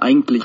Eigentlich.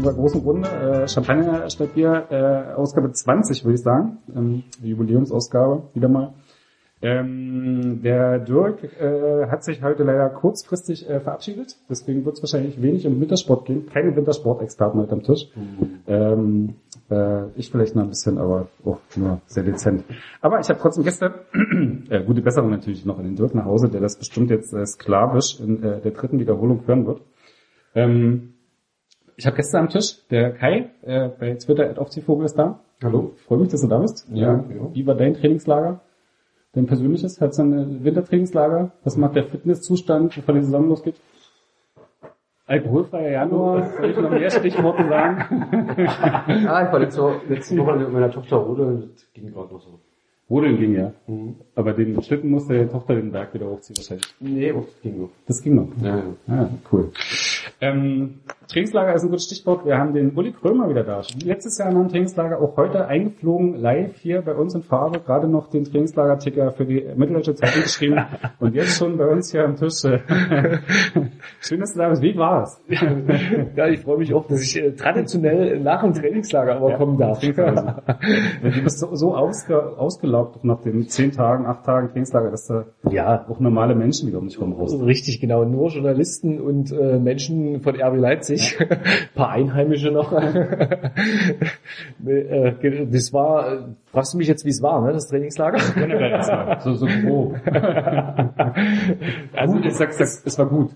Unserer großen Runde. Äh, Champagner statt Bier, äh, Ausgabe 20 würde ich sagen. Ähm, Jubiläumsausgabe, wieder mal. Ähm, der Dirk äh, hat sich heute leider kurzfristig äh, verabschiedet, deswegen wird es wahrscheinlich wenig um Wintersport gehen. Keine Wintersportexperten heute am Tisch. Ähm, äh, ich vielleicht noch ein bisschen, aber oh, nur sehr dezent. Aber ich habe trotzdem gestern äh, gute Besserung natürlich noch an den Dirk nach Hause, der das bestimmt jetzt äh, sklavisch in äh, der dritten Wiederholung hören wird. Ähm, ich habe gestern am Tisch, der Kai, äh, bei Twitter at Vogel ist da. Hallo. Freue mich, dass du da bist. Ja, Äh, ja. Wie war dein Trainingslager? Dein persönliches? Hat es ein Wintertrainingslager? Was macht der Fitnesszustand, bevor die Saison losgeht? Alkoholfreier Januar, soll ich noch mehr Stichworte sagen? Ah, ich war letzte, letzte Woche mit meiner Tochter Rode, das ging gerade noch so. Rodeln ging ja. Mhm. Aber den Schlitten musste die Tochter den Berg wieder hochziehen wahrscheinlich. Nee, oh, das ging noch. Das ging noch. Ja, ja. Ah, cool. Ähm, Trainingslager ist ein gutes Stichwort. Wir haben den Uli Krömer wieder da. Letztes Jahr noch ein Trainingslager, auch heute eingeflogen, live hier bei uns in Farbe, gerade noch den Trainingslager-Ticker für die Mitteldeutsche Zeitung geschrieben und jetzt schon bei uns hier am Tisch. Schön, dass du da bist. Wie war's? Ja, ich freue mich auch, dass ich äh, traditionell nach dem Trainingslager aber kommen darf. Du bist so, so ausge, ausgelaugt nach den zehn Tagen, acht Tagen Trainingslager, dass da Ja, auch normale Menschen wieder um dich rum raus. richtig, genau. Nur Journalisten und äh, Menschen von RB Leipzig. Ein paar Einheimische noch. Äh, das war, fragst du mich jetzt, wie es war, ne, das Trainingslager? So, so grob. Also, Gut, ich sag's, es war gut.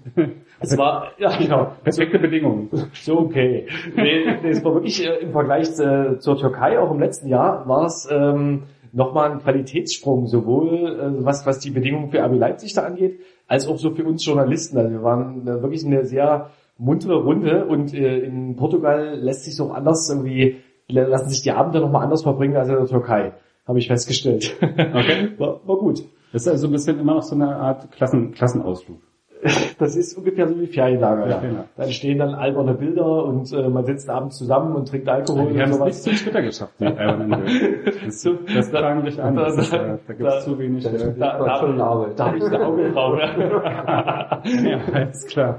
es war, ja genau, Perfekte Bedingungen. So okay. Nee, es war wirklich äh, im Vergleich äh, zur Türkei, auch im letzten Jahr, war es ähm, nochmal ein Qualitätssprung, sowohl äh, was, was die Bedingungen für RB Leipzig da angeht, als auch so für uns Journalisten. Also wir waren äh, wirklich eine sehr muntere Runde und äh, in Portugal lässt sich auch anders irgendwie, lassen sich die Abende nochmal anders verbringen als in der Türkei, habe ich festgestellt. Okay. War, war gut. Das ist also ein bisschen immer noch so eine Art Klassen, Klassenausflug. Das ist ungefähr so wie Ferienlager. Ja, Ja, genau. Da entstehen dann alberne Bilder und äh, man sitzt abends zusammen und trinkt Alkohol Die haben und es nicht sowas. zu Twitter geschafft, die albernen Bilder. Das, So, das da- tragen dich an. Das ist, äh, da gibt da- es zu wenig. Äh, Da, schon da, Arbeit. da habe ich ein Auge drauf. ja, alles klar.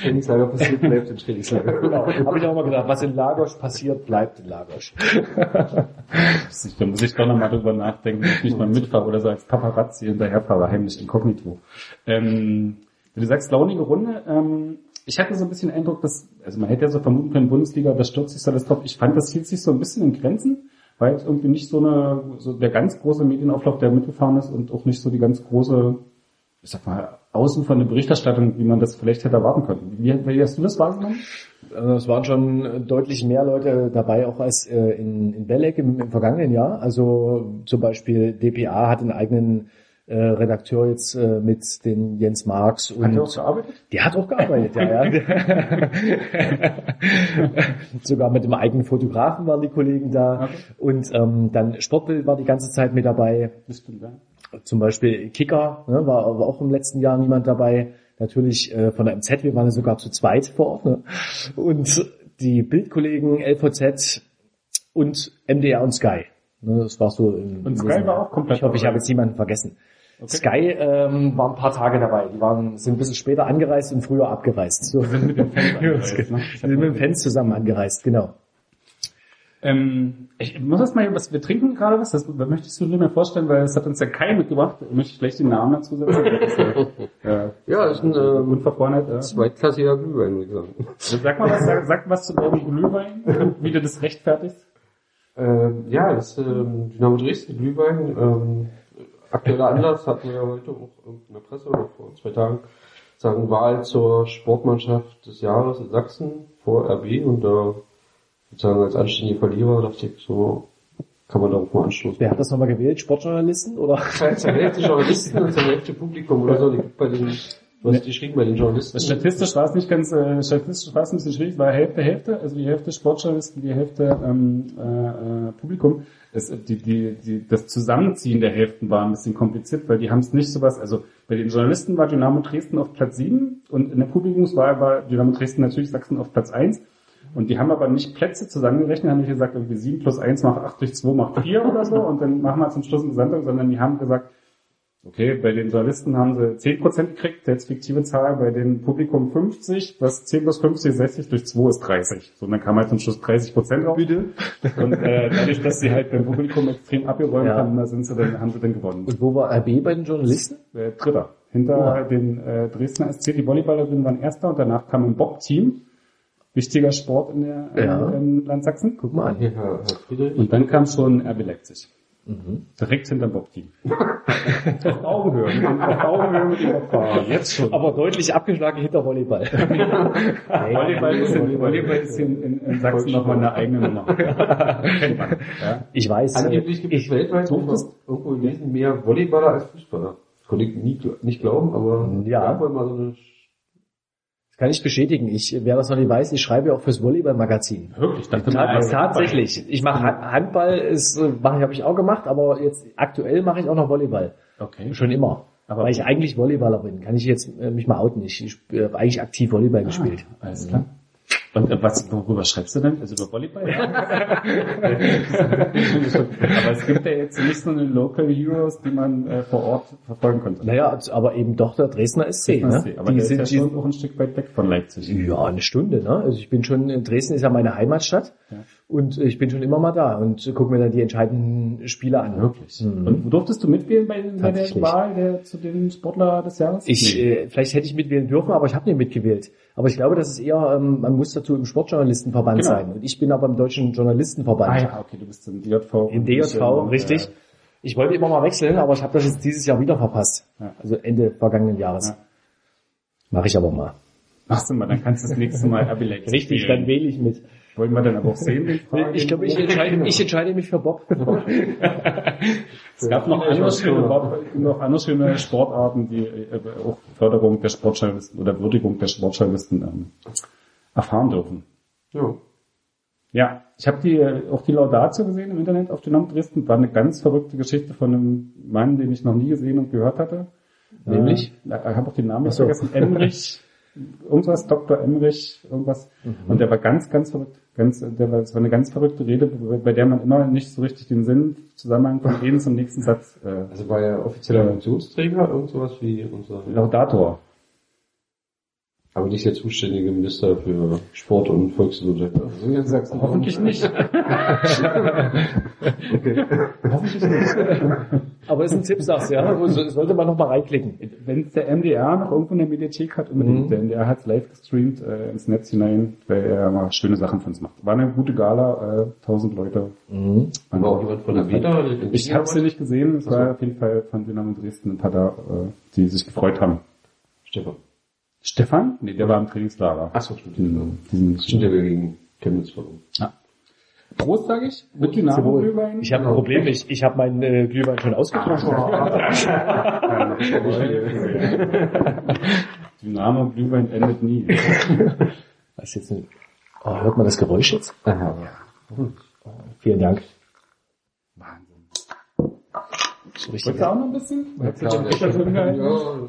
Trainingslager passiert, bleibt im Trainingslager. genau. Habe ich auch mal gedacht, was in Lagos passiert, bleibt in Lagos. Da muss ich doch nochmal drüber nachdenken, ob ich nicht mal mitfahre oder so als Paparazzi hinterherfahre, heimlich inkognito. Ähm, wenn du sagst, launige Runde, ähm, ich hatte so ein bisschen den Eindruck, dass, also man hätte ja so vermuten können, Bundesliga, das stürzt sich so alles drauf. Ich fand, das hielt sich so ein bisschen in Grenzen, weil jetzt irgendwie nicht so eine, so der ganz große Medienauflauf, der mitgefahren ist und auch nicht so die ganz große, ich sag mal, der Berichterstattung, wie man das vielleicht hätte erwarten können. Wie, wie hast du das wahrgenommen? Also es waren schon deutlich mehr Leute dabei, auch als äh, in, in Belek im, im vergangenen Jahr. Also zum Beispiel DPA hat einen eigenen äh, Redakteur jetzt äh, mit den Jens Marx und Hat er auch gearbeitet? Der hat auch gearbeitet, ja, ja. Sogar mit dem eigenen Fotografen waren die Kollegen da. Okay. Und ähm, dann Sportbild war die ganze Zeit mit dabei. Das stimmt, ja. Zum Beispiel Kicker, ne, war aber auch im letzten Jahr niemand dabei. Natürlich äh, von der MZ, wir waren ja sogar zu zweit vor Ort. Ne? Und die Bildkollegen LVZ und MDR und Sky. Ne, das war so im, Und Sky war auch komplett Ich hoffe, ich habe jetzt niemanden vergessen. Sky ähm, war ein paar Tage dabei. Die waren, sind ein bisschen später angereist und früher abgereist. So. sind mit den Fans angereist, ne? Die sind mit den Fans zusammen angereist, genau. Ähm, ich muss das mal, was wir trinken gerade was, das möchtest du dir mal vorstellen, weil es hat uns ja Kai mitgebracht. Möchte ich vielleicht den Namen dazu setzen? Das ist, äh, äh, Ja, das ist ein ähm, Unverfrorenheit. Ja. zweitklassiger Glühwein, würde ich sagen. Sag mal was, sag, sag was zu deinem Glühwein, wie du das rechtfertigst. Ähm, ja, das ist ähm, Dynamo Dresden Glühwein. Ähm, aktueller Anlass hatten wir ja heute auch in der Presse oder vor zwei Tagen sagen Wahl zur Sportmannschaft des Jahres in Sachsen vor RB und da sozusagen als anständige Verlierer dachte ich so kann man darauf mal anstoßen. Wer hat das nochmal gewählt? Sportjournalisten oder? Zur Hälfte Journalisten und zur Hälfte Publikum oder so. Die gibt bei den, was hast du geschrieben bei den Journalisten? Statistisch war es nicht ganz, äh, statistisch war es ein bisschen schwierig, war Hälfte, Hälfte, also die Hälfte Sportjournalisten, die Hälfte ähm, äh, äh, Publikum. Es, die, die, die, das Zusammenziehen der Hälften war ein bisschen kompliziert, weil die haben es nicht sowas, also bei den Journalisten war Dynamo Dresden auf Platz 7 und in der Publikumswahl war Dynamo Dresden natürlich Sachsen auf Platz 1. Und die haben aber nicht Plätze zusammengerechnet, haben nicht gesagt, irgendwie 7 plus 1 macht 8 durch 2 macht 4 oder so und dann machen wir zum Schluss eine Gesamtheit, sondern die haben gesagt, Okay, bei den Journalisten haben sie 10% gekriegt, jetzt fiktive Zahl, bei den Publikum 50, das 10 plus 50 ist 60, durch 2 ist 30. So, und dann kam halt zum Schluss 30% raus. Bitte? Und äh, dadurch, dass sie halt beim Publikum extrem abgeräumt Ja. haben, da sind sie dann, haben sie dann gewonnen. Und wo war RB bei den Journalisten? Äh, Dritter. Hinter Ja. den äh, Dresdner SC, die Volleyballerinnen waren Erster und danach kam ein Bob-Team. Wichtiger Sport in der äh, Ja. im Land Sachsen. Guck mal an. Hier, Herr, Herr Friedrich. Und dann kam schon RB Leipzig. Direkt hinterm Bob-Team. auf Augenhöhe, mit dem, auf Augenhöhe mit dem Bob Jetzt schon. Aber deutlich abgeschlagen hinter Volleyball. Volleyball ist in, Volleyball ist in, in, in Sachsen nochmal eine eigene Nummer. Kennt man. Ja? Ich weiß. Angeblich gibt es weltweit irgendwo gelesen mehr Volleyballer als Fußballer. Konnte ich nie, nicht glauben, aber Ja. mal so eine kann ich bestätigen. Ich, wer das noch nicht weiß, ich schreibe ja auch fürs Volleyball-Magazin. Wirklich? Ich dachte mal, Tatsächlich. Ich mache Ha- Handball, ist, äh, mache ich, habe ich auch gemacht, aber jetzt aktuell mache ich auch noch Volleyball. Okay. Schon immer. Aber- Weil ich eigentlich Volleyballer bin. Kann ich jetzt äh, mich mal outen. Ich, ich habe eigentlich aktiv Volleyball gespielt. Alles klar. Und was, worüber schreibst du denn? Also über Volleyball? Aber es gibt ja jetzt nicht so eine Local Heroes, die man äh, vor Ort verfolgen könnte. Naja, aber eben doch der Dresdner SC. Ne? Aber Die sind, ja schon auch ein Stück weit weg von Leipzig. Ja, eine Stunde, ne? Also ich bin schon, in Dresden ist ja meine Heimatstadt Ja. Und ich bin schon immer mal da und gucke mir dann die entscheidenden Spiele an. Wirklich. Mhm. Und durftest du mitwählen bei, bei der. Wahl der, zu den Sportler des Jahres? Ich, Nee. äh, vielleicht hätte ich mitwählen dürfen, aber ich habe nicht mitgewählt. Aber ich glaube, das ist eher, ähm, man muss dazu im Sportjournalistenverband Genau. sein. Und ich bin aber im Deutschen Journalistenverband. ah ja, okay, du bist im DJV. Im DJV, richtig. äh, Ich wollte immer mal wechseln, aber ich habe das jetzt dieses Jahr wieder verpasst. Ja. Also Ende vergangenen Jahres. Ja. Mache ich aber mal. Machst du mal, dann kannst du das nächste Mal Leipzig Richtig, dann wählen. wähle ich mit. Wollen wir dann aber auch sehen, den? Ich glaube, ich entscheide, ich entscheide mich für Bob. Es gab noch andere schöne, noch andere schöne Sportarten, die äh, auch Förderung der Sportjournalisten oder Würdigung der Sportjournalisten ähm, erfahren dürfen. ja. Ja, ich habe die äh, auch die Laudatio gesehen im Internet auf Dynamo Dresden. War eine ganz verrückte Geschichte von einem Mann, den ich noch nie gesehen und gehört hatte. Nämlich? Äh, ich habe auch den Namen so. vergessen. Emrich, irgendwas, Dr. Emrich, irgendwas. Mhm. Und der war ganz, ganz verrückt. Ganz, der war, eine ganz verrückte Rede, bei bei der man immer nicht so richtig den Sinn, Zusammenhang von jedem zum nächsten Satz äh, Also war er offizieller Funktionsträger, irgend sowas wie unser, Laudator. Aber nicht der zuständige Minister für Sport und Volksgesundheit. Also in Sachsen. Hoffentlich nicht. Hoffentlich nicht. Aber ist ein Tipp, sagst du, ja? Sollte man noch mal reinklicken. Wenn es der MDR noch irgendwo in der Mediathek hat, unbedingt. Mhm. Der MDR hat es live gestreamt äh, ins Netz hinein, weil er mal schöne Sachen für uns macht. War eine gute Gala, äh, 1000 Leute. Mhm. War auch jemand von der Meta? Ich habe sie nicht gesehen, es war auf jeden Fall von Dynamo Dresden ein paar da, äh, die sich gefreut haben. Stefan. Stefan? Nee, der war im Trainingslager. Achso, stimmt. Diesen, diesen Stimmt, der wir gegen Chemnitz verloren. Prost, sage ich. Mit Dynamo Glühwein. Ich habe ein Problem, ich, ich habe meinen äh, Glühwein schon ausgetrunken. Dynamo Glühwein endet nie. Was ist jetzt ein, oh, hört man das Geräusch jetzt? Aha. Vielen Dank. Wahnsinn. So richtig. Wolltest du auch noch ein bisschen? Ja, ja.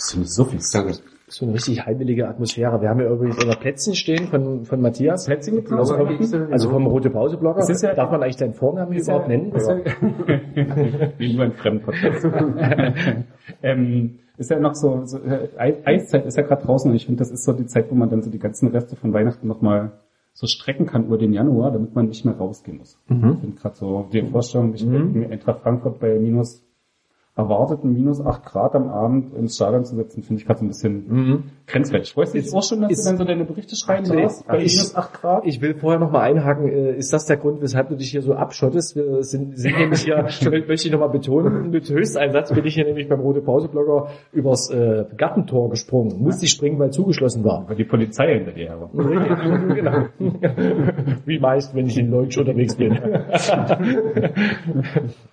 Das ist so viel. Danke. So eine richtig heimelige Atmosphäre. Wir haben ja übrigens unser Plätzchen stehen von, von Matthias. Plätzchen gibt's also, vom, also vom Rote Pause Blogger. Ist ja- Darf man eigentlich deinen Vornamen überhaupt ja, nennen? Ist ja, wie nur ein Fremdpodcast. ähm, ist ja noch so, so äh, Ei- Eiszeit ist ja gerade draußen und ich finde, das ist so die Zeit, wo man dann so die ganzen Reste von Weihnachten nochmal so strecken kann über den Januar, damit man nicht mehr rausgehen muss. Ich finde gerade so die Vorstellung, ich bin in Eintracht Frankfurt bei minus erwarteten minus 8 Grad am Abend ins Stadion zu setzen, finde ich gerade so ein bisschen grenzwertig. Freust du dich auch schon, dass ist- du dann so deine Berichte schreiben Nee, darfst bei ich- minus 8 Grad? Ich will vorher noch mal einhaken, äh, ist das der Grund, weshalb du dich hier so abschottest? Wir sind, sind nämlich hier, möchte ich noch mal betonen, mit Höchsteinsatz bin ich hier nämlich beim Rote Pause Blogger übers äh, Gartentor gesprungen. Musste ich springen, weil zugeschlossen war. Weil die Polizei hinter dir her war. genau. Wie meist, wenn ich in Leutsch unterwegs bin.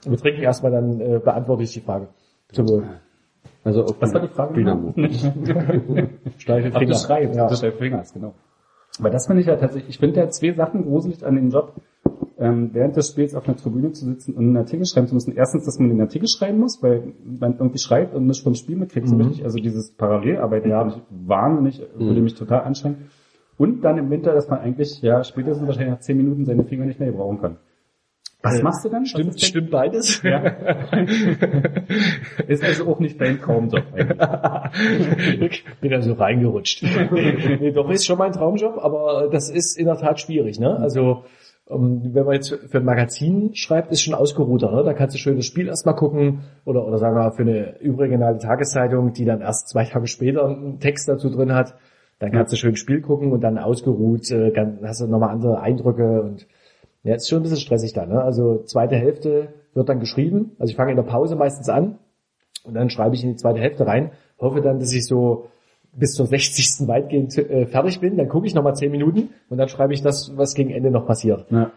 Wir trinken erstmal, dann äh, beantworte ich die Frage. Zum Wohl. Also auf Was war die Frage? Dynamo. Steife Finger. das Schreiben, Ja. das Fingers, genau. Weil das finde ich ja tatsächlich, ich finde ja zwei Sachen gruselig an dem Job, ähm, während des Spiels auf einer Tribüne zu sitzen und einen Artikel schreiben zu müssen. Erstens, dass man den Artikel schreiben muss, weil man irgendwie schreibt und nicht vom Spiel mitkriegt, so richtig. Also dieses Parallelarbeiten ja. ich wahnsinnig, würde mich total anstrengen. Und dann im Winter, dass man eigentlich, ja, spätestens wahrscheinlich nach zehn Minuten seine Finger nicht mehr gebrauchen kann. Was Äh, machst du dann? Stimmt, stimmt beides? Ja. ist also auch nicht dein Traumjob eigentlich. Ich bin da so reingerutscht. nee, nee, doch ist schon mein Traumjob, aber das ist in der Tat schwierig. Ne? Also ähm, wenn man jetzt für ein Magazin schreibt, ist schon ausgeruhter. Ne? Da kannst du schön das Spiel erstmal gucken oder, oder sagen wir mal für eine überregionale Tageszeitung, die dann erst zwei Tage später einen Text dazu drin hat. Dann kannst du schön Spiel gucken und dann ausgeruht, äh, dann hast du nochmal andere Eindrücke und ja, ist schon ein bisschen stressig dann. Ne? Also zweite Hälfte wird dann geschrieben. Also ich fange in der Pause meistens an und dann schreibe ich in die zweite Hälfte rein, hoffe dann, dass ich so bis zur 60. weitgehend äh, fertig bin, dann gucke ich nochmal 10 Minuten und dann schreibe ich das, was gegen Ende noch passiert. Ja.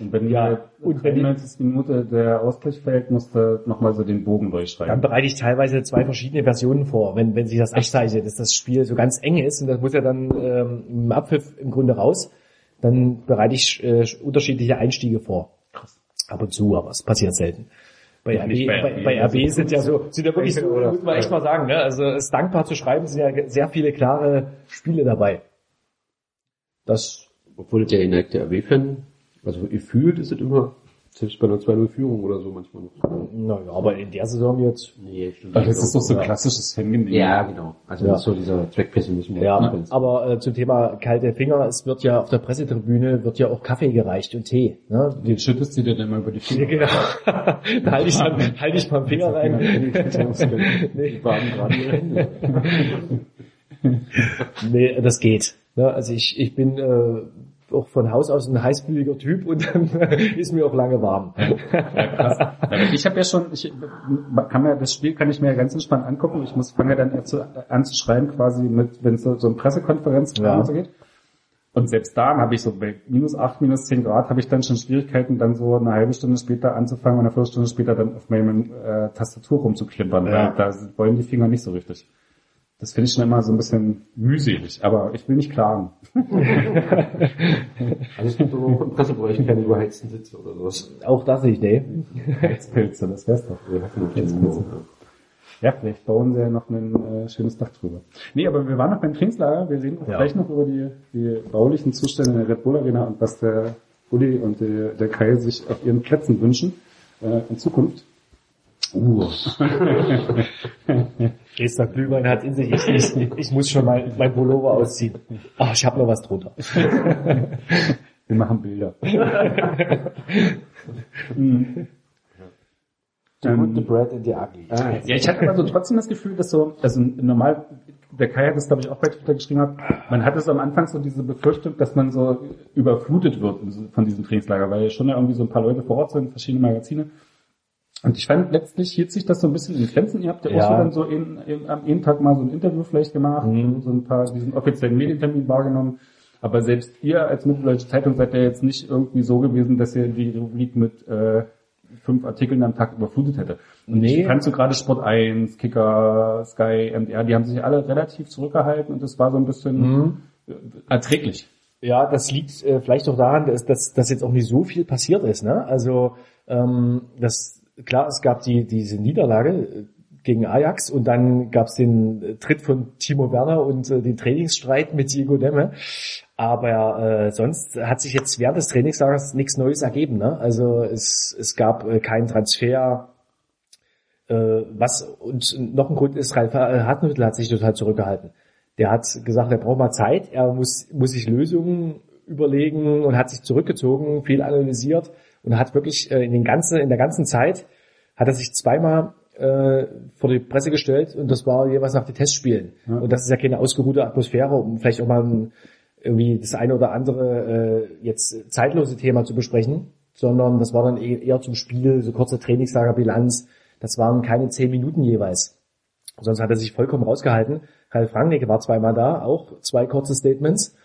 Und wenn Ja, und wenn die- 93. Minute der Ausgleich fällt, musst du nochmal so den Bogen Dann durchschreiben. bereite ich teilweise zwei verschiedene Versionen vor, wenn, wenn sich das abzeichnet, dass das Spiel so ganz eng ist und das muss ja dann ähm, im Abpfiff im Grunde raus, dann bereite ich äh, unterschiedliche Einstiege vor. Ab und zu, aber es passiert selten. Bei, Ja, RB, bei bei, RB, bei also RB sind ja so, sind ja wirklich so, Oder- muss man echt mal sagen, ne? Also es ist dankbar zu schreiben, sind ja sehr viele klare Spiele dabei. Das Obwohl der geneigte RW-Fan, also ihr fühlt, ist es immer, selbst bei einer 2-0-Führung oder so manchmal noch. naja, aber in der Saison jetzt Nee, stimmt. Aber das ist doch so Ja. klassisches Fangenehm. Ja, genau. Also Ja. das ist so dieser Zweckpessimismus. Ja, Ja. aber äh, zum Thema kalte Finger, es wird ja auf der Pressetribüne wird ja auch Kaffee gereicht und Tee. Ne? Den schüttest du dir dann mal über die Ja, Finger. genau. da halte ich, dann, halte ich mal den Finger rein. Die baden gerade ihre Hände. Nee, das geht. Ne? Also ich, ich bin äh, auch von Haus aus ein heißblütiger Typ und dann ist mir auch lange warm. Ja, ich habe ja schon, ich kann mir das Spiel kann ich mir ja ganz entspannt angucken. Ich muss fange ja dann an zu schreiben, quasi mit, wenn es so, so eine Pressekonferenz Ja. so geht. Und selbst da habe ich so bei minus acht, minus zehn Grad habe ich dann schon Schwierigkeiten, dann so eine halbe Stunde später anzufangen und eine Viertelstunde später dann auf meiner äh, Tastatur rumzuklimpern, Ja. weil da wollen die Finger nicht so richtig. Das finde ich schon immer so ein bisschen mühselig, aber ich will nicht klagen. Also es gibt auch in Pressebereichen keine überheizten Sitze oder sowas. Auch das nicht, nee. Heizpilze, das wär's doch. Ja, vielleicht bauen sie ja noch ein äh, schönes Dach drüber. Nee, aber wir waren noch beim Trainingslager. Wir reden auch Ja. gleich noch über die, die baulichen Zustände in der Red Bull Arena und was der Uli und der, der Kai sich auf ihren Plätzen wünschen äh, in Zukunft. Uh. Dresdner Glühwein hat in sich, ich, ich, ich muss schon mein, mein Pullover ausziehen. Ach, ich habe noch was drunter. Wir machen Bilder. Mhm. The good, the bread and the ugly. Ah, Ja, ich hatte aber so trotzdem das Gefühl, dass so, also normal, der Kai hat es glaube ich auch bei Twitter geschrieben hat, man hatte so am Anfang so diese Befürchtung, dass man so überflutet wird von diesem Trainingslager, weil ja schon ja irgendwie so ein paar Leute vor Ort sind, verschiedene Magazine. Und ich fand, letztlich hielt sich das so ein bisschen in Grenzen. Ihr habt ja, Ja. auch so dann so in, in, am einen Tag mal so ein Interview vielleicht gemacht, Mhm. so ein paar, diesen offiziellen Medientermin wahrgenommen. Aber selbst ihr als Mitteldeutsche Zeitung seid ja jetzt nicht irgendwie so gewesen, dass ihr die Rubrik mit äh, fünf Artikeln am Tag überflutet hätte. Und Nee. ich fand so gerade Sport 1, Kicker, Sky, MDR, die haben sich alle relativ zurückgehalten und es war so ein bisschen Mhm. äh, erträglich. Ja, das liegt äh, vielleicht auch daran, dass, dass, dass jetzt auch nicht so viel passiert ist. Ne? Also ähm, das klar, es gab die diese Niederlage, äh, gegen Ajax und dann gab es den äh, Tritt von Timo Werner und äh, den Trainingsstreit mit Diego Demme. Aber äh, sonst hat sich jetzt während des Trainingslagers nichts Neues ergeben. Ne? Also es, es gab äh, keinen Transfer. Äh, was und noch ein Grund ist, Ralf Hartnüttel hat sich total zurückgehalten. Der hat gesagt, er braucht mal Zeit, er muss, muss sich Lösungen überlegen und hat sich zurückgezogen, viel analysiert und hat wirklich äh, in den ganzen, in der ganzen Zeit hat er sich zweimal äh, vor die Presse gestellt und das war jeweils nach den Testspielen. Ja. Und das ist ja keine ausgeruhte Atmosphäre, um vielleicht auch mal ein, irgendwie das eine oder andere äh, jetzt zeitlose Thema zu besprechen, sondern das war dann eh- eher zum Spiel, so kurze Trainingslagerbilanz. Das waren keine zehn Minuten jeweils. Sonst hat er sich vollkommen rausgehalten. Ralf Rangnick war zweimal da, auch zwei kurze Statements.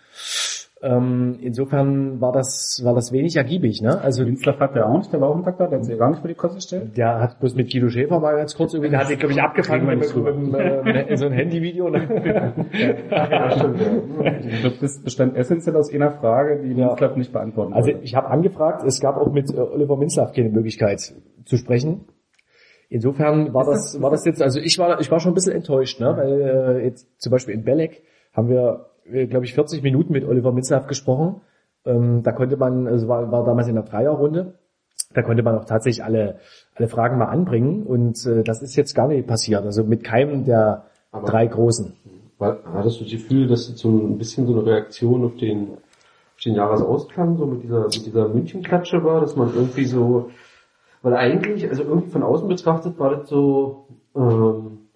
Ähm, insofern war das, war das wenig ergiebig, ne? Also Winzlaff hat der auch nicht, der war auch am Tag da, der hat sich gar nicht vor die Kosten gestellt. der hat bloß mit Guido Schäfer mal ganz kurz irgendwie, der hat sich, glaube ich, abgefangen mit, mit, mit, mit so ein Handyvideo. Ne? Ja, stimmt, ja. Das bestand essentiell aus einer Frage, die Ja. Winzlaff nicht beantworten Also wollte. ich habe angefragt, es gab auch mit äh, Oliver Minzlaff keine Möglichkeit zu sprechen. Insofern war das, war das jetzt, also ich war, ich war schon ein bisschen enttäuscht, ne? weil äh, jetzt zum Beispiel in Belek haben wir, äh, glaube ich, 40 Minuten mit Oliver Minzlaff gesprochen. Ähm, da konnte man, also war, war damals in der Dreierrunde, da konnte man auch tatsächlich alle, alle Fragen mal anbringen und äh, das ist jetzt gar nicht passiert, also mit keinem der Aber- drei Großen. War, hattest du das Gefühl, dass so ein bisschen so eine Reaktion auf den, auf den Jahresausklang so mit dieser, mit dieser München-Klatsche war, dass man irgendwie so, weil eigentlich, also irgendwie von außen betrachtet war das so, ähm,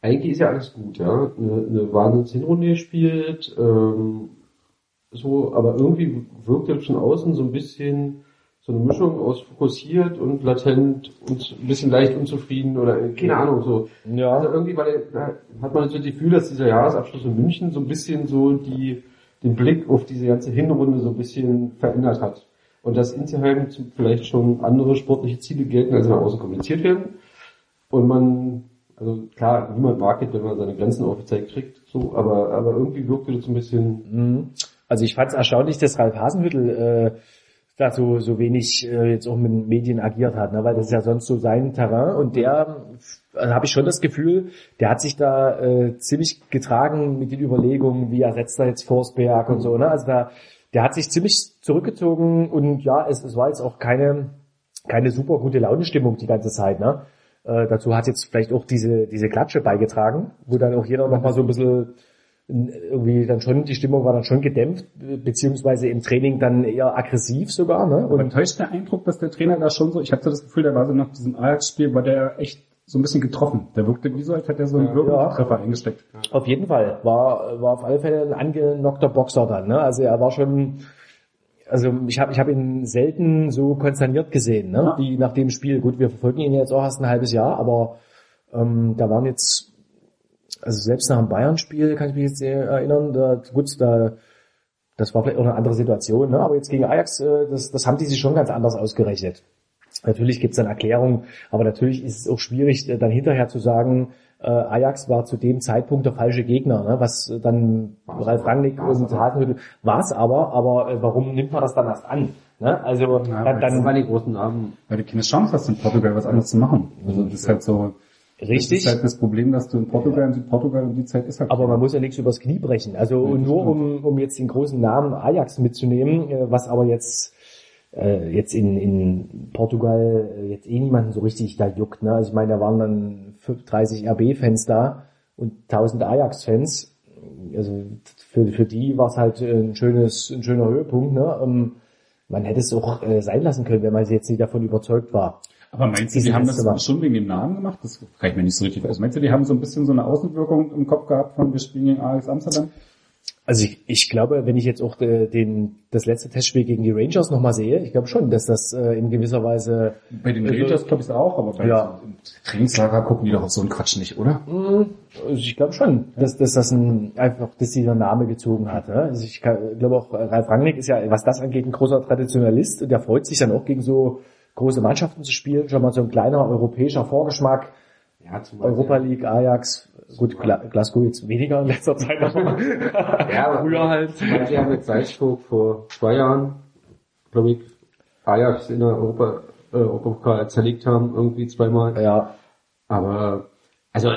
eigentlich ist ja alles gut, ja, eine, eine wahnsinns Hinrunde gespielt, ähm, so, aber irgendwie wirkte es von außen so ein bisschen so eine Mischung aus fokussiert und latent und ein bisschen leicht unzufrieden oder keine Ahnung, so. Ja. Also irgendwie war der, hat man so das Gefühl, dass dieser Jahresabschluss in München so ein bisschen so die, den Blick auf diese ganze Hinrunde so ein bisschen verändert hat. Und dass insgeheim vielleicht schon andere sportliche Ziele gelten, als nach außen kommuniziert werden. Und man, also klar, niemand mag es, wenn man seine Grenzen aufgezeigt kriegt, so, aber, aber irgendwie wirkte das ein bisschen, Mhm. Also ich fand es erstaunlich, dass Ralf Hasenhüttel äh, da so, so wenig äh, jetzt auch mit den Medien agiert hat, ne? weil das ist ja sonst so sein Terrain und der, also habe ich schon das Gefühl, der hat sich da äh, ziemlich getragen mit den Überlegungen, wie ersetzt er jetzt Forsberg und so, ne? Also da, der hat sich ziemlich zurückgezogen und ja, es, es war jetzt auch keine, keine super gute Launenstimmung die ganze Zeit, ne? Äh, dazu hat jetzt vielleicht auch diese, diese Klatsche beigetragen, wo dann auch jeder nochmal so ein bisschen irgendwie dann schon, die Stimmung war dann schon gedämpft, beziehungsweise im Training dann eher aggressiv sogar, ne? Aber Und täuscht der Eindruck, dass der Trainer da schon so, ich hatte das Gefühl, der war so nach diesem Ajax-Spiel, war der echt so ein bisschen getroffen. Der wirkte wie so, als hätte er so einen Ja. Eingesteckt. auf jeden Fall war, war auf alle Fälle ein angenockter Boxer dann, ne? Also er war schon, also ich habe ich hab ihn selten so konsterniert gesehen, ne? Ja. Wie nach dem Spiel. Gut, wir verfolgen ihn jetzt auch erst ein halbes Jahr, aber ähm, da waren jetzt, also selbst nach dem Bayern-Spiel kann ich mich jetzt erinnern, da, gut, da das war vielleicht auch eine andere Situation, ne? aber jetzt gegen Ajax, äh, das, das haben die sich schon ganz anders ausgerechnet. Natürlich gibt's dann Erklärungen, aber natürlich ist es auch schwierig, äh, dann hinterher zu sagen, äh, Ajax war zu dem Zeitpunkt der falsche Gegner, ne? was dann War's Ralf. Rangnick War's und aber. Hasenhüttl war es aber, aber äh, warum nimmt man das dann erst an? Ne? Also Ja, dann, dann waren die großen Namen. Weil du keine Chance hast, in Portugal was anderes zu machen. Also das ist halt so, richtig. das ist halt das Problem, dass du in Portugal, in Südportugal und die Zeit ist halt. Aber man muss ja nichts übers Knie brechen. Also Ja, nur um, um jetzt den großen Namen Ajax mitzunehmen, äh, was aber jetzt äh, jetzt in, in Portugal äh, jetzt eh niemanden so richtig da juckt. Ne? Also ich meine, da waren dann 30 RB-Fans da und 1000 Ajax-Fans. Also für, für die war es halt ein schönes, ein schöner Höhepunkt. Ne? Ähm, man hätte es auch äh, sein lassen können, wenn man jetzt nicht davon überzeugt war. Aber meinst du, die haben das schon wegen dem Namen gemacht? Das kann ich mir nicht so richtig. Also meinst du, die haben so ein bisschen so eine Außenwirkung im Kopf gehabt von wir spielen gegen Ajax Amsterdam? Also ich, ich glaube, wenn ich jetzt auch äh, den, das letzte Testspiel gegen die Rangers nochmal sehe, ich glaube schon, dass das äh, in gewisser Weise Bei den Rangers glaube ich auch, aber bei Ja. im Trainingslager gucken die doch auf so einen Quatsch nicht, oder? Also ich glaube schon, dass, dass das ein, einfach, dass dieser Name gezogen hat. Ne? Also ich kann- glaube auch, äh, Ralf Rangnick ist ja, was das angeht, ein großer Traditionalist und der freut sich dann auch gegen so große Mannschaften zu spielen. Schon mal so ein kleiner europäischer Vorgeschmack. Ja, zum Europa League, Ajax, gut, Gla Glasgow jetzt weniger in letzter Zeit, aber Ja, früher halt. Sie haben mit Salzburg vor zwei Jahren, glaube ich, Ajax in der Europa, äh, Europapokal zerlegt haben, irgendwie zweimal. Ja, Aber Also,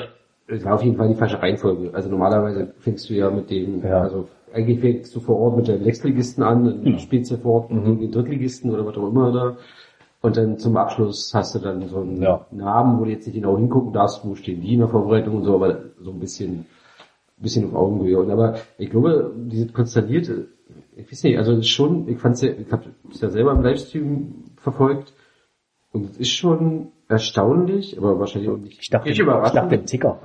es war auf jeden Fall die falsche Reihenfolge. Also normalerweise fängst du ja mit dem, Ja. also eigentlich fängst du vor Ort mit dem Sechstligisten an, dann Genau. spielst du vor Ort gegen den Drittligisten oder was auch immer da. Und dann zum Abschluss hast du dann so einen Ja. Namen, wo du jetzt nicht genau hingucken darfst, wo stehen die in der Vorbereitung und so, aber so ein bisschen, ein bisschen auf Augenhöhe. Und aber ich glaube, diese konsternierte, ich weiß nicht, also es ist schon, ich fand's ja, ich habe es ja selber im Livestream verfolgt und es ist schon erstaunlich, aber wahrscheinlich auch nicht Ich dachte, nicht ich überraschend. dachte im Ticker.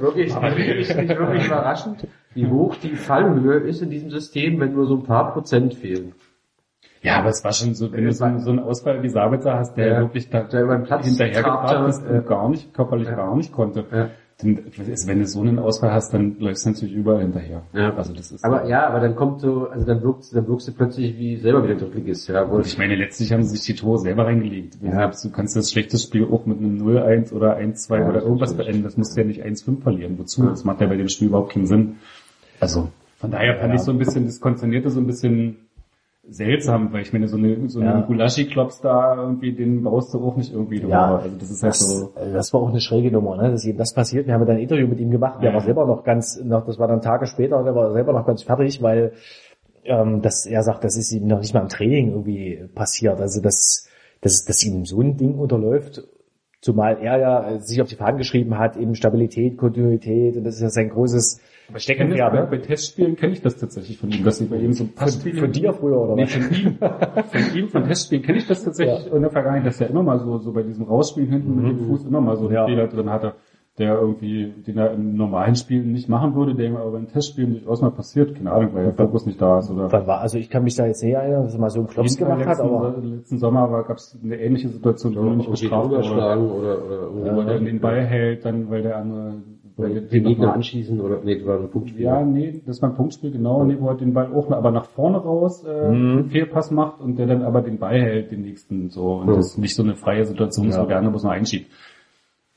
wirklich, wirklich, nicht wirklich überraschend, wie hoch die Fallhöhe ist in diesem System, wenn nur so ein paar Prozent fehlen. Ja, aber es war schon so, wenn du so, so einen Ausfall wie Sabitzer hast, der Ja. wirklich da Der über den Platz hinterhergebracht trabte, ist ja. und gar nicht, körperlich Ja. gar nicht konnte. Ja. Dann, also wenn du so einen Ausfall hast, dann läufst du natürlich überall hinterher. Ja. Also das ist Aber ja, aber dann kommt so, also dann wirkst, dann wirkst du plötzlich wie selber wieder Drittligist, ja. Wo Und ich meine, letztlich haben sie sich die Tore selber reingelegt. Ja. Du kannst das schlechte Spiel auch mit einem 0-1 oder 1-2 Ja, oder irgendwas beenden. Das musst du ja nicht 1-5 verlieren. Wozu? Das macht ja bei dem Spiel überhaupt keinen Sinn. Also, von daher fand Ja. ich so ein bisschen, das konzernierte so ein bisschen seltsam, weil ich meine, so eine, so Ja. einen Gulaschi-Klops da irgendwie, den baust du auch nicht irgendwie drüber. Ja. Also das ist halt Das, so. äh, das war auch eine schräge Nummer, ne? dass ihm das passiert. Wir haben dann ein Interview mit ihm gemacht. Der Ja. war selber noch ganz, noch, das war dann Tage später, der war selber noch ganz fertig, weil ähm, dass er sagt, das ist ihm noch nicht mal im Training irgendwie passiert. Also dass, dass, dass ihm so ein Ding unterläuft, zumal er ja sich auf die Fahnen geschrieben hat, eben Stabilität, Kontinuität und das ist ja sein großes Ich kenne das, Steckenpferd. bei, bei Testspielen kenne ich das tatsächlich von ihm, dass sie bei ihm so Passspiele... Von dir früher oder Nee, was? von ihm. Von ihm, von Testspielen kenne ich das tatsächlich in der Vergangenheit, dass er immer mal so, so bei diesem Rausspielen hinten mit dem Fuß immer mal so einen Mhm. Ja. Fehler drin hatte, der irgendwie, den er in normalen Spielen nicht machen würde, der ihm aber in Testspielen durchaus mal passiert. Keine Ahnung, weil der Fokus nicht da ist oder... War, also ich kann mich da jetzt nicht erinnern, dass er mal so einen Klops gemacht hat, letzten, aber letzten Sommer gab es eine ähnliche Situation, wo er nicht bestraft wurde. überschlagen oder, oder irgendwo Weil er den Ball hält, dann, weil der andere... Den, Gegner anschießen oder, nee, das war ein Punktspiel. Ja, nee, das war ein Punktspiel, genau. Nee, wo er den Ball auch aber nach vorne raus äh, Mhm. einen Fehlpass macht und der dann aber den Ball hält, den nächsten so. Und Mhm. das nicht so eine freie Situation ist, Ja. wo der andere bloß noch einschiebt.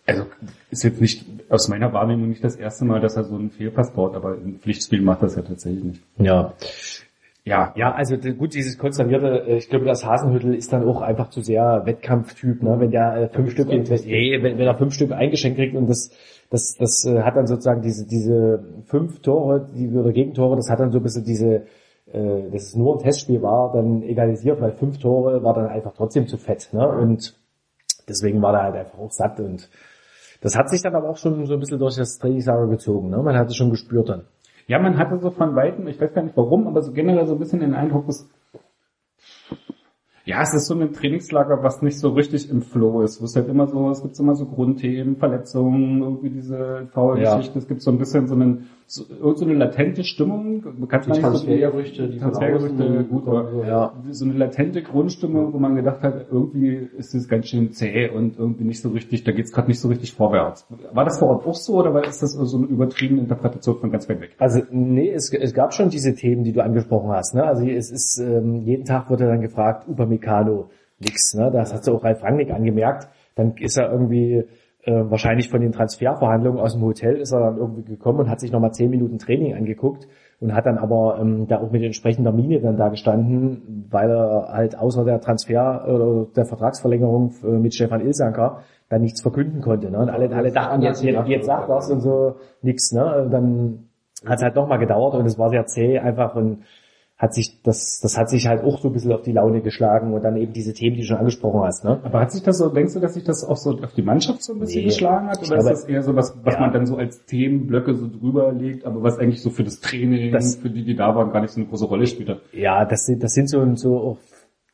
Also ist jetzt nicht aus meiner Wahrnehmung nicht das erste Mal, dass er so einen Fehlpass baut, aber im Pflichtspiel macht das ja tatsächlich nicht. ja. Ja, Ja, also gut, dieses konsternierte, äh, ich glaube, das Hasenhüttel ist dann auch einfach zu sehr Wettkampftyp, ne? Wenn der äh, fünf Stück, wenn, wenn er fünf Stück eingeschenkt kriegt und das, das, das äh, hat dann sozusagen diese, diese fünf Tore, die oder Gegentore, das hat dann so ein bisschen diese, äh, dass es nur ein Testspiel war, dann egalisiert, weil fünf Tore war dann einfach trotzdem zu fett, ne? Und deswegen war er halt einfach auch satt und das hat sich dann aber auch schon so ein bisschen durch das Trainingslager gezogen, ne? Man hat es schon gespürt dann. Ja, man hatte so von Weitem, ich weiß gar nicht warum, aber so generell so ein bisschen den Eindruck, dass ja, es ist so ein Trainingslager, was nicht so richtig im Flow ist. Wo es halt immer so, es gibt immer so Grundthemen, Verletzungen, irgendwie diese faule Ja. Geschichten. Es gibt so ein bisschen so, einen, so, irgend so eine latente Stimmung. Man nicht so Transfergerüchte, die Transfergerüchte, gut, aber Ja. so eine latente Grundstimmung, wo man gedacht hat, irgendwie ist es ganz schön zäh und irgendwie nicht so richtig, da geht's gerade nicht so richtig vorwärts. War das vor Ort auch so oder war- ist das so eine übertriebene Interpretation von ganz weit weg? Also nee, es, es gab schon diese Themen, die du angesprochen hast. Ne? Also es ist ähm, jeden Tag wurde dann gefragt, Upamecano, nix. Ne? Das hat so auch Ralf Rangnick angemerkt. Dann ist er irgendwie äh, wahrscheinlich von den Transferverhandlungen aus dem Hotel ist er dann irgendwie gekommen und hat sich nochmal zehn Minuten Training angeguckt und hat dann aber ähm, da auch mit entsprechender Miene dann da gestanden, weil er halt außer der Transfer oder der Vertragsverlängerung äh, mit Stefan Ilsanker dann nichts verkünden konnte. Ne? Und alle, alle dachten, jetzt, jetzt, jetzt sagt das und so nix. Ne? Und dann hat es halt nochmal gedauert und es war sehr zäh einfach und hat sich das das hat sich halt auch so ein bisschen auf die Laune geschlagen und dann eben diese Themen, die du schon angesprochen hast, ne? Aber hat sich das so, denkst du, dass sich das auch so auf die Mannschaft so ein bisschen Nee. geschlagen hat? Oder ist glaube- das eher so was, was Ja. man dann so als Themenblöcke so drüber legt, aber was eigentlich so für das Training, Das- für die, die da waren, gar nicht so eine große Rolle spielt? Ja, das sind das sind so so auch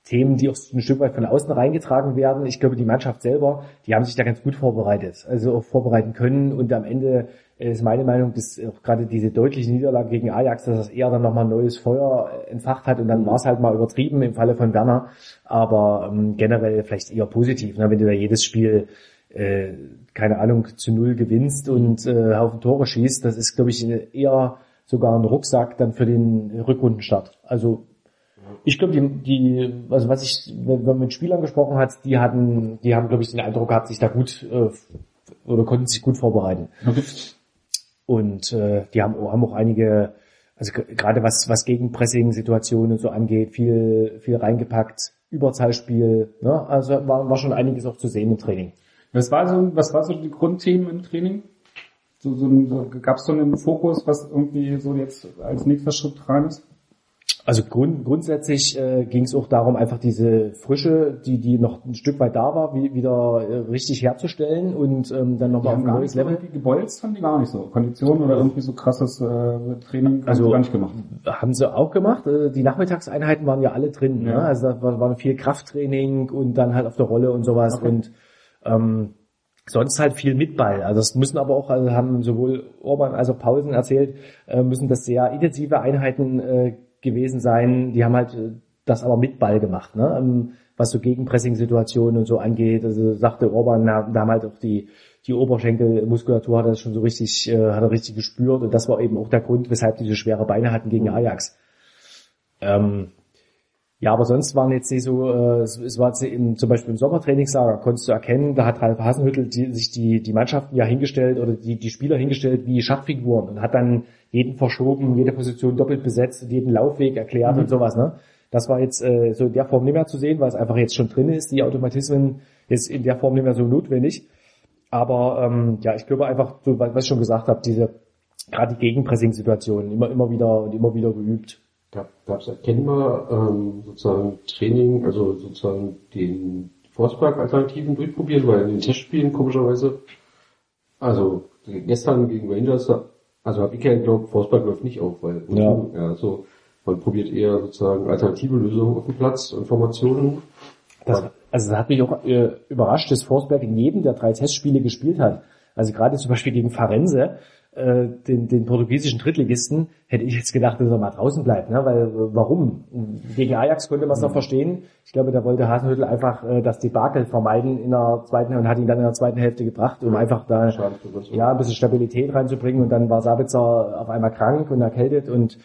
Themen, die auch ein Stück weit von außen reingetragen werden. Ich glaube, die Mannschaft selber, die haben sich da ganz gut vorbereitet, also auch vorbereiten können und am Ende ist meine Meinung, dass auch gerade diese deutliche Niederlage gegen Ajax, dass das eher dann nochmal neues Feuer entfacht hat und dann war es halt mal übertrieben im Falle von Werner, aber ähm, generell vielleicht eher positiv, ne? wenn du da jedes Spiel äh, keine Ahnung zu null gewinnst und äh, Haufen Tore schießt, das ist glaube ich eher sogar ein Rucksack dann für den Rückrundenstart. Also ich glaube, die, die, also was ich, wenn man mit Spielern gesprochen hat, die hatten, die haben, glaube ich, den Eindruck gehabt, sich da gut äh, oder konnten sich gut vorbereiten. Okay. Und äh, die haben, haben auch einige, also gerade was was Gegenpressing-Situationen so angeht, viel viel reingepackt, Überzahlspiel, ne? Also war, war schon einiges auch zu sehen im Training. Was war so, was war so die Grundthemen im Training? So, so, so gab es so einen Fokus, was irgendwie so jetzt als nächster Schritt dran ist? Also grund, grundsätzlich äh, ging es auch darum, einfach diese Frische, die die noch ein Stück weit da war, wie, wieder äh, richtig herzustellen und ähm, dann nochmal auf ein gar neues nicht so Level. irgendwie gebolzt haben die gar nicht so. Kondition oder irgendwie so krasses äh, Training haben Also- sie gar nicht gemacht. Haben sie auch gemacht. Äh, Die Nachmittagseinheiten waren ja alle drin. Ja. Ne? Also da war, war viel Krafttraining und dann halt auf der Rolle und sowas. Okay. Und ähm, sonst halt viel mit Ball. Also das müssen aber auch, also haben sowohl Orban als auch Pausen erzählt, äh, müssen das sehr intensive Einheiten äh, gewesen sein. Die haben halt äh, das aber mit Ball gemacht, ne? ähm, was so Gegenpressing-Situationen und so angeht. Also sagte Orban, da haben halt auch die die Oberschenkelmuskulatur hat er schon so richtig, äh, hat er richtig gespürt und das war eben auch der Grund, weshalb die so schwere Beine hatten gegen Ajax. Ähm, ja, aber sonst waren jetzt nicht so, äh, es, war jetzt im, zum Beispiel im Sommertrainingslager, konntest du erkennen, da hat Ralf Hasenhüttel die, sich die, die Mannschaften ja hingestellt oder die, die Spieler hingestellt wie Schachfiguren und hat dann jeden verschoben, jede Position doppelt besetzt, jeden Laufweg erklärt und sowas, ne? Das war jetzt äh, so in der Form nicht mehr zu sehen, weil es einfach jetzt schon drin ist, die Automatismen ist in der Form nicht mehr so notwendig. Aber ähm, ja, ich glaube einfach, so, was ich schon gesagt habe, diese gerade die Gegenpressing-Situationen immer, immer wieder und immer wieder geübt. Gab es erkennbar ähm, sozusagen Training, also sozusagen den Forsberg-Alternativen durchprobieren, weil in den Testspielen komischerweise, also gestern gegen Rangers, also habe ich ja geglaubt, Forsberg läuft nicht auf, weil Ja. ja, so, man probiert eher sozusagen alternative Lösungen auf dem Platz und Formationen. Das, also das hat mich auch äh, überrascht, dass Forsberg in jedem der drei Testspiele gespielt hat. Also gerade zum Beispiel gegen Farense, äh, den, den portugiesischen Drittligisten, hätte ich jetzt gedacht, dass er mal draußen bleibt. Ne? Weil äh, warum? Gegen Ajax konnte man es noch verstehen. Ich glaube, da wollte Hasenhüttel einfach äh, das Debakel vermeiden in der zweiten und hat ihn dann in der zweiten Hälfte gebracht, um einfach da ja, ein bisschen Stabilität reinzubringen und dann war Sabitzer auf einmal krank und erkältet und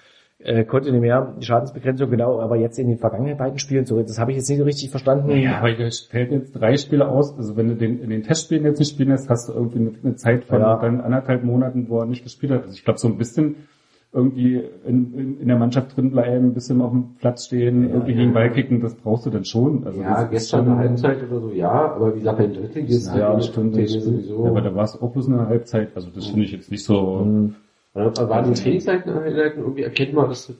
äh, konnte nicht mehr die Schadensbegrenzung genau, aber jetzt in den vergangenen beiden Spielen so, das habe ich jetzt nicht so richtig verstanden. Ja, aber ihr stellt jetzt drei Spiele aus. Also wenn du den in den Testspielen jetzt nicht spielen lässt, hast du irgendwie eine, eine Zeit von Ja. dann anderthalb Monaten, wo er nicht gespielt hat. Also ich glaube so ein bisschen irgendwie in, in, in der Mannschaft drin bleiben, ein bisschen auf dem Platz stehen, irgendwie ja. gegen Ball kicken, das brauchst du dann schon. Also Ja, ist gestern eine Halbzeit oder so, ja, aber wie gesagt, beim Drittligisten, Ja, ja, eine Stunde. Training sowieso. Ja, aber da war es auch bloß eine Halbzeit. Also das finde ich jetzt nicht so. Mhm. Waren die Trainingseinheiten irgendwie erkennbar, dass das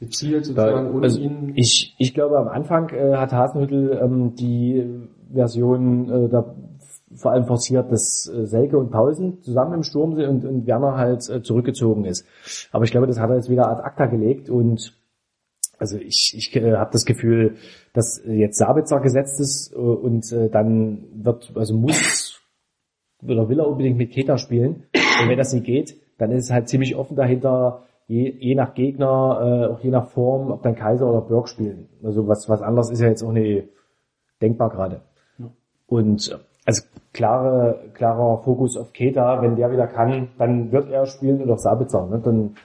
gezielt sozusagen ohne also ihn ich, ich glaube, am Anfang äh, hat Hasenhüttel ähm, die Version äh, da vor allem forciert, dass äh, Selke und Paulsen zusammen im Sturm sind und, und Werner halt äh, zurückgezogen ist. Aber ich glaube, das hat er jetzt wieder ad acta gelegt und also ich, ich äh, habe das Gefühl, dass jetzt Sabitzer gesetzt ist äh, und äh, dann wird, also muss oder will er unbedingt mit Keta spielen. Und wenn das nicht geht, dann ist es halt ziemlich offen dahinter, je, je nach Gegner, äh, auch je nach Form, ob dann Kaiser oder Burg spielen. Also was, was anderes ist ja jetzt auch nicht denkbar gerade. Und äh, also klare, klarer Fokus auf Keta, wenn der wieder kann, dann wird er spielen und auf Sabitzer. Ne? Dann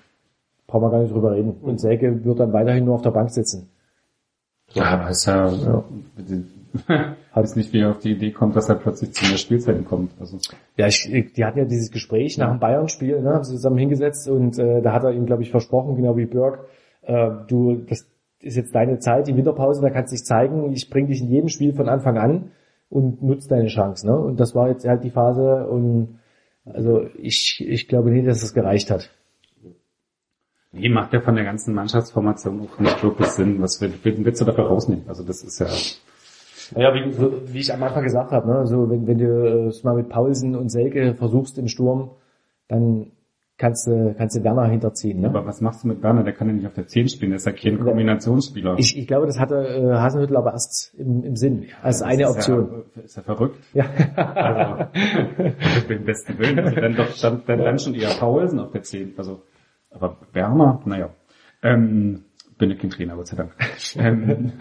brauchen wir gar nicht drüber reden. Und Selke wird dann weiterhin nur auf der Bank sitzen. Ja, aber ist ja, ja. weiß nicht, wie er auf die Idee kommt, dass er plötzlich zu mehr Spielzeiten kommt. Also Ja, ich, die hatten ja dieses Gespräch nach dem Bayern-Spiel, ne, haben sie zusammen hingesetzt und äh, da hat er ihm, glaube ich, versprochen, genau wie Burg, äh, du, das ist jetzt deine Zeit, die Winterpause, da kannst du dich zeigen, ich bring dich in jedem Spiel von Anfang an und nutz deine Chance. Ne? Und das war jetzt halt die Phase und also ich, ich glaube nicht, dass es gereicht hat. Nee, macht ja von der ganzen Mannschaftsformation auch nicht wirklich Sinn. Was will- will- willst du dafür rausnehmen? Also das ist ja, Ja, wie, wie ich am Anfang gesagt habe, ne? so wenn, wenn du äh, es mal mit Paulsen und Selke versuchst im Sturm, dann kannst du, kannst du Werner hinterziehen. Ne? aber was machst du mit Werner? Der kann ja nicht auf der 10 spielen, der ist ja kein Kombinationsspieler. Ich, ich glaube, das hatte äh, Hasenhüttl aber erst im, im Sinn, als Das eine ist Option. Ja, ist ja verrückt. Ja. Also, mit dem besten Willen. Also dann doch stand dann, dann schon eher Paulsen auf der 10. Also, aber Werner, naja. Ähm, bin ja kein Trainer, Gott sei Dank. ähm,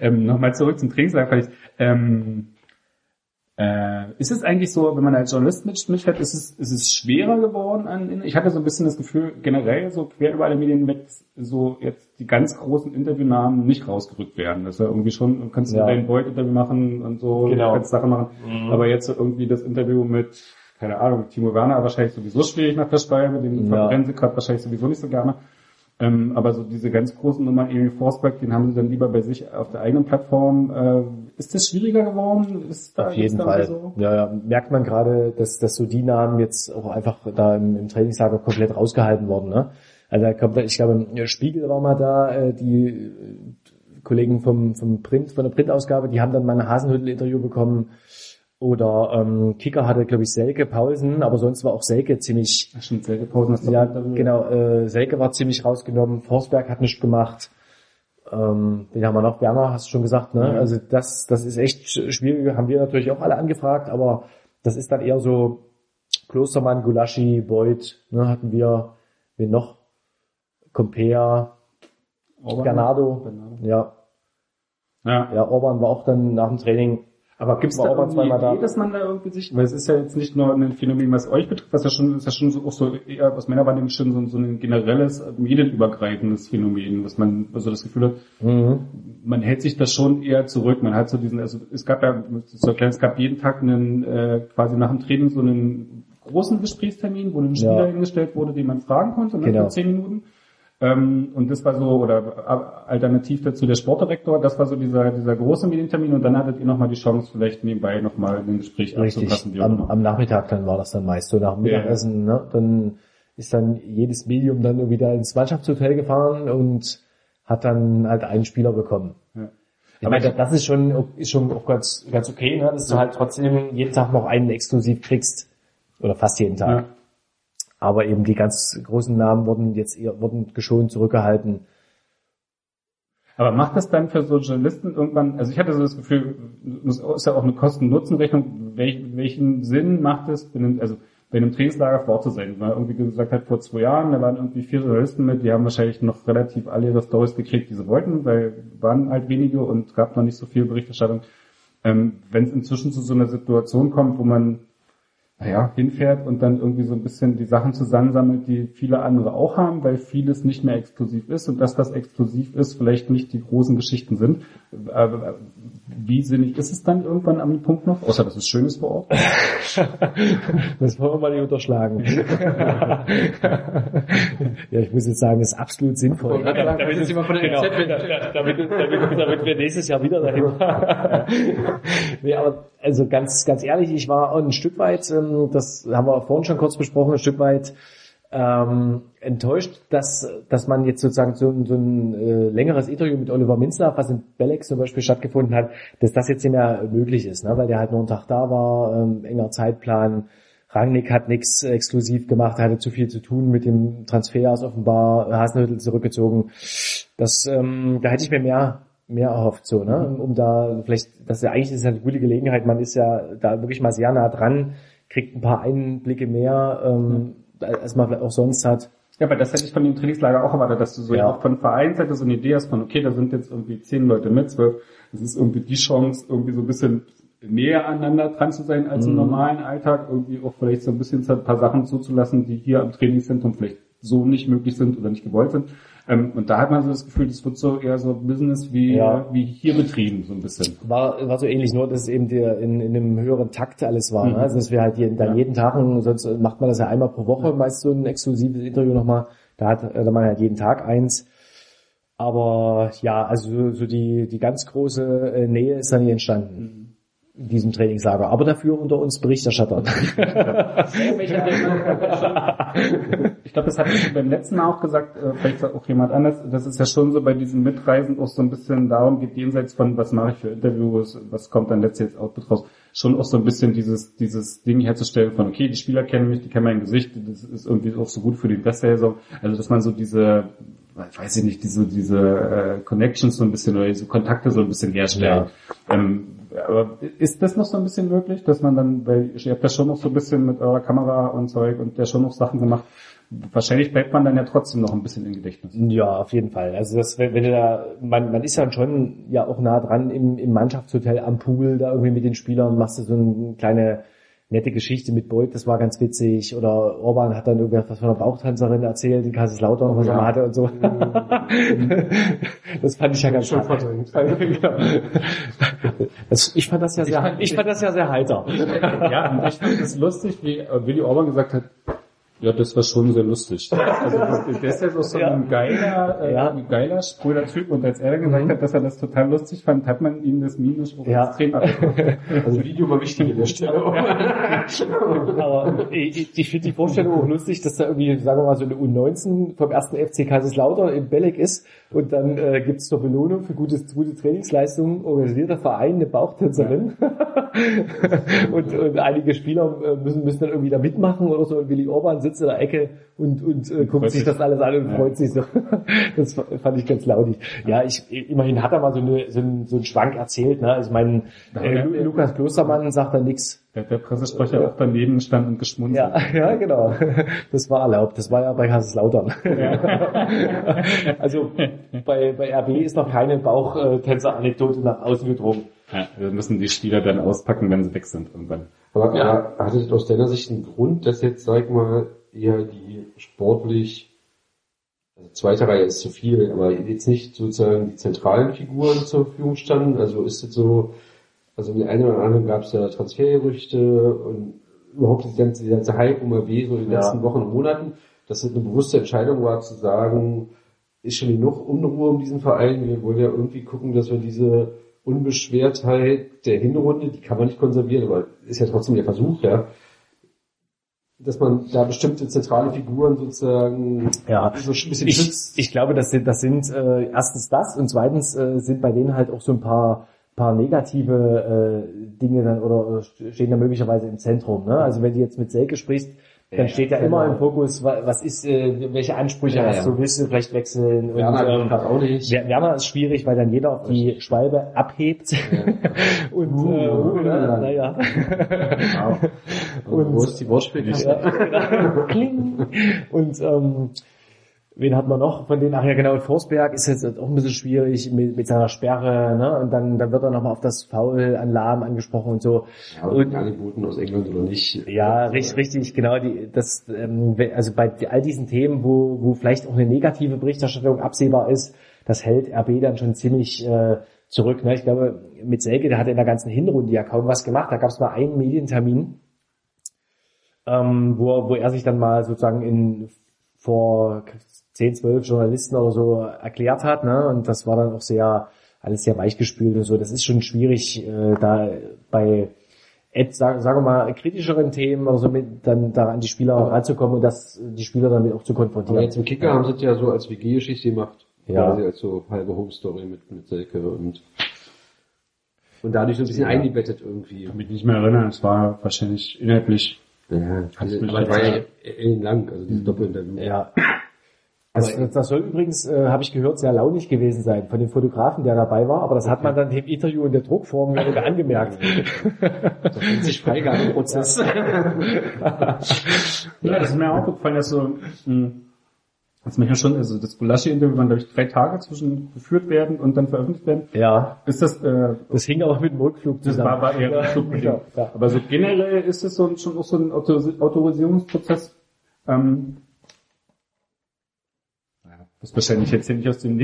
ähm, Nochmal zurück zum Trainingslager vielleicht. Ähm, äh, ist es eigentlich so, wenn man als Journalist mit, mitfährt, ist es, ist es schwerer geworden? An, ich hatte so ein bisschen das Gefühl, generell so quer über alle Medien weg, so jetzt die ganz großen Interviewnamen nicht rausgerückt werden. Das ist ja irgendwie schon, du kannst Ja. ja. dein Beut-Interview machen und so, Genau. du kannst Sachen machen. Aber jetzt so irgendwie das Interview mit, keine Ahnung, Timo Werner wahrscheinlich sowieso schwierig nach der Steuer, mit dem Ja. verbrennen sie gerade wahrscheinlich sowieso nicht so gerne. Ähm, aber so diese ganz großen Nummer, Emil Forsberg, den haben sie dann lieber bei sich auf der eigenen Plattform. Äh, ist das schwieriger geworden? Ist da, Auf jeden Fall. So? Ja, ja, merkt man gerade, dass, dass so die Namen jetzt auch einfach da im, im Trainingslager komplett rausgehalten wurden. Ne? Also da kommt, ich glaube, Spiegel war mal da, äh, die äh, Kollegen vom, vom Print, von der Printausgabe, die haben dann mal ein Hasenhüttel-Interview bekommen. Oder ähm, Kicker hatte, glaube ich, Selke Paulsen, aber sonst war auch Selke ziemlich Ja, Stimmt, selbe Pausen hast du ja, genau. Äh, Selke war ziemlich rausgenommen. Forsberg hat nichts gemacht. Ähm, den haben wir noch. Werner, hast du schon gesagt, ne? Mhm. Also das, das ist echt sch- schwierig. Haben wir natürlich auch alle angefragt, aber das ist dann eher so Klostermann, Gulaschi, Beuth, ne, hatten wir. Wen noch? Compea, Orban? Bernardo. Ja, Ja. ja, Orban war auch dann nach dem Training. Aber gibt es da irgendwie zweimal da? Idee, dass man da irgendwie sich, weil es ist ja jetzt nicht nur ein Phänomen, was euch betrifft, was ja schon, ist ja schon so, auch so eher aus meiner Wahrnehmung schon so, so ein generelles, medienübergreifendes Phänomen, was man also das Gefühl hat, Mhm. man hält sich da schon eher zurück. Man hat so diesen, also es gab ja, so erklären, es gab jeden Tag einen, äh, quasi nach dem Training so einen großen Gesprächstermin, wo ein Spieler Ja. hingestellt wurde, den man fragen konnte, ne, Genau. für zehn Minuten. Ähm, und das war so, oder a- alternativ dazu der Sportdirektor, das war so dieser, dieser große Medientermin und dann hattet ihr nochmal die Chance, vielleicht nebenbei nochmal ein Gespräch. Richtig. auch Am, am Nachmittag dann war das dann meist so nach dem. Mittagessen, ne? Dann ist dann jedes Medium dann wieder ins Mannschaftshotel gefahren und hat dann halt einen Spieler bekommen. Ja. Ich meine, das ist schon, ist schon auch ganz, ganz okay, ne? dass du halt trotzdem jeden Tag noch einen exklusiv kriegst. Oder fast jeden Tag. Ja. Aber eben die ganz großen Namen wurden jetzt eher, wurden geschont zurückgehalten. Aber macht das dann für so Journalisten irgendwann, also ich hatte so das Gefühl, das ist ja auch eine Kosten-Nutzen-Rechnung, welch, welchen Sinn macht es, also bei einem Trainingslager vor Ort zu sein? Weil irgendwie gesagt hat, vor zwei Jahren, da waren irgendwie vier Journalisten mit, die haben wahrscheinlich noch relativ alle ihre Stories gekriegt, die sie wollten, weil waren halt wenige und gab noch nicht so viel Berichterstattung. Ähm, Wenn es inzwischen zu so einer Situation kommt, wo man naja, hinfährt und dann irgendwie so ein bisschen die Sachen zusammensammelt, die viele andere auch haben, weil vieles nicht mehr exklusiv ist und das, was exklusiv ist, vielleicht nicht die großen Geschichten sind. Äh, Wie sinnig ist es dann irgendwann am Punkt noch? Außer, dass es schön ist vor Ort. Das wollen wir mal nicht unterschlagen. ja, ich muss jetzt sagen, das ist absolut sinnvoll. sagen, damit jetzt jemand von der genau, damit, damit, damit wir nächstes Jahr wieder dahin nee, aber also ganz, ganz ehrlich, ich war ein Stück weit, ähm, das haben wir vorhin schon kurz besprochen, ein Stück weit ähm, enttäuscht, dass, dass man jetzt sozusagen so, ein- so ein äh, längeres Interview mit Oliver Minzlaff, was in Bellex zum Beispiel stattgefunden hat, dass das jetzt nicht mehr möglich ist, ne? weil der halt nur einen Tag da war, ähm, enger Zeitplan. Rangnick hat nichts exklusiv gemacht, hatte zu viel zu tun mit dem Transfer aus offenbar Hasenhüttel zurückgezogen. Das, ähm, da hätte ich mir mehr mehr erhofft, so, ne? Um da vielleicht, das ist ja eigentlich ist ja eine gute Gelegenheit, man ist ja da wirklich mal sehr nah dran, kriegt ein paar Einblicke mehr, ähm, als man vielleicht auch sonst hat. Ja, aber das hätte ich von dem Trainingslager auch erwartet, dass du so Ja. auch von Vereinsseite so eine Idee hast von, okay, da sind jetzt irgendwie zehn Leute mit, zwölf, das ist irgendwie die Chance, irgendwie so ein bisschen näher aneinander dran zu sein als im Mhm. normalen Alltag, irgendwie auch vielleicht so ein bisschen ein paar Sachen zuzulassen, die hier am Trainingszentrum vielleicht so nicht möglich sind oder nicht gewollt sind. Ähm, und da hat man so das Gefühl, das wird so eher so Business wie, Ja. wie hier betrieben, so ein bisschen. War, war so ähnlich, nur dass es eben der in, in einem höheren Takt alles war. Mhm. Ne? Also dass wir halt jeden, dann Ja. jeden Tag, sonst macht man das ja einmal pro Woche, meist so ein exklusives Interview nochmal. Da hat da man halt jeden Tag eins. Aber ja, also so, die, die ganz große äh, Nähe ist dann nie entstanden. In diesem Trainingslager. Aber dafür unter uns Berichterstattern. Ich glaube, das hatte ich beim letzten Mal auch gesagt, äh, vielleicht auch jemand anders, dass es ja schon so bei diesen Mitreisen auch so ein bisschen darum geht, jenseits von, was mache ich für Interviews, was kommt dann letztlich als Output raus, schon auch so ein bisschen dieses, dieses Ding herzustellen von, okay, die Spieler kennen mich, die kennen mein Gesicht, das ist irgendwie auch so gut für die Rest der Saison. Also, dass man so diese, weiß ich nicht, diese, diese äh, Connections so ein bisschen oder diese Kontakte so ein bisschen herstellt. Ähm, aber ist das noch so ein bisschen möglich, dass man dann, weil ihr habt ja schon noch so ein bisschen mit eurer Kamera und Zeug und ja schon noch Sachen gemacht, wahrscheinlich bleibt man dann ja trotzdem noch ein bisschen im Gedächtnis. Ja, auf jeden Fall. Also das, wenn, wenn du da, man, man ist ja schon ja auch nah dran im, im Mannschaftshotel am Pool, da irgendwie mit den Spielern machst du so eine kleine nette Geschichte mit Beuth, das war ganz witzig. Oder Orban hat dann irgendwas von einer Bauchtänzerin erzählt in Kaiserslautern, was er ja. mal hatte und so. das fand ich ja ganz verdrängt. Genau. das, ich fand das ja sehr, ich fand das ja sehr heiter. ja, und ich fand es lustig, wie Willy Orban gesagt hat, Ja, das war schon sehr lustig. Also der ist ja so, so Ja. ein geiler, äh, Ja. geiler, spröder Typ. Und als er dann gesagt Mhm. hat, dass er das total lustig fand, hat man ihm das Minus auch Ja. extrem. Also Video war wichtig an der Stelle. Aber ich, ich finde die Vorstellung auch lustig, dass da irgendwie, sagen wir mal, so eine U19 vom ersten FC Kaiserslautern in Belek ist und dann äh, gibt's zur Belohnung für gute, gute Trainingsleistungen organisiert der Verein eine Bauchtänzerin und, und einige Spieler äh, müssen, müssen dann irgendwie da mitmachen oder so und Willi Orban sitzt in der Ecke und, und äh, guckt freut sich das alles an und Ja. freut sich so. Das fand ich ganz lautig. Ja, ich immerhin hat er mal so, eine, so, einen, so einen Schwank erzählt. Ne? Also mein äh, Lu- Lukas Klostermann sagt da nix. Da hat der Pressesprecher auch daneben stand und geschmunzelt. Ja, ja, genau. Das war erlaubt. Das war ja bei Kaiserslautern. also bei, bei RB ist noch keine Bauchtänzer-Anekdote nach außen gedrungen. Ja, wir müssen die Spieler dann auspacken, wenn sie weg sind irgendwann. Aber Ja. ja. das aus deiner Sicht einen Grund, dass jetzt, sag ich mal, eher die sportlich, also zweite Reihe ist zu viel, aber jetzt nicht sozusagen die zentralen Figuren zur Verfügung standen? Also ist es so, also in der einen oder anderen gab es ja Transfergerüchte und überhaupt die ganze, die ganze Hype um RB so in den Ja. letzten Wochen und Monaten, dass es eine bewusste Entscheidung war zu sagen, ist schon genug Unruhe um diesen Verein, wir wollen ja irgendwie gucken, dass wir diese Unbeschwertheit der Hinrunde, die kann man nicht konservieren, aber ist ja trotzdem der Versuch, ja, dass man da bestimmte zentrale Figuren sozusagen Ja. so ein bisschen Ich, schützt. ich glaube, das sind, das sind äh, erstens das und zweitens äh, sind bei denen halt auch so ein paar paar negative äh, Dinge dann oder äh, stehen da möglicherweise im Zentrum. Ne? Also wenn du jetzt mit Selke sprichst, dann steht ja genau. immer im Fokus, wa- was ist, äh, welche Ansprüche Ja, hast du, willst du vielleicht wechseln? Und, Werner ähm, auch nicht. Wer- Werner ist schwierig, weil dann jeder auf die Schwalbe abhebt. und äh, Uh, na- naja. Und wo ist die Wortspiel? Ja, genau. Und ähm, wen hat man noch von denen? Ach ja, genau, Forsberg ist jetzt auch ein bisschen schwierig mit, mit seiner Sperre, ne? Und dann, dann wird er nochmal auf das Foul an Lahm angesprochen und so. Ja, und Angeboten aus England oder nicht. Ja, richtig, richtig, genau. Die, das, ähm, also bei all diesen Themen, wo, wo vielleicht auch eine negative Berichterstattung absehbar ist, das hält RB dann schon ziemlich äh, zurück. Ne? Ich glaube, mit Selke, der hat in der ganzen Hinrunde ja kaum was gemacht. Da gab es mal einen Medientermin, ähm, wo, wo er sich dann mal sozusagen in vor 10, 12 Journalisten oder so erklärt hat. Ne? Und das war dann auch sehr, alles sehr weichgespült und so. Das ist schon schwierig, äh, da bei et, sag, sagen wir mal, kritischeren Themen oder so mit, dann da an die Spieler ranzukommen und das, die Spieler damit auch zu Aber konfrontieren. jetzt im Kicker haben sie es ja so als WG-Geschichte gemacht. Ja. Quasi als so halbe Home-Story mit, mit Selke und, und dadurch so ein bisschen Ja. eingebettet irgendwie. Ich kann mich nicht mehr erinnern, es war wahrscheinlich inhaltlich. Ja, Kannst du mich aber es war ja jetzt- ellenlang, also diese Doppelinterview. Ja. Das, das soll übrigens, äh, habe ich gehört, sehr launig gewesen sein von dem Fotografen, der dabei war, aber das hat man dann im Interview in der Druckform angemerkt. Das nennt sich Freigabeprozess. Ja, das ist mir auch aufgefallen, dass so, mh, das manchmal schon, also das Bulaschi-Interview waren, glaube ich, drei Tage zwischen geführt werden und dann veröffentlicht werden. Ja, Ist das, äh, das hing auch mit dem Rückflug das zusammen. war, war eher ja, Rückflugbedingt. ja, ja. Aber so generell ist es so, ein- schon auch so ein Auto- Autorisierungsprozess. Ähm, das wahrscheinlich jetzt hier nicht aus dem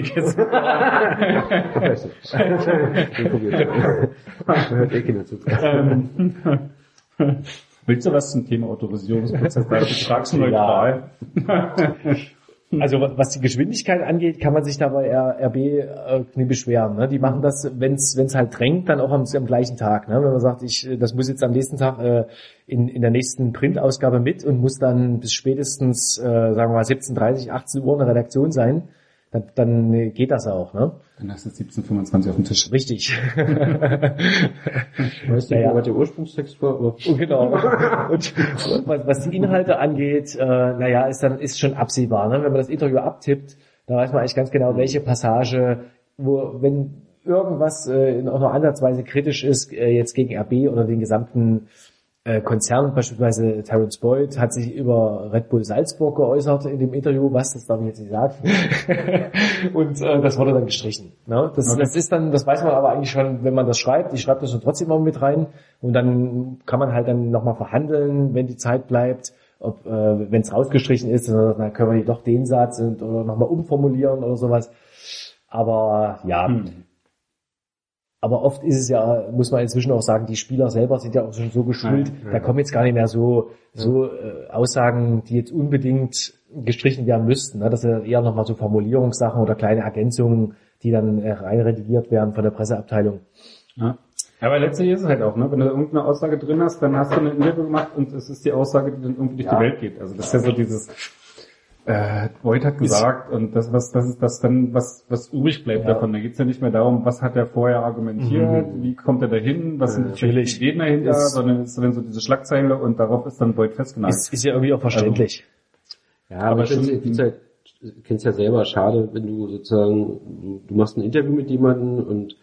zu. ähm, Willst du was zum Thema Autorisierungsprozess? Ich frag's nur neutral. Also wa- was die Geschwindigkeit angeht, kann man sich da bei RB äh, nie beschweren. Ne? Die machen das, wenn es halt drängt, dann auch am, am gleichen Tag. Ne? Wenn man sagt, ich äh, das muss jetzt am nächsten Tag äh, in, in der nächsten Printausgabe mit und muss dann bis spätestens, äh, sagen wir mal 17.30, 18 Uhr in der Redaktion sein, dann, dann äh, geht das auch. Ne? Dann hast du 1725 auf dem Tisch. Richtig. Weißt du, Ja, ja. was der Ursprungstext war? Oh, genau. Und was, was die Inhalte angeht, äh, naja, ist dann ist schon absehbar. Ne? Wenn man das Interview abtippt, da weiß man eigentlich ganz genau, welche Passage, wo wenn irgendwas äh, in auch nur ansatzweise kritisch ist, äh, jetzt gegen RB oder den gesamten äh, Konzern, beispielsweise Terence Boyd hat sich über Red Bull Salzburg geäußert in dem Interview, was, das darf ich jetzt nicht sagen. Und äh, das wurde dann gestrichen. Ne? Das, Okay. das ist dann, das weiß man aber eigentlich schon, wenn man das schreibt. Ich schreibe das dann trotzdem immer mit rein und dann kann man halt dann nochmal verhandeln, wenn die Zeit bleibt. Ob, äh, wenn es rausgestrichen ist, dann können wir doch den Satz und, oder nochmal umformulieren oder sowas. Aber ja, Hm. Aber oft ist es ja, muss man inzwischen auch sagen, die Spieler selber sind ja auch schon so geschult, Ja, ja. da kommen jetzt gar nicht mehr so, so äh, Aussagen, die jetzt unbedingt gestrichen werden müssten. Ne? Das sind eher nochmal so Formulierungssachen oder kleine Ergänzungen, die dann äh, rein redigiert werden von der Presseabteilung. Ja. Aber letztlich ist es halt auch, ne? wenn du irgendeine Aussage drin hast, dann hast du ein Interview gemacht und es ist die Aussage, die dann irgendwie durch Ja. die Welt geht. Also das ist ja so dieses, äh, Voigt hat gesagt und das, was, das ist das dann, was, was übrig bleibt Ja. davon. Da geht's ja nicht mehr darum, was hat er vorher argumentiert, wie kommt er dahin, was sind die Natürlich. Ideen dahinter, Ist- sondern es ist dann so diese Schlagzeile und darauf ist dann Voigt festgenagelt. Ist, ist ja irgendwie auch verständlich. Ja, aber, Aber ich finde, schon- die kennst ja selber, schade, wenn du sozusagen, du, du machst ein Interview mit jemandem und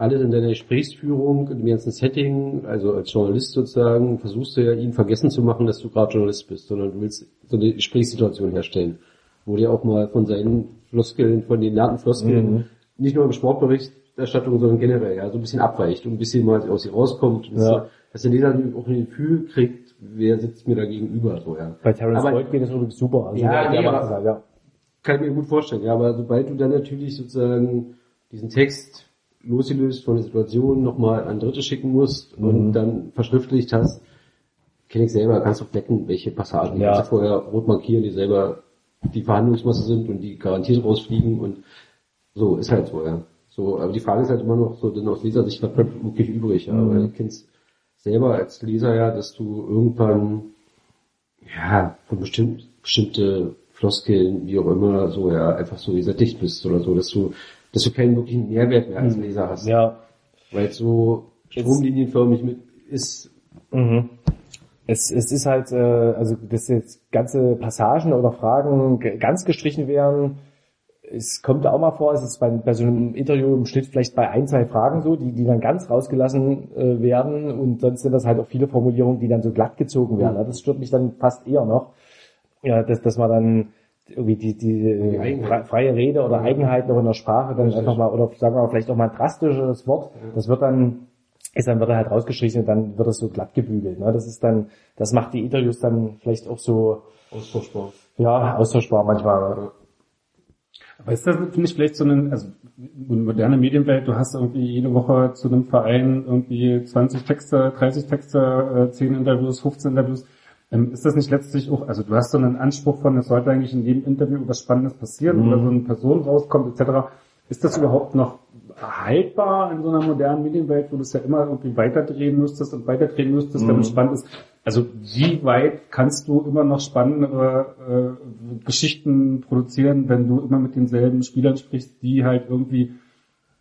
alles in deiner Gesprächsführung, in dem ganzen Setting, also als Journalist sozusagen, versuchst du ja ihn vergessen zu machen, dass du gerade Journalist bist, sondern du willst so eine Gesprächssituation herstellen, wo der auch mal von seinen Floskeln, von den lernten Floskeln, nicht nur im Sportberichterstattung, sondern generell, ja, so ein bisschen abweicht und ein bisschen mal aus ihr rauskommt, dass, Ja. dass der Leser auch ein Gefühl kriegt, wer sitzt mir da gegenüber, so, ja. Bei Terence Aber- Boyd geht das übrigens super. Also Ja, der, der das halt, ja. Kann ich mir gut vorstellen, ja, aber sobald du dann natürlich sozusagen diesen Text losgelöst von der Situation nochmal an Dritte schicken musst Mhm. und dann verschriftlicht hast, kenne ich selber, kannst du flecken, welche Passagen, die Ja. kannst du vorher rot markieren, die selber die Verhandlungsmasse sind und die garantiert rausfliegen und so, ist halt so, ja. So, aber die Frage ist halt immer noch so, denn aus Lesersicht, was bleibt wirklich übrig, ja, Mhm. weil du kennst selber als Leser ja, dass du irgendwann ja, von bestimmt, bestimmte Floskeln, wie auch immer, so ja, einfach so gesättigt bist oder so, dass du, dass du keinen wirklichen Mehrwert mehr als Leser hast. Ja, Weil es so stromlinienförmig mit ist. Mhm. Es, es ist halt, äh, also dass jetzt ganze Passagen oder Fragen ganz gestrichen werden, es kommt auch mal vor, es ist bei, bei so einem Interview im Schnitt vielleicht bei ein, zwei Fragen so, die, die dann ganz rausgelassen äh, werden und sonst sind das halt auch viele Formulierungen, die dann so glatt gezogen werden. Mhm. Das stört mich dann fast eher noch, ja, dass, dass man dann irgendwie die, die, Die äh, fre- freie Rede oder. Eigenheiten auch in der Sprache dann Richtig. einfach mal, oder sagen wir mal vielleicht auch mal ein drastisches Wort, das wird dann ist dann wird er halt rausgestrichen und dann wird es so glatt gebügelt. Ne? Das ist dann, das macht die Interviews dann vielleicht auch so, Austauschbar. ja, austauschbar manchmal. Ne? Aber ist das finde ich vielleicht so ein, also eine moderne Medienwelt, du hast irgendwie jede Woche zu einem Verein irgendwie 20 Texte, 30 Texte, äh, 10 Interviews, 15 Interviews. Ähm, ist das nicht letztlich auch, also du hast so einen Anspruch von, es sollte eigentlich in jedem Interview was Spannendes passieren oder so eine Person rauskommt etc. Ist das überhaupt noch haltbar in so einer modernen Medienwelt, wo du es ja immer irgendwie weiterdrehen müsstest und weiterdrehen müsstest, damit es spannend ist? Also wie weit kannst du immer noch spannende äh, Geschichten produzieren, wenn du immer mit denselben Spielern sprichst, die halt irgendwie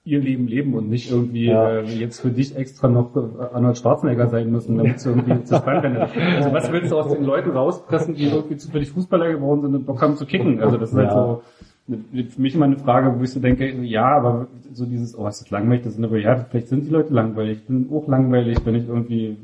ihr Leben leben und nicht irgendwie Ja. äh, jetzt für dich extra noch äh, Arnold Schwarzenegger sein müssen, damit es irgendwie zu. Also was willst du aus den Leuten rauspressen, die irgendwie zufällig Fußballer geworden sind und Bock haben zu kicken? Also das ist halt Ja. so eine- für mich immer eine Frage, wo ich so denke, ja, aber so dieses, oh, ist das langweilig, das sind aber, ja, vielleicht sind die Leute langweilig. Ich bin auch langweilig, wenn ich irgendwie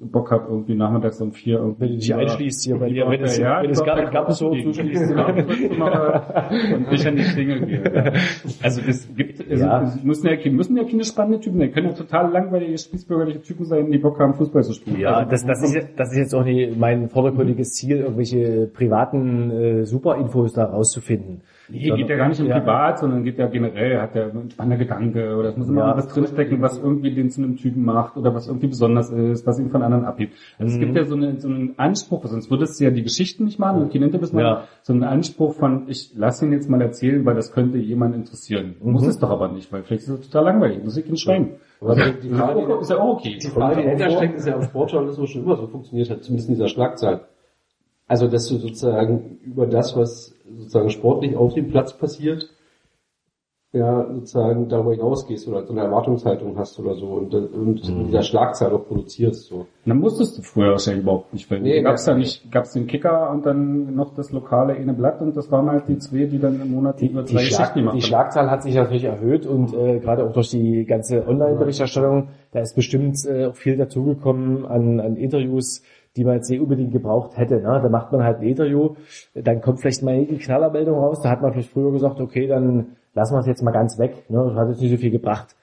Bock habe, irgendwie nachmittags um vier irgendwie. Wenn du dich einschließt hier bei dir, wenn es, ja, wenn es zuschließt. die Gartenschlüssel mache und ich an die Dinge gehe. Also es gibt, also Ja. es müssen ja, müssen ja keine spannenden Typen sein, können ja total langweilige, spießbürgerliche Typen sein, die Bock haben, Fußball zu spielen. Ja, Also, das, das, ist, das ist jetzt auch nicht mein vordergründiges Ziel, irgendwelche privaten äh, Superinfos da rauszufinden. Nee, geht ja gar nicht um Ja. privat, sondern geht ja generell, hat ja ein spannender Gedanke oder es muss immer Ja. was drinstecken, was irgendwie den zu einem Typen macht oder was irgendwie besonders ist, was ihn von anderen abhebt. Also es gibt Mhm. ja so, eine, so einen Anspruch, sonst würdest du ja die Geschichten nicht machen und keine Interviews machen, Ja. so einen Anspruch von, ich lass ihn jetzt mal erzählen, weil das könnte jemand interessieren. Muss Mhm. es doch aber nicht, weil vielleicht ist es total langweilig, muss ich ein Schwein. Aber die, die Frage, ist ja auch okay. die Frage, die dahinter steckt, ist ja im Sportjournalismus schon immer so funktioniert hat, zumindest in dieser Schlagzeile. Also, dass du sozusagen über das, was sozusagen sportlich auf dem Platz passiert, ja, sozusagen darüber hinausgehst oder so eine Erwartungshaltung hast oder so und, und in dieser Schlagzeile auch produzierst, so. Dann musstest du früher wahrscheinlich überhaupt nicht, weil Nee, gab's ja. ja nicht, gab's den Kicker und dann noch das lokale eine Blatt und das waren halt die zwei, die dann im Monat Die, über die, drei Schlag, Geschichten gemacht die. Schlagzahl hat sich natürlich erhöht und äh, gerade auch durch die ganze Online-Berichterstattung, da ist bestimmt äh, auch viel dazugekommen an, an Interviews, die man jetzt nicht unbedingt gebraucht hätte. Ne? Da macht man halt ein Interview, dann kommt vielleicht mal die Knallermeldung raus, da hat man vielleicht früher gesagt, okay, dann lassen wir es jetzt mal ganz weg. Ne? Das hat jetzt nicht so viel gebracht.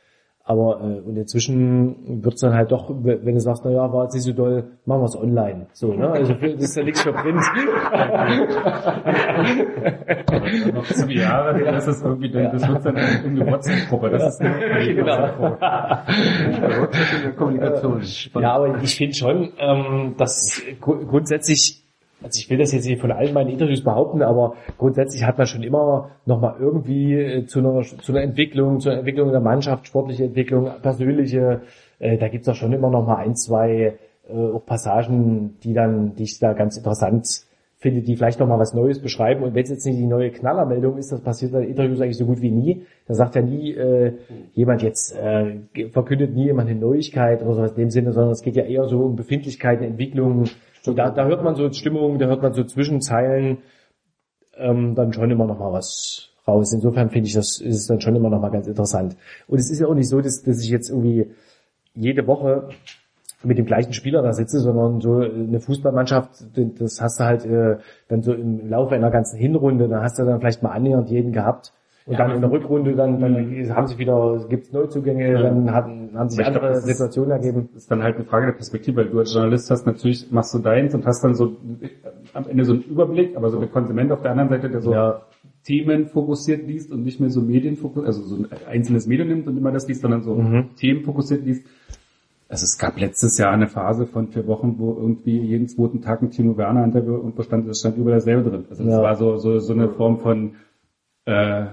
Aber äh, und inzwischen wird's dann halt doch, wenn du sagst, na ja, war jetzt nicht so doll, machen wir's online. So, ne? Also für, das ist ja nichts für Print. noch zwei Jahre, das ist irgendwie, dann, das wird dann irgendeine WhatsApp-Gruppe. Das ist eine Genau. Kommunikation. Ja, aber ich finde schon, ähm, dass gru- grundsätzlich, also ich will das jetzt nicht von allen meinen Interviews behaupten, aber grundsätzlich hat man schon immer nochmal irgendwie äh, zu einer, zu einer Entwicklung, zu einer Entwicklung der Mannschaft, sportliche Entwicklung, persönliche, äh, da gibt's auch schon immer noch mal ein, zwei äh, auch Passagen, die dann, die ich da ganz interessant finde, die vielleicht noch mal was Neues beschreiben. Und wenn es jetzt nicht die neue Knallermeldung ist, das passiert bei Interviews eigentlich so gut wie nie. Da sagt ja nie äh, jemand jetzt, äh, verkündet nie jemand eine Neuigkeit oder sowas in dem Sinne, sondern es geht ja eher so um Befindlichkeiten, Entwicklungen. Und da, da hört man so Stimmung, da hört man so Zwischenzeilen ähm, dann schon immer noch mal was raus. Insofern finde ich das ist es dann schon immer noch mal ganz interessant. Und es ist ja auch nicht so, dass, dass ich jetzt irgendwie jede Woche mit dem gleichen Spieler da sitze, sondern so eine Fußballmannschaft, das hast du halt äh, dann so im Laufe einer ganzen Hinrunde, dann hast du dann vielleicht mal annähernd jeden gehabt. Und dann in der Rückrunde, dann, dann haben sich wieder, gibt's Neuzugänge, dann haben, haben sich glaub, andere das ist- Situationen ergeben. ist dann halt eine Frage der Perspektive, weil du als Journalist hast natürlich, machst du deins und hast dann so am Ende so einen Überblick, aber so der Konsument auf der anderen Seite, der so Ja. Themen fokussiert liest und nicht mehr so Medien fokussiert, also so ein einzelnes Medium nimmt und immer das liest, sondern so Mhm. Themen fokussiert liest. Also es gab letztes Jahr eine Phase von vier Wochen, wo irgendwie jeden zweiten Tag ein Timo Werner Interview und bestand, es stand überall dasselbe drin. Also das Ja. war so, so, so eine Form von äh,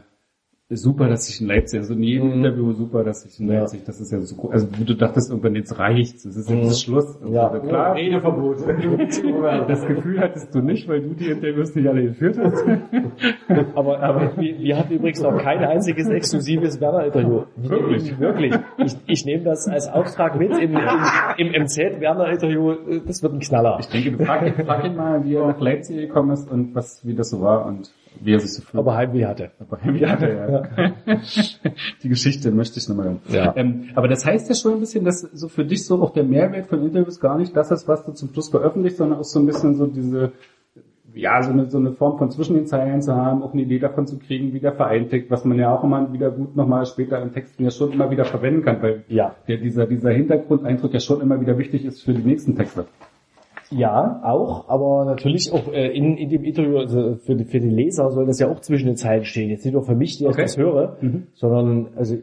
super, dass ich in Leipzig, also in jedem Interview super, dass ich in Mhm. Ja. Leipzig, das ist ja so cool. Also du dachtest irgendwann, jetzt reicht's, das ist jetzt Mhm. Schluss. Und Ja. so, klar. Redeverbot. Das Gefühl hattest du nicht, weil du die Interviews nicht alle geführt hast. Aber, aber wir, wir hatten übrigens noch kein einziges exklusives Werner-Interview. Wirklich? Wirklich. Ich, ich nehme das als Auftrag mit im, im, im MZ Werner-Interview. Das wird ein Knaller. Ich denke, frag, ihn- frag ihn mal, wie er nach Leipzig gekommen ist und was, wie das so war und wie so fühlt. Aber Heimweh hatte. Aber wie hat er, ja. Die Geschichte möchte ich nochmal hören. Ja. Ähm, aber das heißt ja schon ein bisschen, dass so für dich so auch der Mehrwert von Interviews gar nicht das ist, was du zum Schluss veröffentlicht, sondern auch so ein bisschen so diese, ja, so eine, so eine Form von zwischen den Zeilen zu haben, auch eine Idee davon zu kriegen, wie der Verein tickt, was man ja auch immer wieder gut nochmal später in Texten ja schon immer wieder verwenden kann, weil Ja. der, dieser, dieser Hintergrundeindruck ja schon immer wieder wichtig ist für die nächsten Texte. Ja, auch, aber natürlich auch äh, in, in dem Interview, also für, die, für die Leser soll das ja auch zwischen den Zeilen stehen. Jetzt nicht nur für mich, die Okay. ich das höre, sondern also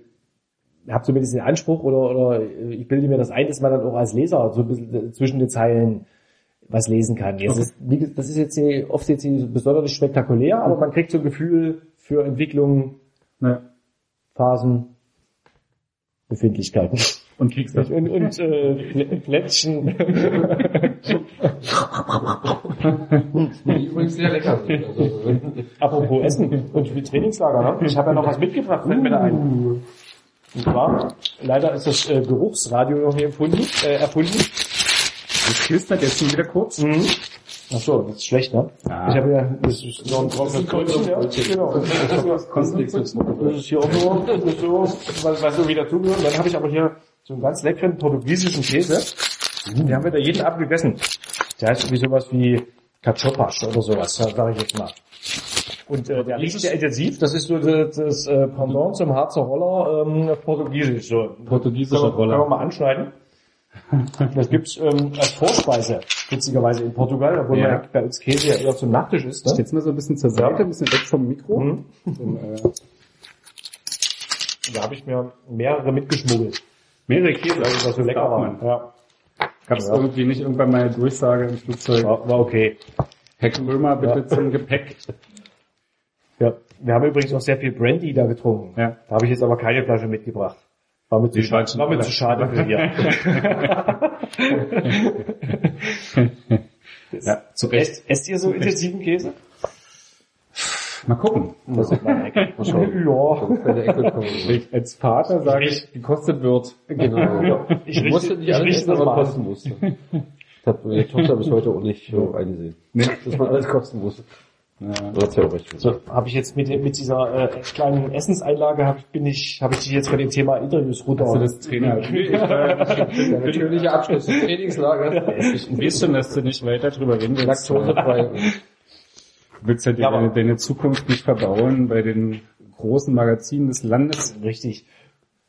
ich habe zumindest den Anspruch oder, oder ich bilde mir das ein, dass man dann auch als Leser so ein bisschen zwischen den Zeilen was lesen kann. Jetzt Okay. ist, das ist jetzt nicht, oft jetzt nicht besonders spektakulär, aber man kriegt so ein Gefühl für Entwicklung, Naja. Phasen, Befindlichkeiten. Und kriegst das. Und, und äh, Plä- Plättchen. Die übrigens sehr lecker sind. Also, Apropos Essen und wie Trainingslager, ne? Ich habe ja noch was mitgebracht, fällt mir da ein. Und zwar, leider ist das äh, Geruchsradio noch nie empfunden, äh, erfunden. Das knistert jetzt schon wieder kurz. Mhm. Ach so, das ist schlecht, ne? Ja. Ich habe ja, das ist noch ein trockenes Brötchen, ja. Genau. Das ist, das ist hier auch so, das ist so was, was so wieder zugehört. Dann habe ich aber hier so einen ganz leckeren portugiesischen Käse. Den haben wir da jeden Abend gegessen. Der heißt irgendwie sowas wie Cachopas oder sowas, sage ich jetzt mal. Und äh, der riecht sehr intensiv. Das ist so das, das äh, Pendant zum Harzer Roller ähm, portugiesisch. So. Portugiesischer Können wir- Roller. Können wir mal anschneiden. Das gibt's ähm, als Vorspeise, witzigerweise in Portugal, obwohl Ja. man bei uns Käse ja eher zum Nachtisch ist. Ne? jetzt mal so ein bisschen zur Seite, ein bisschen weg vom Mikro. Mhm. Und, äh, Da habe ich mir mehrere mitgeschmuggelt, mehrere Käse, weil das so lecker darf war. man. Ja. Gab es irgendwie nicht irgendwann mal eine Durchsage im Flugzeug? War, war okay. Herr Krömer, bitte Ja. zum Gepäck. Ja. Wir haben übrigens auch sehr viel Brandy da getrunken. Ja. Da habe ich jetzt aber keine Flasche mitgebracht. War mir zu, falschen war mir zu schade für hier. Ja, zu Recht. esst, esst ihr so intensiven Käse? Mal gucken. Das ist meine Ecke. ja. keine Ecke kommen. Ich, als Vater sage ich, gekostet wird. Genau. Ich Ich musste nicht ich alles richte essen, das aber mal an. kosten musste. Das hat meine Tochter bis heute auch nicht so eingesehen. Nee. Dass man alles kosten muss. Ja. Du hast ja auch recht. So, habe ich jetzt mit, mit dieser äh, kleinen Essenseinlage hab, ich- bin ich, habe ich dich jetzt bei dem Thema Interviews runter. Hast du das Trainer? Der natürliche Abschluss des Trainingslagers. Ich weiß schon, dass du nicht weiter drüber reden willst. Laktosefrei. Du willst ja, Ja, deine, deine Zukunft nicht verbauen bei den großen Magazinen des Landes. Richtig.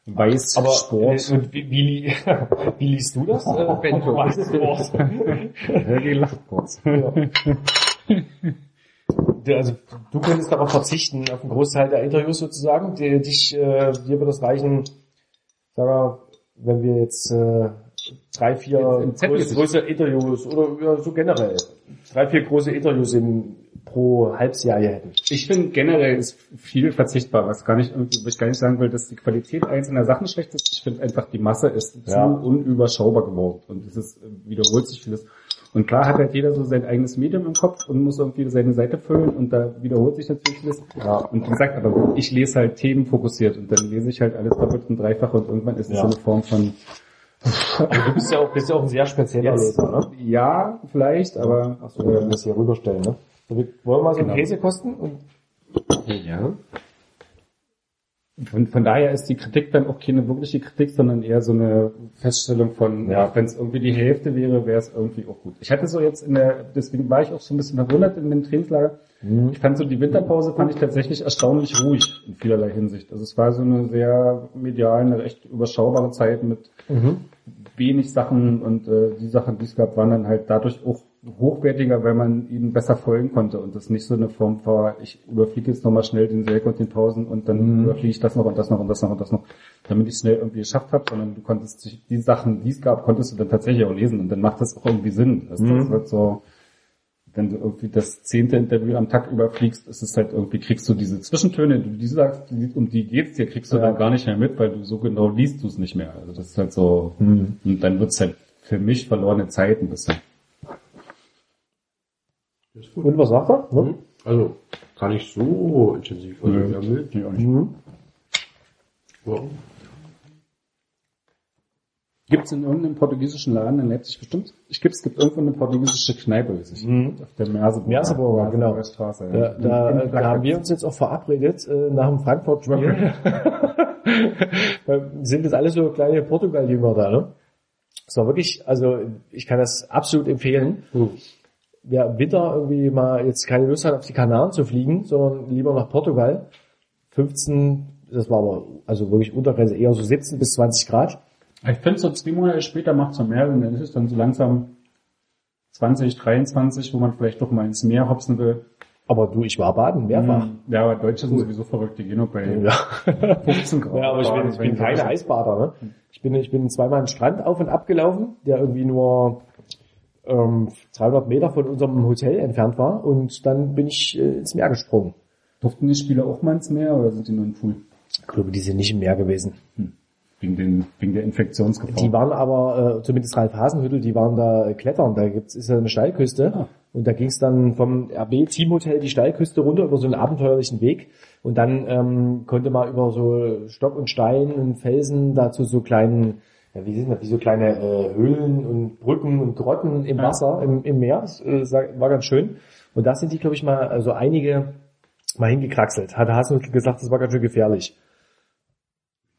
Weiß Aber Sport. äh, und wie, wie, wie liest du das? Äh, Ben, du weißt Sport. Lacht kurz. Der- Also du könntest darauf verzichten, auf einen Großteil der Interviews sozusagen. Die, dich, äh, dir wird es reichen, sag mal, wenn wir jetzt äh, drei, vier groß, große Interviews oder ja, so generell drei, vier große Interviews im, pro Halbserie hätten. Ich finde generell ist viel verzichtbar, was gar nicht irgendwie, wo ich gar nicht sagen will, dass die Qualität einzelner Sachen schlecht ist. Ich finde einfach, die Masse ist Ja. zu unüberschaubar geworden und es ist, äh, wiederholt sich vieles. Und klar hat halt jeder so sein eigenes Medium im Kopf und muss irgendwie seine Seite füllen und da wiederholt sich natürlich vieles. Ja. Und wie gesagt, aber ich lese halt themenfokussiert und dann lese ich halt alles doppelt und dreifach und irgendwann ist es Ja. so eine Form von, Aber du bist ja auch, bist ja auch ein sehr spezieller Jetzt, Leser, ne? ja, vielleicht, aber, Achso, wir werden das hier rüberstellen, ne? Wollen wir mal so einen Genau. Käse kosten? Und Ja. Von, von daher ist die Kritik dann auch keine wirkliche Kritik, sondern eher so eine Feststellung von, Ja. wenn es irgendwie die Hälfte wäre, wäre es irgendwie auch gut. Ich hatte so jetzt in der, deswegen war ich auch so ein bisschen verwundert in dem Trainingslager. Ich fand so die Winterpause fand ich tatsächlich erstaunlich ruhig in vielerlei Hinsicht. Also es war so eine sehr medial, eine recht überschaubare Zeit mit wenig Sachen und äh, die Sachen, die es gab, waren dann halt dadurch auch hochwertiger, weil man ihnen besser folgen konnte und das nicht so eine Form war, ich überfliege jetzt nochmal schnell den Selk und den Pausen und dann überfliege ich das noch und das noch und das noch und das noch, damit ich es schnell irgendwie geschafft habe, sondern du konntest die Sachen, die es gab, konntest du dann tatsächlich auch lesen und dann macht das auch irgendwie Sinn. Also Das wird so, wenn du irgendwie das zehnte Interview am Tag überfliegst, ist es halt irgendwie, kriegst du diese Zwischentöne, die du sagst, die- um die geht's dir, kriegst du Ja. dann gar nicht mehr mit, weil du so genau liest du es nicht mehr. Also das ist halt so, und dann wird's halt für mich verlorene Zeit ein bisschen. Ist gut. Und was sagt er? Ne? Mhm. Also, gar nicht so intensiv. Also, Nö. ja, mild. Nee, auch nicht. Mhm. Ja. Gibt's in irgendeinem portugiesischen Laden in Leipzig bestimmt? Ich gibt's, es gibt irgendwo eine portugiesische Kneipe, weiß ich. Mhm. Auf der Merseburger. Merseburger, genau. Straße, ja. Da, da, In- in da haben wir uns jetzt auch verabredet äh, nach dem Frankfurt-Spiel. Da sind jetzt alle so kleine Portugal-Jünger da, ne? Es war wirklich, also ich kann das absolut empfehlen. Wer im Winter irgendwie mal jetzt keine Lust hat, auf die Kanaren zu fliegen, sondern lieber nach Portugal. 15, das war aber also wirklich Untergrenze, eher so 17 bis 20 Grad. Ich finde so zwei Monate später macht's noch mehr, und dann ist es dann so langsam 20, 23, wo man vielleicht doch mal ins Meer hopsen will. Aber du, ich war baden, mehrfach. Ja, aber Deutsche sind sowieso verrückt, die gehen nur bei Ja. 15 Grad. Ja, aber ich bin, ich bin keine Eisbader. Ne? Ich bin, ich bin zweimal einen Strand auf und ab gelaufen, der irgendwie nur ähm, 300 Meter von unserem Hotel entfernt war und dann bin ich äh, ins Meer gesprungen. Durften die Spieler auch mal ins Meer oder sind die nur im Pool? Ich glaube, die sind nicht im Meer gewesen. Wegen, den, wegen der Infektionsgefahr. Die waren aber, äh, zumindest Ralf Hasenhüttel, die waren da äh, klettern. Da gibt's ist ja eine Steilküste. Ah. Und da ging es dann vom RB Teamhotel die Steilküste runter über so einen abenteuerlichen Weg. Und dann ähm, konnte man über so Stock und Stein und Felsen dazu so kleinen, ja, wie sind das, wie so kleine äh, Höhlen und Brücken und Grotten im Ja. Wasser, im, im Meer. Das äh, war ganz schön. Und da sind die, glaube ich, mal, also einige mal hingekraxelt. Hat Hasenhüttel gesagt, das war ganz schön gefährlich.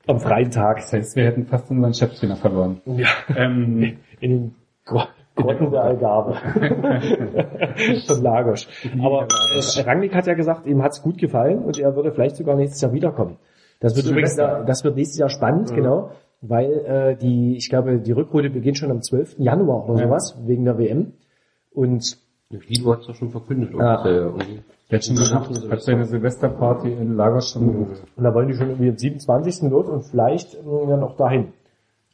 Am freien Tag. Das heißt, wir hätten fast unseren Cheftrainer verloren. Ja. Ähm, in den Gro- Grotten der Algarve von Lagos. Aber äh, Rangnick hat ja gesagt, ihm hat's gut gefallen und er würde vielleicht sogar nächstes Jahr wiederkommen. Das wird übrigens, das wird nächstes Jahr spannend, genau, weil äh, die, ich glaube, die Rückrunde beginnt schon am 12. Januar oder Ja. sowas wegen der WM. Und Guido hat's doch schon verkündet. Ja. offiziell irgendwie. der hat schon gesagt, hat seine Silvesterparty in gebucht. Und da wollen die schon irgendwie am 27. los und vielleicht äh, dann auch dahin.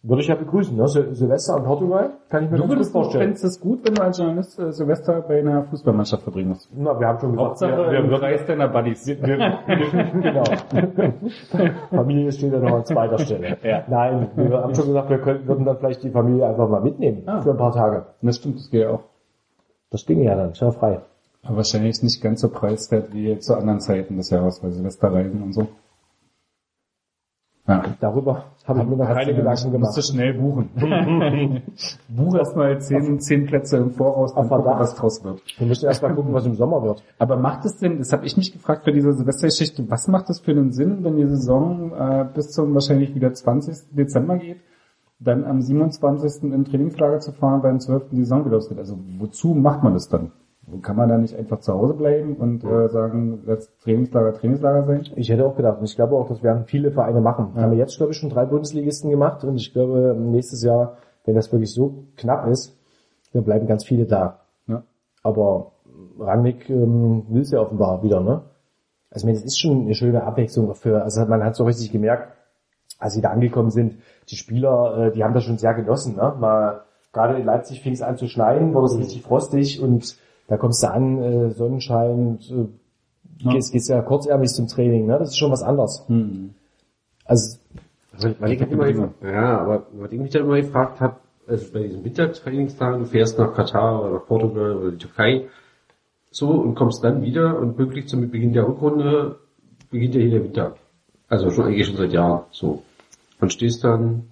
Würde ich ja begrüßen, ne? Sil Silvester in Portugal, kann ich mir Du ganz gut würdest du vorstellen. fändest es gut, wenn du als Journalist äh, Silvester bei einer Fußballmannschaft verbringen musst. Na, wir haben schon gesagt, Hauptsache wir, wir im Kreis deiner Buddies. genau. Familie steht ja noch an zweiter Stelle. Ja. Nein, wir haben schon gesagt, wir könnten, würden dann vielleicht die Familie einfach mal mitnehmen Ah. für ein paar Tage. Das stimmt, das geht ja auch. Das ginge ja dann, ist ja frei. Aber wahrscheinlich nicht ganz so preiswert wie zu anderen Zeiten des Jahres, weil Silvesterreisen und so. Ja. Darüber habe ich mir noch keine du- Gedanken Musst du gemacht. schnell buchen. Buch erstmal zehn, zehn Plätze im Voraus, dann gucken, was draus wird. Wir müssen erst mal gucken, was im Sommer wird. Aber macht es denn, das habe ich mich gefragt für diese Silvestergeschichte, was macht es für einen Sinn, wenn die Saison äh, bis zum wahrscheinlich wieder 20. Dezember geht, dann am 27. in Trainingslager zu fahren, beim 12. die Saison wieder losgeht? Also wozu macht man das dann? Kann man da nicht einfach zu Hause bleiben und äh, sagen, das Trainingslager Trainingslager sein? Ich hätte auch gedacht, und ich glaube auch, das werden viele Vereine machen. Ja. Haben wir jetzt, glaube ich, schon drei Bundesligisten gemacht und ich glaube, nächstes Jahr, wenn das wirklich so knapp ist, dann bleiben ganz viele da. Ja. Aber Rangnick ähm, will es ja offenbar wieder, ne? Also ich meine, es ist schon eine schöne Abwechslung für, also man hat so richtig gemerkt, als sie da angekommen sind, die Spieler, äh, die haben das schon sehr genossen, ne? Mal, gerade in Leipzig fing es an zu schneien, wurde es richtig frostig und da kommst du an, äh, Sonnenschein, äh, Ja. gehst, gehst ja kurzärmlich zum Training, ne? Das ist schon was anderes. Hm. Also Also, weil ich immer, ja, aber was ich mich dann immer gefragt habe, also bei diesen Wintertrainingstagen, du fährst nach Katar oder nach Portugal oder die Türkei, so, und kommst dann wieder und pünktlich zum Beginn der Rückrunde beginnt ja hier der Winter. Also schon eigentlich schon seit Jahren, so. Und stehst dann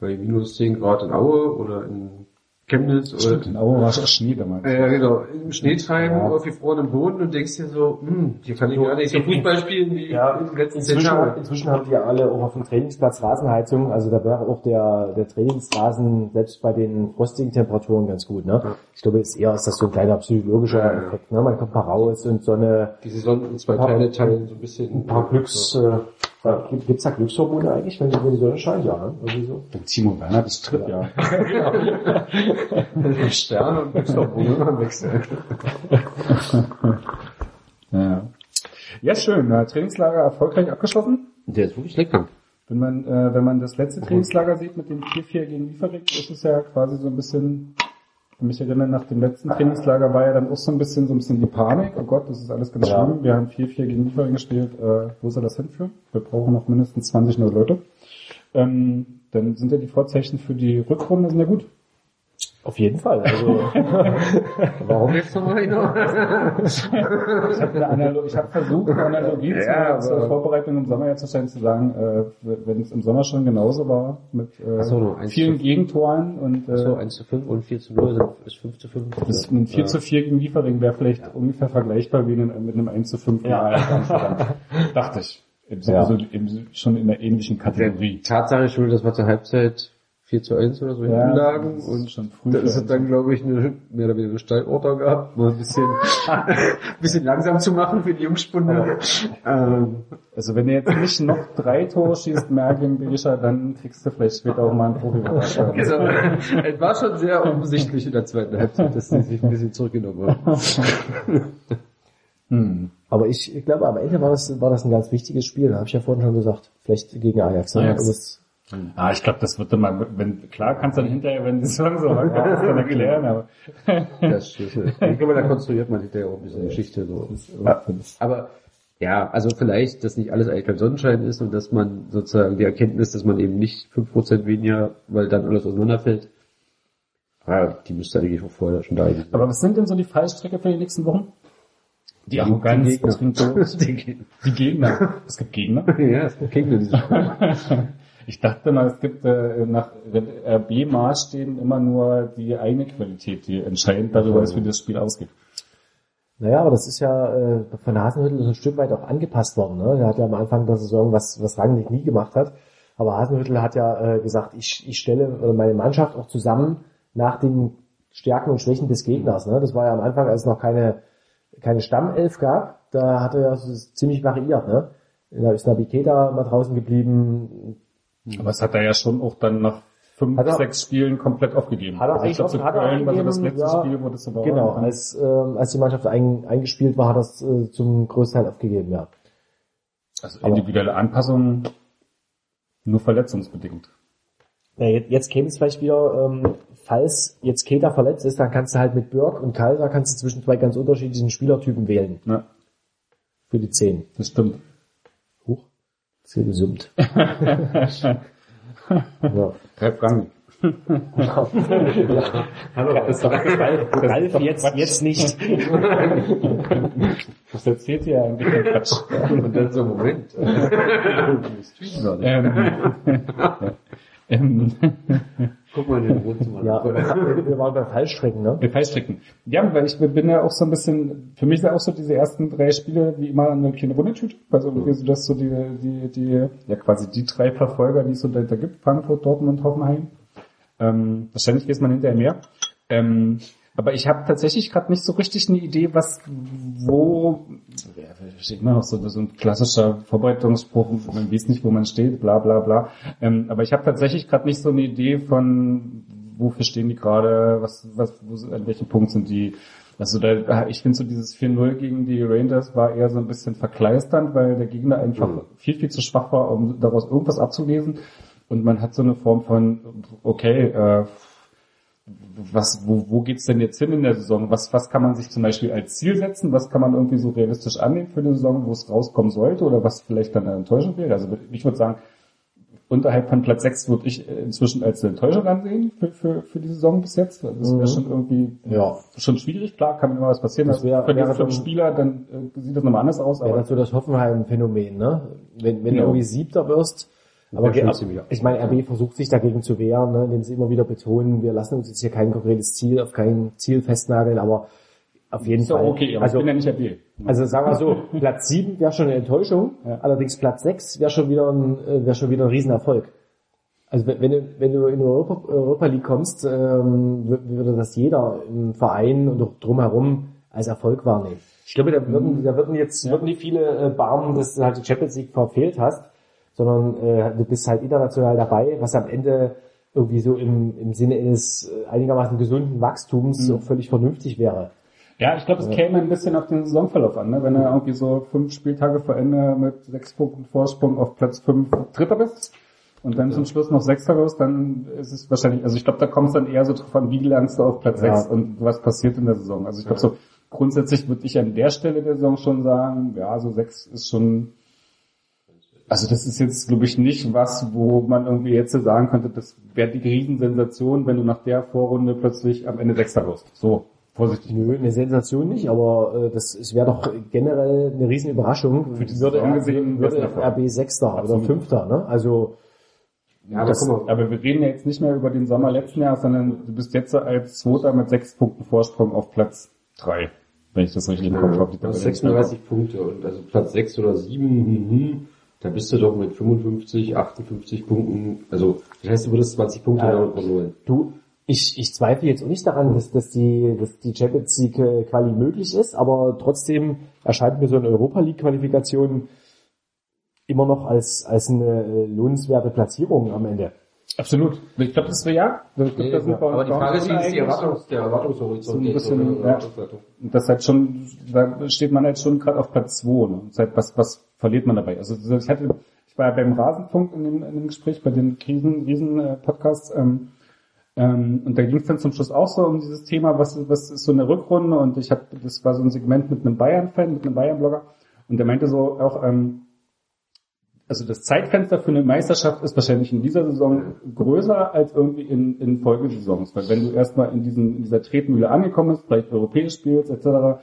bei minus 10 Grad in Aue oder in Chemnitz oder Stimmt, in Aue war es Schnee damals. ja, genau. Im Schneetreiben Ja. auf gefrorenen Boden und denkst dir so, hm, hier kann ich gar nicht so Fußball spielen wie Ja, in den letzten zehn inzwischen, Jahren. inzwischen haben die ja alle auch auf dem Trainingsplatz Rasenheizung, also da wäre auch der, der Trainingsrasen selbst bei den frostigen Temperaturen ganz gut, ne? Ja. Ich glaube, ist eher ist das so ein kleiner psychologischer Ja, ja. Effekt, ne? Man kommt mal raus und so eine, Die Saison in zwei Teile teilen, so ein bisschen. ein paar Glücks, äh, ja, gibt- gibt's da Glückshormone eigentlich, wenn die, wenn die Sonne scheint, ja, ne? Irgendwie so. Der Timo Werner bestritt, ja. Sterne und Glückshormone am Wechsel. ja. Ja, schön. Ja, Trainingslager erfolgreich abgeschlossen. Der ist wirklich lecker. Wenn man, äh, wenn man das letzte Trainingslager sieht mit dem 4-4 gegen Liefering, ist es ja quasi so ein bisschen, mich erinnern, nach dem letzten Trainingslager war ja dann auch so ein bisschen, so ein bisschen die Panik. Oh Gott, das ist alles ganz Ja. schlimm. Wir haben 4-4 gegen Liefering gespielt. Äh, wo soll das hinführen? Wir brauchen noch mindestens 20 neue Leute. Ähm, dann sind ja die Vorzeichen für die Rückrunde sind ja gut. Auf jeden Fall, also, Warum jetzt noch einer? Ich habe hab versucht, eine Analogie Ja, zur, zur Vorbereitung im Sommer herzustellen, zu sagen, äh, wenn es im Sommer schon genauso war, mit äh, so, vielen zu- Gegentoren und äh, So, 1 zu 5 und 4 zu 0 sind, ist 5 zu 5. das ein 4 zu 4 gegen Liefering wäre vielleicht ungefähr vergleichbar wie mit einem 1 zu 5 Ja. Dachte ich. Im, Ja. sowieso im, schon in der ähnlichen Kategorie. Tatsache schuld, dass wir zur Halbzeit 4 zu 1 oder so Ja, hinten lagen und schon früh da ist es dann, glaube ich, eine, mehr oder weniger eine Steilorder gehabt, mal ein bisschen, ein bisschen langsam zu machen für die Jungspunde. Ähm, Also wenn du jetzt nicht noch drei Tore schießt, mehr gegen Berisha, dann kriegst du vielleicht später auch mal einen Profi. also, es war schon sehr offensichtlich in der zweiten Halbzeit, dass sie sich ein bisschen zurückgenommen haben. hm. aber ich, ich glaube, am Ende war das, war das ein ganz wichtiges Spiel, habe ich ja vorhin schon gesagt, vielleicht gegen Ajax, ne? Ajax. Ah, ich glaube, das wird dann mal, wenn, klar kannst du dann hinterher, wenn die Saison so lang war, das dann erklären, aber Das ist, ich glaube, da konstruiert man hinterher auch ein bisschen Geschichte so. Aber ja, also vielleicht, dass nicht alles eigentlich kein Sonnenschein ist und dass man sozusagen die Erkenntnis, dass man eben nicht 5% weniger, weil dann alles auseinanderfällt. Ja, die müsste eigentlich auch vorher schon da sein. Aber was sind denn so die Fallstrecke für die nächsten Wochen? Die Arroganz die Gegner. Die Gegner. Es gibt Gegner. ja, es gibt Gegner, dieses. Ich dachte mal, es gibt äh, nach RB-Maßstäben immer nur die eine Qualität, die entscheidend darüber ist, wie das Spiel ausgeht. Naja, aber das ist ja äh, von Hasenhüttl so ein Stück weit auch angepasst worden. Ne? Er hat ja am Anfang der Saison was, was Rangnick nie gemacht hat. Aber Hasenhüttl hat ja äh, gesagt, ich, ich stelle meine Mannschaft auch zusammen nach den Stärken und Schwächen des Gegners. Ne? Das war ja am Anfang, als es noch keine, keine Stammelf gab, da hat er ja ziemlich variiert. Ne? Da ist Nabi Keita mal draußen geblieben. Aber es hat er ja schon auch dann nach fünf, er- sechs Spielen komplett aufgegeben. Hat er also ich eigentlich glaube, so auch- hat Köln war so das letzte ja. Spiel, wo das war. Genau, als, ähm, als die Mannschaft ein, eingespielt war, hat er es äh, zum größten Teil aufgegeben, ja. Also individuelle Anpassungen nur verletzungsbedingt. Ja, jetzt, jetzt käme es vielleicht wieder, ähm, falls jetzt Keita verletzt ist, dann kannst du halt mit Burg und Kaiser kannst du zwischen zwei ganz unterschiedlichen Spielertypen wählen Ja, für die 10. das stimmt. Hier gesummt. ja. Ralf Rangnick. Das ist doch Ralf, jetzt, jetzt nicht. Das erzählt ihr eigentlich kein Quatsch. Und dann so, Moment. ja. ähm, Guck mal in den Wohnzimmer. Ja, wir waren bei Fallstrecken, ne? Wir Fallstrecken. Ja, weil ich bin ja auch so ein bisschen, für mich sind auch so diese ersten drei Spiele wie immer eine kleine Wundertüte. Also irgendwie so, dass so die, die, die, ja quasi die drei Verfolger, die es so da, da gibt, Frankfurt, Dortmund, Hoffenheim. Ähm, wahrscheinlich geht man hinterher mehr. Ähm, Aber ich habe tatsächlich gerade nicht so richtig eine Idee, was, wo, ja, steht immer noch so, so ein klassischer Vorbereitungsspruch, man weiß nicht, wo man steht, bla bla bla. Ähm, aber ich habe tatsächlich gerade nicht so eine Idee von, wofür stehen die gerade, was, was, wo, an welchem Punkt sind die. Also da, ich finde so dieses 4-0 gegen die Rangers war eher so ein bisschen verkleisternd, weil der Gegner einfach Mhm. viel, viel zu schwach war, um daraus irgendwas abzulesen. Und man hat so eine Form von, okay, äh, was, wo, wo geht's denn jetzt hin in der Saison? Was, was kann man sich zum Beispiel als Ziel setzen? Was kann man irgendwie so realistisch annehmen für eine Saison, wo es rauskommen sollte oder was vielleicht dann eine Enttäuschung wäre? Also ich würde sagen, unterhalb von Platz 6 würde ich inzwischen als eine Enttäuschung ansehen für, für, für die Saison bis jetzt. Das wäre schon irgendwie Ja. schon schwierig. Klar, kann immer was passieren. Das wär- für wäre fünf dann- Spieler, dann äh, sieht das nochmal anders aus. Ja, Aber das so das Hoffenheim-Phänomen, ne? Wenn, wenn Genau. du irgendwie Siebter wirst, aber ich meine, RB versucht sich dagegen zu wehren, ne, indem sie immer wieder betonen, wir lassen uns jetzt hier kein konkretes Ziel, auf kein Ziel festnageln, aber auf jeden ist Fall. okay, aber also, ich bin ja nicht RB. also sagen wir so, Platz sieben wäre schon eine Enttäuschung, Ja. allerdings Platz sechs wäre schon wieder ein, äh, wäre schon wieder ein Riesenerfolg. Also wenn du, wenn du in die Europa, Europa League kommst, ähm, wür- würde das jeder im Verein und auch drumherum als Erfolg wahrnehmen. Ich glaube, da würden, da würden jetzt würden nicht viele äh, barmen, dass du halt die Champions League verfehlt hast, sondern äh, du bist halt international dabei, was am Ende irgendwie so im, im Sinne eines äh, einigermaßen gesunden Wachstums auch völlig vernünftig wäre. Ja, ich glaube, es käme ein bisschen auf den Saisonverlauf an, ne? wenn du irgendwie so fünf Spieltage vor Ende mit sechs Punkten Vorsprung auf Platz fünf Dritter bist und dann zum Schluss noch Sechster wirst, dann ist es wahrscheinlich, also ich glaube, da kommt es dann eher so drauf an, wie langst du auf Platz Ja. sechs und was passiert in der Saison. Also ich glaube so, grundsätzlich würde ich an der Stelle der Saison schon sagen, ja, so sechs ist schon, also das ist jetzt, glaube ich, nicht was, wo man irgendwie jetzt sagen könnte, das wäre die Riesensensation, wenn du nach der Vorrunde plötzlich am Ende Sechster wirst. So, vorsichtig. Nö, eine Sensation nicht, aber äh, das es wäre doch generell eine riesen Überraschung. Für die würde, Saison gesehen würde. RB Sechster oder Absolut. Fünfter, ne? Also Ja, aber Das, guck mal, aber wir reden ja jetzt nicht mehr über den Sommer letzten Jahres, sondern du bist jetzt als Zweiter mit sechs Punkten Vorsprung auf Platz drei, wenn ich das richtig im Kopf habe. die du hast Tabelle. 36 Punkte und also Platz 6 oder 7, hm, hm, da bist du doch mit 55, 58 Punkten, also das heißt, du würdest 20 Punkte Ja. damit verloren. du, ich, ich zweifle jetzt auch nicht daran, dass, dass die, dass die Champions League äh, Quali möglich ist, aber trotzdem erscheint mir so eine Europa League Qualifikation immer noch als, als eine äh, lohnenswerte Platzierung am Ende. Absolut. Ich glaube, das wäre ja. Ich glaub, da sind wir aber die Frage ist, wie ist die Erwartungs, der Erwartungshorizont So ein bisschen, ja. Das halt schon, da steht man halt schon gerade auf Platz 2. Ne? Seit was, was verliert man dabei? Also ich hatte, ich war ja beim Rasenfunk in dem, in dem Gespräch bei den Krisen, Riesen äh, Podcasts, ähm, ähm, und da ging es dann zum Schluss auch so um dieses Thema, was, was ist so eine Rückrunde und ich habe, das war so ein Segment mit einem Bayern-Fan, mit einem Bayern-Blogger und der meinte so auch, ähm, also das Zeitfenster für eine Meisterschaft ist wahrscheinlich in dieser Saison größer als irgendwie in, in Folgesaisons. Weil wenn du erstmal in, diesen, in dieser Tretmühle angekommen bist, vielleicht europäisch spielst etc.,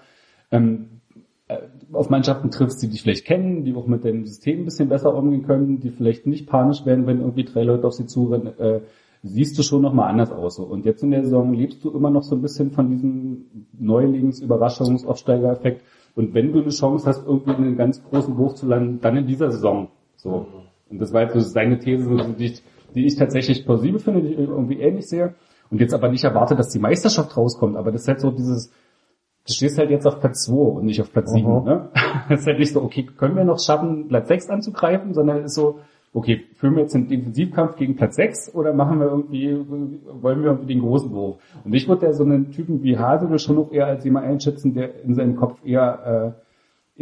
ähm, äh, auf Mannschaften triffst, die dich vielleicht kennen, die auch mit dem System ein bisschen besser umgehen können, die vielleicht nicht panisch werden, wenn irgendwie drei Leute auf sie zurennen, äh, siehst du schon nochmal anders aus. So. Und jetzt in der Saison lebst du immer noch so ein bisschen von diesem Neulings-, Überraschungs-, Aufsteiger-Effekt. Und wenn du eine Chance hast, irgendwie in einen ganz großen Wurf zu landen, dann in dieser Saison. So. Und das war jetzt so seine These, die, ich, die ich tatsächlich plausibel finde, die ich irgendwie ähnlich sehe. Und jetzt aber nicht erwarte, dass die Meisterschaft rauskommt. Aber das ist halt so dieses, du stehst halt jetzt auf Platz 2 und nicht auf Platz 7. Aha. Ne? Das ist halt nicht so, okay, können wir noch schaffen, Platz 6 anzugreifen, sondern es ist so, okay, führen wir jetzt einen Defensivkampf gegen Platz 6 oder machen wir irgendwie, wollen wir irgendwie den großen Wurf? Und ich würde ja so einen Typen wie Hasel schon noch eher als jemand einschätzen, der in seinem Kopf eher, äh,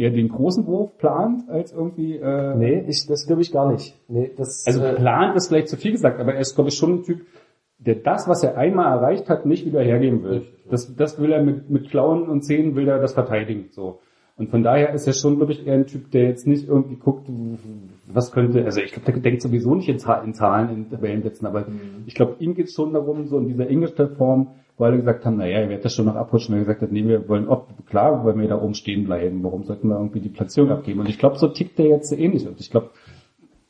eher den großen Wurf plant, als irgendwie, äh, Nee, ich, das glaube ich gar nicht. Nee, das, also äh, plant ist vielleicht zu viel gesagt, aber er ist, glaube ich, schon ein Typ, der das, was er einmal erreicht hat, nicht wieder hergeben will. Das, das will er mit, mit Klauen und Zähnen will er das verteidigen, so. Und von daher ist er schon, glaube ich, eher ein Typ, der jetzt nicht irgendwie guckt, was könnte, also ich glaube, der denkt sowieso nicht in, Zahl- in Zahlen, in Tabellensätzen, aber ich glaube, ihm geht es schon darum, so in dieser Ingolstadt-Form, wo alle gesagt haben, naja, er wird das schon noch abrutschen, weil er gesagt hat, nee, wir wollen, ob, klar, wollen wir da oben stehen bleiben, warum sollten wir irgendwie die Platzierung abgeben? Und ich glaube, so tickt der jetzt ähnlich. Und ich glaube,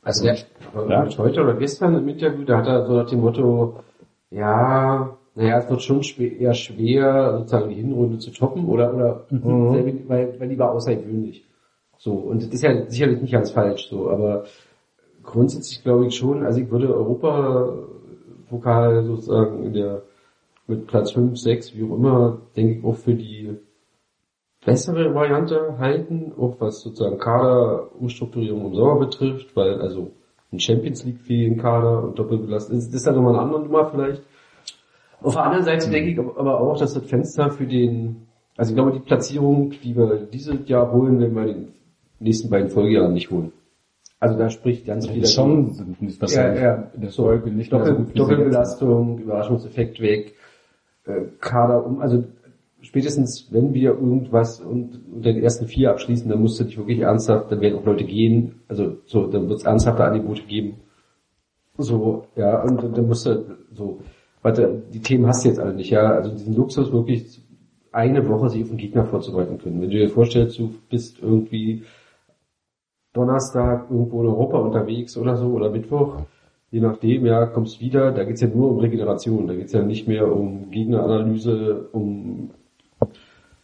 Also der, aber Ja. heute oder gestern im Interview, da hat er so nach dem Motto, ja, naja, es wird schon schwer, eher schwer, sozusagen die Hinrunde zu toppen oder, oder, sehr wenig- weil, weil die war außergewöhnlich. So, und das ist ja sicherlich nicht ganz falsch, so, aber grundsätzlich glaube ich schon, also ich würde Europa-Vokal sozusagen in der mit Platz 5, 6, wie auch immer, denke ich auch für die bessere Variante halten, auch was sozusagen Kaderumstrukturierung im Sommer betrifft, weil also ein Champions League fähigen Kader und Doppelbelastung, das ist dann nochmal eine andere Nummer vielleicht. Auf der anderen Seite denke ich aber auch, dass das Fenster für den, also ich glaube die Platzierung, die wir dieses Jahr holen, werden wir in den nächsten beiden Folgejahren nicht holen. Also da spricht ganz viel schon sind nicht das Ja, ja. in der Folge nicht so Doppel, jetzt Doppelbelastung, Überraschungseffekt weg, Kader um, also spätestens wenn wir irgendwas und unter den ersten vier abschließen, dann musst du dich wirklich ernsthaft, dann werden auch Leute gehen, also so, dann wird es ernsthafte Angebote geben. So, ja, und, und dann musst du so, warte, die Themen hast du jetzt alle nicht, ja, also diesen Luxus wirklich eine Woche sich auf den Gegner vorzubereiten können. Wenn du dir vorstellst, du bist irgendwie Donnerstag irgendwo in Europa unterwegs oder so oder Mittwoch, je nachdem, ja, kommst wieder, da geht's ja nur um Regeneration, da geht's ja nicht mehr um Gegneranalyse, um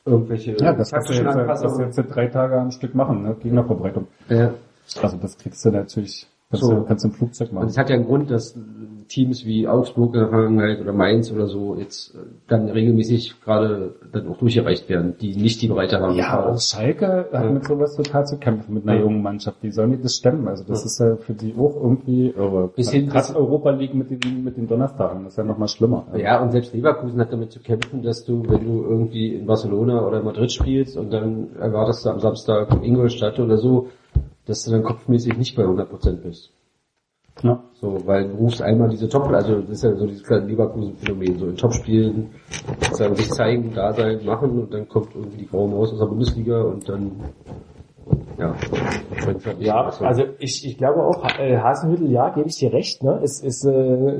irgendwelche Ja, das kannst du taktischen jetzt, das Anpassungen. jetzt in drei Tage am Stück machen, ne? Gegnervorbereitung. Ja. Also das kriegst du natürlich, kannst, So. du, kannst du im Flugzeug Und machen. es hat ja einen Grund, dass Teams wie Augsburg in der Vergangenheit oder Mainz oder so jetzt äh, dann regelmäßig gerade dann auch durchgereicht werden, die nicht die Breite haben. Ja, auch Schalke hat mit sowas total zu kämpfen, mit einer jungen Mannschaft. Die sollen nicht das stemmen. Also das Ja. ist ja für die auch irgendwie irre. Bis hin- Gerade Europa League mit den, mit den Donnerstagen, das ist ja nochmal schlimmer. Ja, und selbst Leverkusen hat damit zu kämpfen, dass du, wenn du irgendwie in Barcelona oder Madrid spielst und dann erwartest du am Samstag Ingolstadt oder so, dass du dann kopfmäßig nicht bei 100% bist. Ja. So, weil du rufst einmal diese Top, also das ist ja so dieses kleine Leverkusen-Phänomen, so in Topspielen, sozusagen sich zeigen, da sein, machen und dann kommt irgendwie die graue Maus aus der Bundesliga und dann, ja, Ja, so. also ich, ich glaube auch, äh, Hasenhüttel, ja, gebe ich dir recht, ne? ist, ist äh,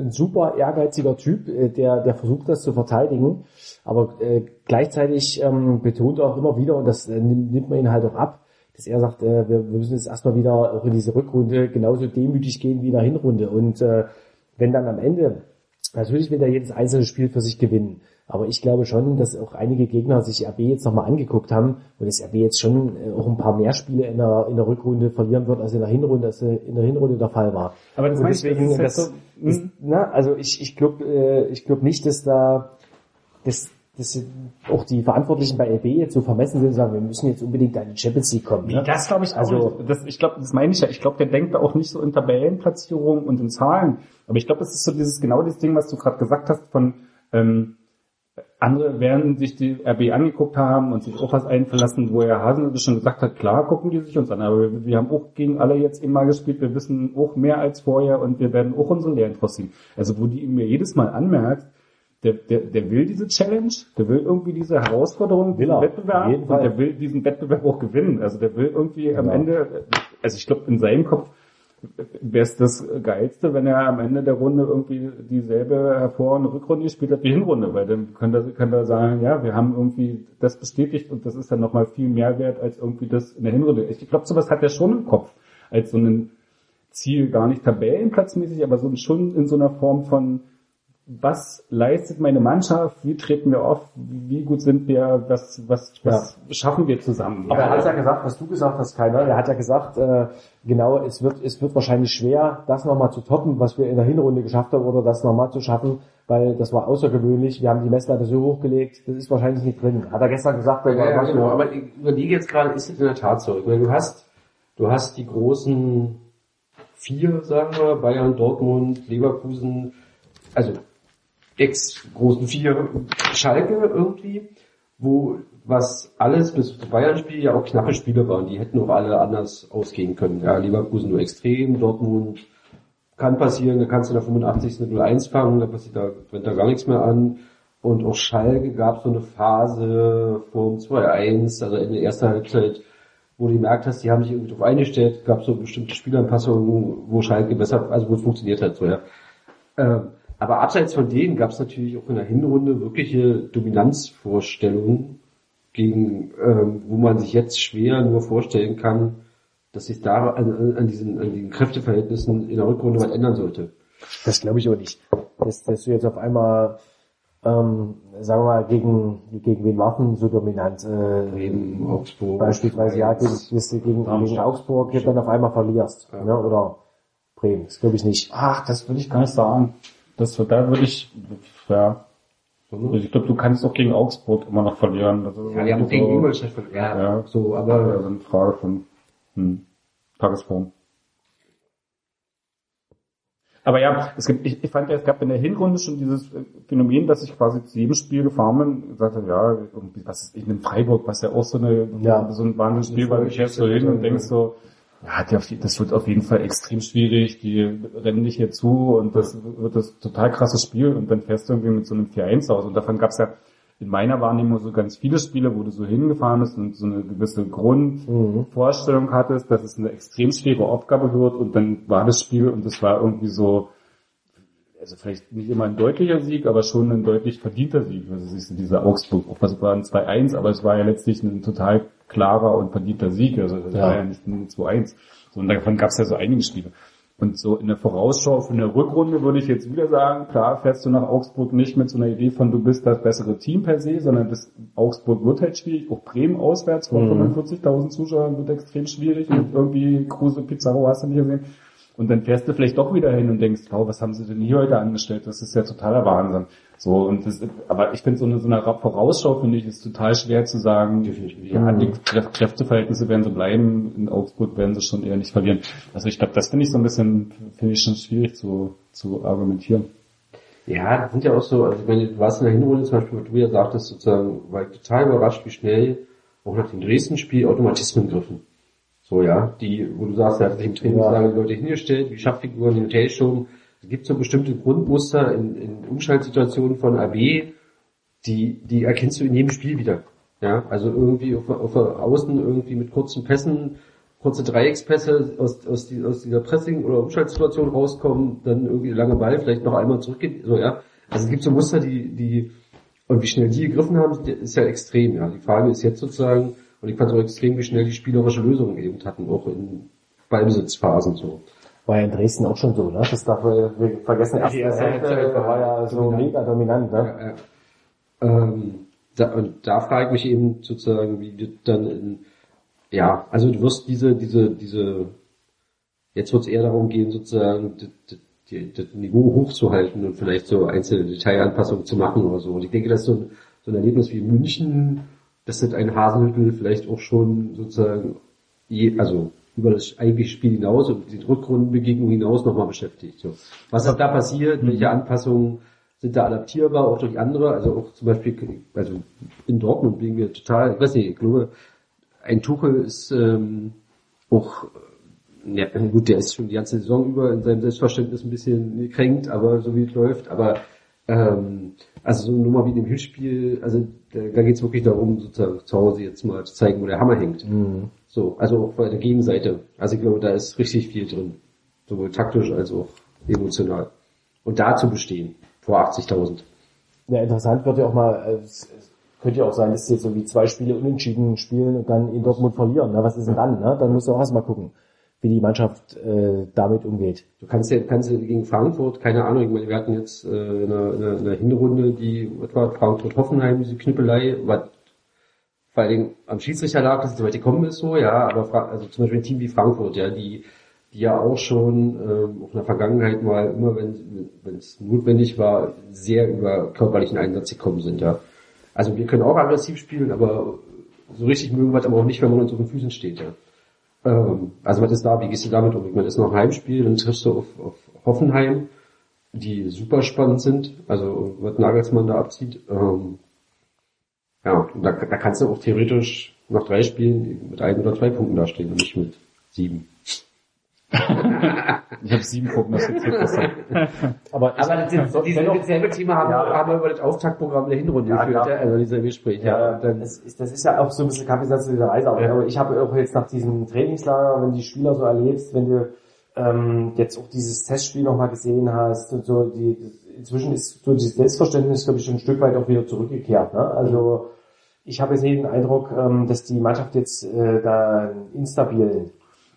ein super ehrgeiziger Typ, äh, der, der versucht das zu verteidigen, aber äh, gleichzeitig ähm, betont er auch immer wieder, und das äh, nimmt, nimmt man ihn halt auch ab, dass er sagt, äh, wir, wir müssen jetzt erstmal wieder auch in diese Rückrunde genauso demütig gehen wie in der Hinrunde. Und äh, wenn dann am Ende, natürlich will er jedes einzelne Spiel für sich gewinnen, aber ich glaube schon, dass auch einige Gegner sich RB jetzt nochmal angeguckt haben und das RB jetzt schon äh, auch ein paar mehr Spiele in der, in der Rückrunde verlieren wird, als in der Hinrunde, als äh, in der Hinrunde der Fall war. Aber das und meine ich, deswegen, das ist das, halt so, ist, na, also ich, ich glaube, äh, ich glaube nicht, dass da, dass, dass auch die Verantwortlichen bei RB jetzt so vermessen sind und sagen, wir müssen jetzt unbedingt an die Champions League kommen. Ne? Das glaube ich auch Also- nicht. Das, ich glaube, das meine ich ja. Ich glaube, der denkt da auch nicht so in Tabellenplatzierung und in Zahlen. Aber ich glaube, das ist so dieses genau dieses Ding, was du gerade gesagt hast von ähm, andere werden sich die RB angeguckt haben und sich auch was einverlassen, wo ja Hasen schon gesagt hat, klar gucken die sich uns an, aber wir, wir haben auch gegen alle jetzt immer gespielt, wir wissen auch mehr als vorher und wir werden auch unsere Lehren draus ziehen. Also wo die mir jedes Mal anmerkt, der, der, der will diese Challenge, der will irgendwie diese Herausforderung, Will diesen er, Wettbewerb und Fall. der will diesen Wettbewerb auch gewinnen. Also der will irgendwie am Genau. Ende, also ich glaube in seinem Kopf wäre es das Geilste, wenn er am Ende der Runde irgendwie dieselbe hervorragende Rückrunde gespielt hat wie Hinrunde, weil dann könnte er, könnte er sagen, ja, wir haben irgendwie das bestätigt und das ist dann nochmal viel mehr wert als irgendwie das in der Hinrunde. Ich glaube, sowas hat er schon im Kopf, als so ein Ziel, gar nicht tabellenplatzmäßig, aber so schon in so einer Form von was leistet meine Mannschaft, wie treten wir auf, wie gut sind wir, was, was, was schaffen wir zusammen. Aber er hat ja gesagt, was du gesagt hast, keiner. Er hat ja gesagt, äh, genau, es wird, es wird wahrscheinlich schwer, das nochmal zu toppen, was wir in der Hinrunde geschafft haben, oder das nochmal zu schaffen, weil das war außergewöhnlich. Wir haben die Messlatte so hochgelegt, das ist wahrscheinlich nicht drin. Hat er gestern gesagt, da Ja, war ja, genau. Aber ich überlege jetzt gerade, ist es in der Tat so? Du hast, du hast die großen vier, sagen wir, Bayern, Dortmund, Leverkusen, also ex-großen vier Schalke irgendwie, wo was alles bis zum Bayern-Spiel ja auch knappe Spiele waren. Die hätten auch alle anders ausgehen können. Ja, Leverkusen nur extrem, Dortmund kann passieren, da kannst du in der 85. eine 0-1 fangen, da passiert da, brennt da gar nichts mehr an. Und auch Schalke gab so eine Phase vor dem 2-1, also in der ersten Halbzeit, wo du gemerkt hast, die haben sich irgendwie drauf eingestellt, gab so bestimmte Spielanpassungen, wo Schalke besser, also wo es funktioniert hat, so, ja. Ähm, aber abseits von denen gab es natürlich auch in der Hinrunde wirkliche Dominanzvorstellungen, gegen, ähm, wo man sich jetzt schwer nur vorstellen kann, dass sich da an, an, diesen, an den Kräfteverhältnissen in der Rückrunde was ändern sollte. Das glaube ich auch nicht. Dass, dass du jetzt auf einmal, ähm, sagen wir mal, gegen, gegen wen warten so dominant? Äh, Bremen, Augsburg. beispielsweise ja, gegen, gegen, gegen Augsburg jetzt dann auf einmal verlierst. Ja. Ne? Oder Bremen, das glaube ich nicht. Ach, das würde ich gar nicht sagen. Das, da würde ich, ja, sondern Also ich glaube, du kannst auch gegen Augsburg immer noch verlieren. Ja, wir haben auch gegen so, Ingolstadt verloren. Ja, Ja. so, aber aber also eine Frage von hm, Tagesform. Aber ja, es gibt, ich, ich fand ja, es gab in der Hinrunde schon dieses äh, Phänomen, dass ich quasi zu jedem Spiel gefahren bin und sagte, ja, irgendwie, was ist ich in Freiburg, was ja auch so eine, Ja. so ein Wahnsinnsspiel war, ich fährst so hin und denkst so, ja, die das wird auf jeden Fall extrem schwierig, die rennen dich hier zu und das wird das total krasses Spiel. Und dann fährst du irgendwie mit so einem 4-1 aus. Und davon gab es ja in meiner Wahrnehmung so ganz viele Spiele, wo du so hingefahren bist und so eine gewisse Grundvorstellung hattest, dass es eine extrem schwere Aufgabe wird. Und dann war das Spiel und es war irgendwie so, also vielleicht nicht immer ein deutlicher Sieg, aber schon ein deutlich verdienter Sieg. Also siehst du, dieser Augsburg, auch was war ein 2-1, aber es war ja letztlich ein total klarer und verdienter Sieg. Also das Ja. war ja nicht ein 2-1. So, und davon gab es ja so einige Spiele. Und so in der Vorausschau von der Rückrunde würde ich jetzt wieder sagen, klar fährst du nach Augsburg nicht mit so einer Idee von, du bist das bessere Team per se, sondern das Augsburg wird halt schwierig. Auch Bremen auswärts vor Mhm. 45.000 Zuschauern wird extrem schwierig. Und irgendwie Kruse, Pizarro hast du nicht gesehen. Und dann fährst du vielleicht doch wieder hin und denkst, wow, was haben sie denn hier heute angestellt? Das ist ja totaler Wahnsinn. So, und das, aber ich finde so eine, so eine Vorausschau, finde ich, ist total schwer zu sagen, ja, die Krä- Kräfteverhältnisse werden so bleiben, in Augsburg werden sie schon eher nicht verlieren. Also ich glaube, das finde ich so ein bisschen, finde ich schon schwierig zu, zu argumentieren. Ja, das sind ja auch so, also meine, du warst in der Hinrunde zum Beispiel, wo du ja sagtest, sozusagen, war ich total überrascht, wie schnell auch nach dem Dresden-Spiel Automatismen griffen. So, ja, die, wo du sagst, er hat sich im Trainingslager die Leute hingestellt, wie Schachfiguren in Hotel schoben. Es gibt so bestimmte Grundmuster in, in Umschaltsituationen von AB, die, die erkennst du in jedem Spiel wieder. Ja, also irgendwie auf, auf Außen irgendwie mit kurzen Pässen, kurze Dreieckspässe aus, aus, die, aus dieser Pressing- oder Umschaltsituation rauskommen, dann irgendwie lange Ball, vielleicht noch einmal zurückgehen, so, ja. Also es gibt so Muster, die, die, und wie schnell die gegriffen haben, ist ja extrem, ja. Die Frage ist jetzt sozusagen, und ich fand es auch extrem, wie schnell die spielerische Lösungen eben hatten, auch in Ballbesitzphasen so. War ja in Dresden auch schon so, ne? Das darf wir, wir vergessen, erste Die erste Hälfte war ja so dominant. mega dominant, ne? Ja, ja. Ähm, da, und da frage ich mich eben sozusagen, wie das dann in, ja, also du wirst diese, diese, diese, jetzt wird es eher darum gehen, sozusagen das, das, die- das Niveau hochzuhalten und vielleicht so einzelne Detailanpassungen zu machen oder so. Und ich denke, dass so ein, so ein Erlebnis wie München, dass das ein Hasenhüttel vielleicht auch schon sozusagen, je, also über das eigentliche Spiel hinaus und die Rückrundenbegegnung hinaus nochmal beschäftigt. So. Was auch da passiert, welche Anpassungen sind da adaptierbar, auch durch andere, also auch zum Beispiel, also in Dortmund bin wir total, ich weiß nicht, ich glaube, ein Tuchel ist ähm, auch, ja, gut, der ist schon die ganze Saison über in seinem Selbstverständnis ein bisschen gekränkt, aber so wie es läuft, aber ähm, also so eine Nummer wie in dem Hilfsspiel, also da, da geht es wirklich darum, sozusagen zu Hause jetzt mal zu zeigen, wo der Hammer hängt. So, also auch bei der Gegenseite. Also ich glaube, da ist richtig viel drin. Sowohl taktisch als auch emotional. Und da zu bestehen, vor 80.000. Ja, interessant wird ja auch mal, äh, es, könnte ja auch sein, dass sie jetzt so wie zwei Spiele unentschieden spielen und dann in Dortmund verlieren. Ne? Was ist denn dann? Ne? Dann musst du auch erstmal gucken, wie die Mannschaft äh, damit umgeht. Du kannst ja, kannst ja gegen Frankfurt, keine Ahnung, ich meine, wir hatten jetzt äh, eine, eine, eine Hinrunde, die, war Frankfurt-Hoffenheim, diese Knüppelei, was vor Dingen am Schiedsrichter lag, dass es so weit gekommen ist, so, ja, aber Fra also zum Beispiel ein Team wie Frankfurt, ja, die, die ja auch schon ähm, auch in der Vergangenheit mal immer, wenn wenn es notwendig war, sehr über körperlichen Einsatz gekommen sind, ja. Also wir können auch aggressiv spielen, aber so richtig mögen wir es aber auch nicht, wenn man uns auf den Füßen steht, ja. Ähm, also was ist da, wie gehst du damit um? Ich das ist noch Heimspiel, dann triffst du auf, auf Hoffenheim, die super spannend sind, also was Nagelsmann da abzieht. Ähm, ja, da, da kannst du auch theoretisch nach drei Spielen mit ein oder zwei Punkten dastehen und nicht mit sieben. Ich habe sieben prognostiziert. Das Aber, Aber das, diese dennoch- spezielle Thema haben, Ja. wir, haben wir über das Auftaktprogramm der Hinrunde Ja, geführt, also dieser Gespräch. Ja, Ja, dann, das ist, das ist ja auch so ein bisschen Kaffeesatz zu dieser Reise. Aber Ja. ich habe auch jetzt nach diesem Trainingslager, wenn du die Spieler so erlebst, wenn du ähm, jetzt auch dieses Testspiel nochmal gesehen hast und so, die, inzwischen ist so dieses Selbstverständnis, glaube ich, schon ein Stück weit auch wieder zurückgekehrt. Ne? Also ich habe jetzt nicht den Eindruck, ähm, dass die Mannschaft jetzt äh, da einen instabilen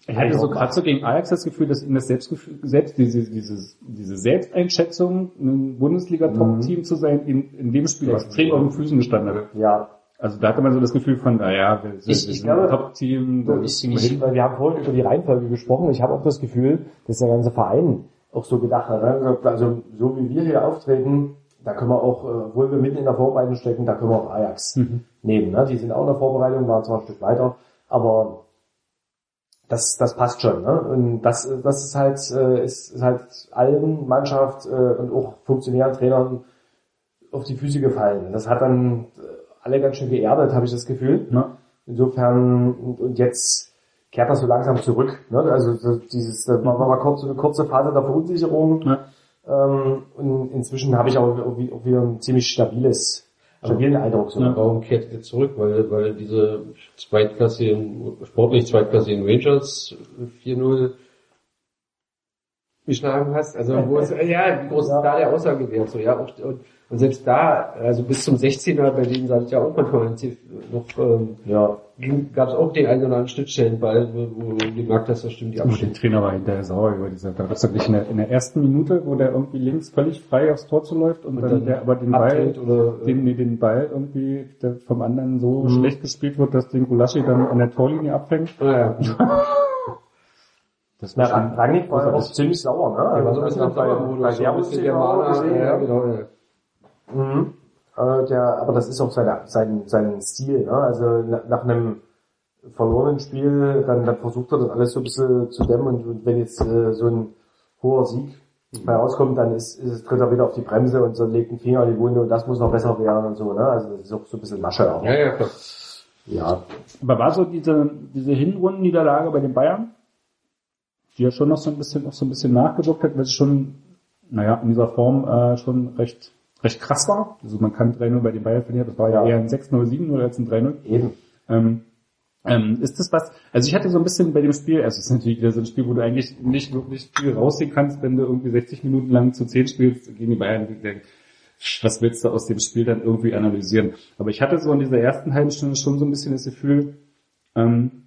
Ich hatte so gerade so gegen Ajax das Gefühl, dass ihnen das Selbstgefühl, selbst diese, diese, diese Selbsteinschätzung, ein Bundesliga-Top-Team zu sein, in, in dem Spiel extrem auf den Füßen gestanden hat. Ja, Also da hatte man so das Gefühl von, naja, wir, sind- Ich- wir sind glaube, ein Top-Team, So, ich, ich, wir haben vorhin über die Reihenfolge gesprochen. Ich habe auch das Gefühl, dass der ganze Verein auch so gedacht hat. Ne? Also so wie wir hier auftreten, da können wir auch, äh, obwohl wir mitten in der Vorbereitung stecken, da können wir auch Ajax nehmen. Ne? Die sind auch in der Vorbereitung, waren zwar ein Stück weiter, aber das, das passt schon. Ne? Und das, das ist halt, äh, ist, ist halt allen Mannschaft äh, und auch Funktionären, Trainern auf die Füße gefallen. Das hat dann äh, alle ganz schön geerdet, habe ich das Gefühl. Ja. Insofern, und, jetzt kehrt das so langsam zurück. Ne? Also so dieses, da war mal kurz so eine kurze Phase der Verunsicherung. Ja. Ähm, und inzwischen habe ich auch, auch wieder ein ziemlich stabiles, stabilen Eindruck. So. Ja. Warum kehrt ihr zurück? Weil, weil diese zweitklassigen, sportlich zweitklassigen Rangers 4-0 geschlagen hast. Also wo es, ja, wie groß ist da der Aussagewert? So, ja, und, und, und selbst da, also bis zum 16er, bei denen sah es ja auch manchmal noch, ähm, Ja. gab es auch den einen oder anderen Schnittstellenball, wo, wo du gemerkt hast, da stimmt die Aber der. Trainer war hinterher sauer über diese, da gab's wirklich in der, in der ersten Minute, wo der irgendwie links völlig frei aufs Tor zuläuft und, Und dann, dann der aber den Ball, oder, äh, den, nee, den Ball irgendwie der vom anderen so Mhm. schlecht gespielt wird, dass den Gulaschi dann an der Torlinie abfängt. Ah, ja. Das Na, Rangnick war ja auch ziemlich sauer, ne? Der war so ein Also, bisschen bei, sauer, wo du bei so ein bisschen der der ja, ja. genau, ja. Mhm. Äh, der, aber das ist auch seine, sein, sein Stil. Ne? Also na- nach einem verlorenen Spiel, dann, dann versucht er das alles so ein bisschen zu dämmen und, und wenn jetzt äh, so ein hoher Sieg bei rauskommt, dann ist, ist, tritt er wieder auf die Bremse und so legt einen Finger in die Wunde und das muss noch besser werden und so. Ne? Also das ist auch so ein bisschen Masche. Auch. Ja, ja, klar. ja. aber war so diese, diese Hinrundenniederlage bei den Bayern, die ja schon noch so ein bisschen, noch so ein bisschen nachgewirkt hat, weil es schon, naja, in dieser Form äh, schon recht, recht krass war. Also man kann 3-0 bei den Bayern verlieren, das war ja, eher ein 6-0, 7-0 als ein 3-0. Eben. Ähm, ähm, ist das was, also ich hatte so ein bisschen bei dem Spiel, also es ist natürlich wieder so ein Spiel, wo du eigentlich nicht wirklich viel rausziehen kannst, wenn du irgendwie 60 Minuten lang zu 10 spielst gegen die Bayern. Der- Was willst du aus dem Spiel dann irgendwie analysieren? Aber ich hatte so in dieser ersten halben Stunde schon so ein bisschen das Gefühl, ähm,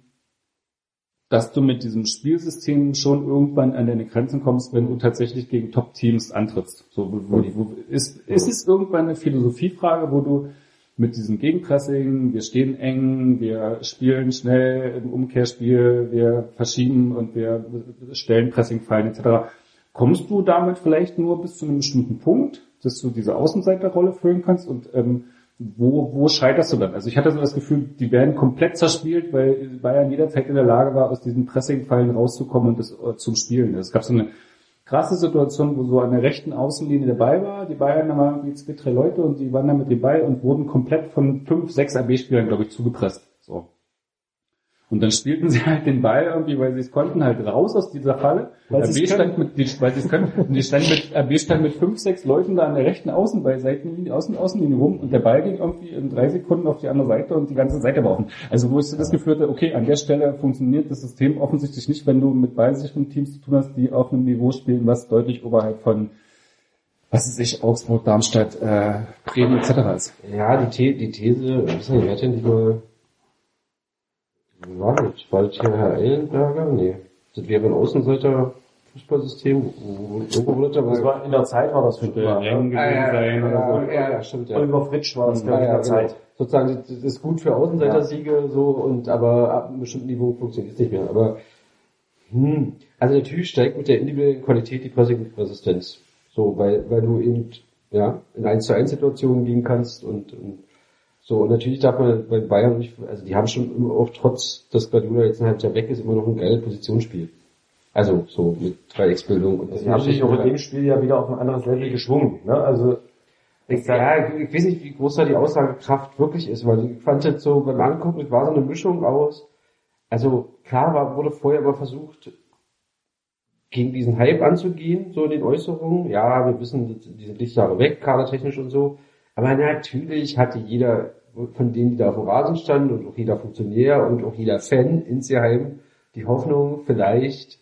dass du mit diesem Spielsystem schon irgendwann an deine Grenzen kommst, wenn du tatsächlich gegen Top-Teams antrittst. So, wo, wo, ist, ist es irgendwann eine Philosophiefrage, wo du mit diesem Gegenpressing, wir stehen eng, wir spielen schnell im Umkehrspiel, wir verschieben und wir stellen Pressing fallen etc. Kommst du damit vielleicht nur bis zu einem bestimmten Punkt, dass du diese Außenseiterrolle füllen kannst und ähm, wo, wo scheiterst du dann? Also ich hatte so das Gefühl, die werden komplett zerspielt, weil Bayern jederzeit in der Lage war, aus diesen Pressingfallen rauszukommen und das äh, zum Spielen. Es gab so eine krasse Situation, wo so an der rechten Außenlinie Ball war. Die Bayern, da waren irgendwie zwei, drei Leute und die waren dann mit Ball und wurden komplett von fünf, sechs AB-Spielern, glaube ich, zugepresst. So. Und dann spielten sie halt den Ball irgendwie, weil sie es konnten, halt raus aus dieser Falle. Weil RB stand mit, die, weil sie es können. Und die stand mit, RB stand mit fünf, sechs Leuten da an der rechten Außen, bei Seitenlinie, Außen, Außenlinie rum und der Ball ging irgendwie in drei Sekunden auf die andere Seite und die ganze Seite war offen. Also wo ich das Gefühl hatte, okay, an der Stelle funktioniert das System offensichtlich nicht, wenn du mit ballsicheren Teams zu tun hast, die auf einem Niveau spielen, was deutlich oberhalb von was ist ich, Augsburg, Darmstadt, äh, Bremen etc. ist. Ja, die, The die These, was ist denn, wer hat denn die mal, war das? War das hier Herr Ellenberger? Nee. Das wäre ein Außenseiter Fußballsystem, wo, wo, irgendwo wurde Das da war, in der Zeit war das für Könnte eng gewesen sein oder ja, so. ja, ja, stimmt, ja. Oliver Fritsch war das, glaube ich, in Ja, der ja, genau. Zeit. Sozusagen, das ist gut für Außenseitersiege, so, und, aber ab einem bestimmten Niveau funktioniert es nicht mehr. Aber, hm, also natürlich steigt mit der individuellen Qualität die Pressing-Resistenz. So, weil, weil du eben, ja, in 1 zu 1 Situationen gehen kannst und, und so, und natürlich darf man bei Bayern nicht, also die haben schon immer auch trotz, dass Guardiola jetzt ein halbes Jahr weg ist, immer noch ein geiles Positionsspiel. Also, so, mit Dreiecksbildung und Sie haben sich auch in dem Spiel ja wieder auf ein anderes Level geschwungen. Ne? Also Ich, ja, ich weiß nicht, wie groß da die Aussagekraft wirklich ist, weil ich fand jetzt so beim Angucken, es war so eine Mischung aus, also klar war, wurde vorher aber versucht, gegen diesen Hype anzugehen, so in den Äußerungen. Ja, wir wissen, die sind Lichtjahre weg, kadertechnisch und so. Aber natürlich hatte jeder von denen, die da auf dem Rasen standen und auch jeder Funktionär und auch jeder Fan insgeheim die Hoffnung, vielleicht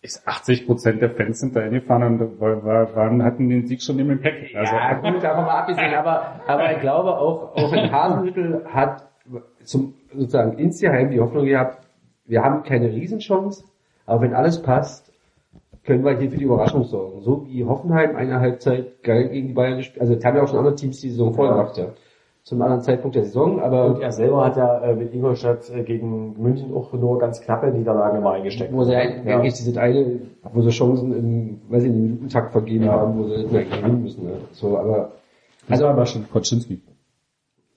Ist 80 Prozent der Fans sind da hingefahren und war, war, waren, hatten den Sieg schon im Gepäck. Also, Ja, gut, davon mal abgesehen, aber, aber ich glaube auch, auch in Hasenhüttel hat zum, sozusagen insgeheim die Hoffnung gehabt, wir haben keine Riesenchance, aber wenn alles passt, können wir hier für die Überraschung sorgen. So wie Hoffenheim eine Halbzeit geil gegen die Bayern gespielt, also das haben ja auch schon andere Teams die Saison vorgemacht, ja. Zum anderen Zeitpunkt der Saison, aber Und er selber hat ja äh, mit Ingolstadt äh, gegen München auch nur ganz knappe Niederlagen immer eingesteckt. wo sie eigentlich ja. diese eine, wo sie Chancen im, weiß ich nicht, im Minutentakt vergeben Ja. haben, wo sie nicht mehr gewinnen müssen. Ne? So, aber war aber schon Koczynski.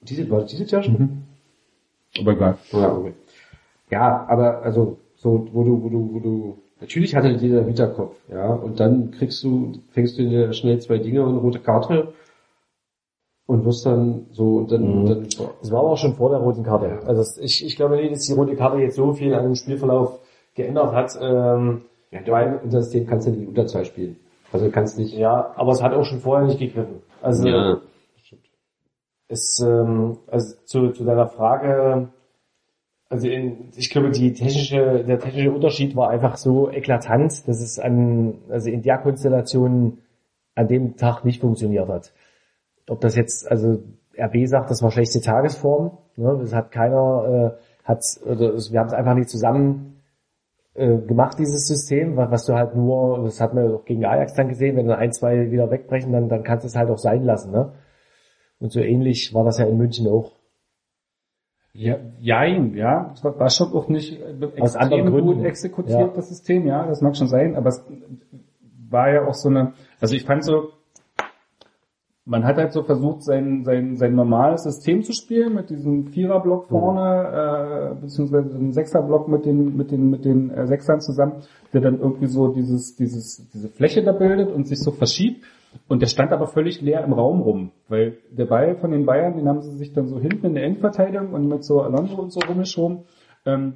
Diese, war das dieses Jahr schon? Aber egal. Ja, okay. Ja, aber also so, wo du, wo du, wo du, natürlich hatte jeder Hinterkopf, ja, und dann kriegst du, fängst du dir schnell zwei Dinge und eine rote Karte und wirst dann so und dann, Mhm. dann Das war aber auch schon vor der roten Karte. Also es- ich, ich glaube nicht, dass die rote Karte jetzt so viel an dem Spielverlauf geändert hat. Ähm, ja, weil unser System kannst du nicht unter zwei spielen. Also du kannst nicht. ja, aber es hat auch schon vorher nicht gegriffen. Also es, ähm, also zu, zu deiner Frage, also in, ich glaube, die technische, der technische Unterschied war einfach so eklatant, dass es an, also in der Konstellation an dem Tag nicht funktioniert hat. Ob das jetzt, also RB sagt, das war schlechte Tagesform, ne, das hat keiner, äh, hat, oder wir haben es einfach nicht zusammen äh, gemacht, dieses System, was, du halt nur, das hat man auch gegen Ajax dann gesehen, wenn dann ein, zwei wieder wegbrechen, dann, dann kannst du es halt auch sein lassen, ne? Und so ähnlich war das ja in München auch. Ja, jein, ja. War, schon auch nicht äh, Aus extrem Gründen. gut exekutiert, Ja. das System, ja, das mag schon sein, aber es war ja auch so eine, also ich fand so, man hat halt so versucht, sein, sein, sein normales System zu spielen, mit diesem Viererblock vorne, äh, beziehungsweise dem Sechserblock mit den, mit den, mit den äh, Sechsern zusammen, der dann irgendwie so dieses, dieses, diese Fläche da bildet und sich so verschiebt. Und der stand aber völlig leer im Raum rum, weil der Ball von den Bayern, den haben sie sich dann so hinten in der Endverteidigung und mit so Alonso und so rumgeschoben. Ähm,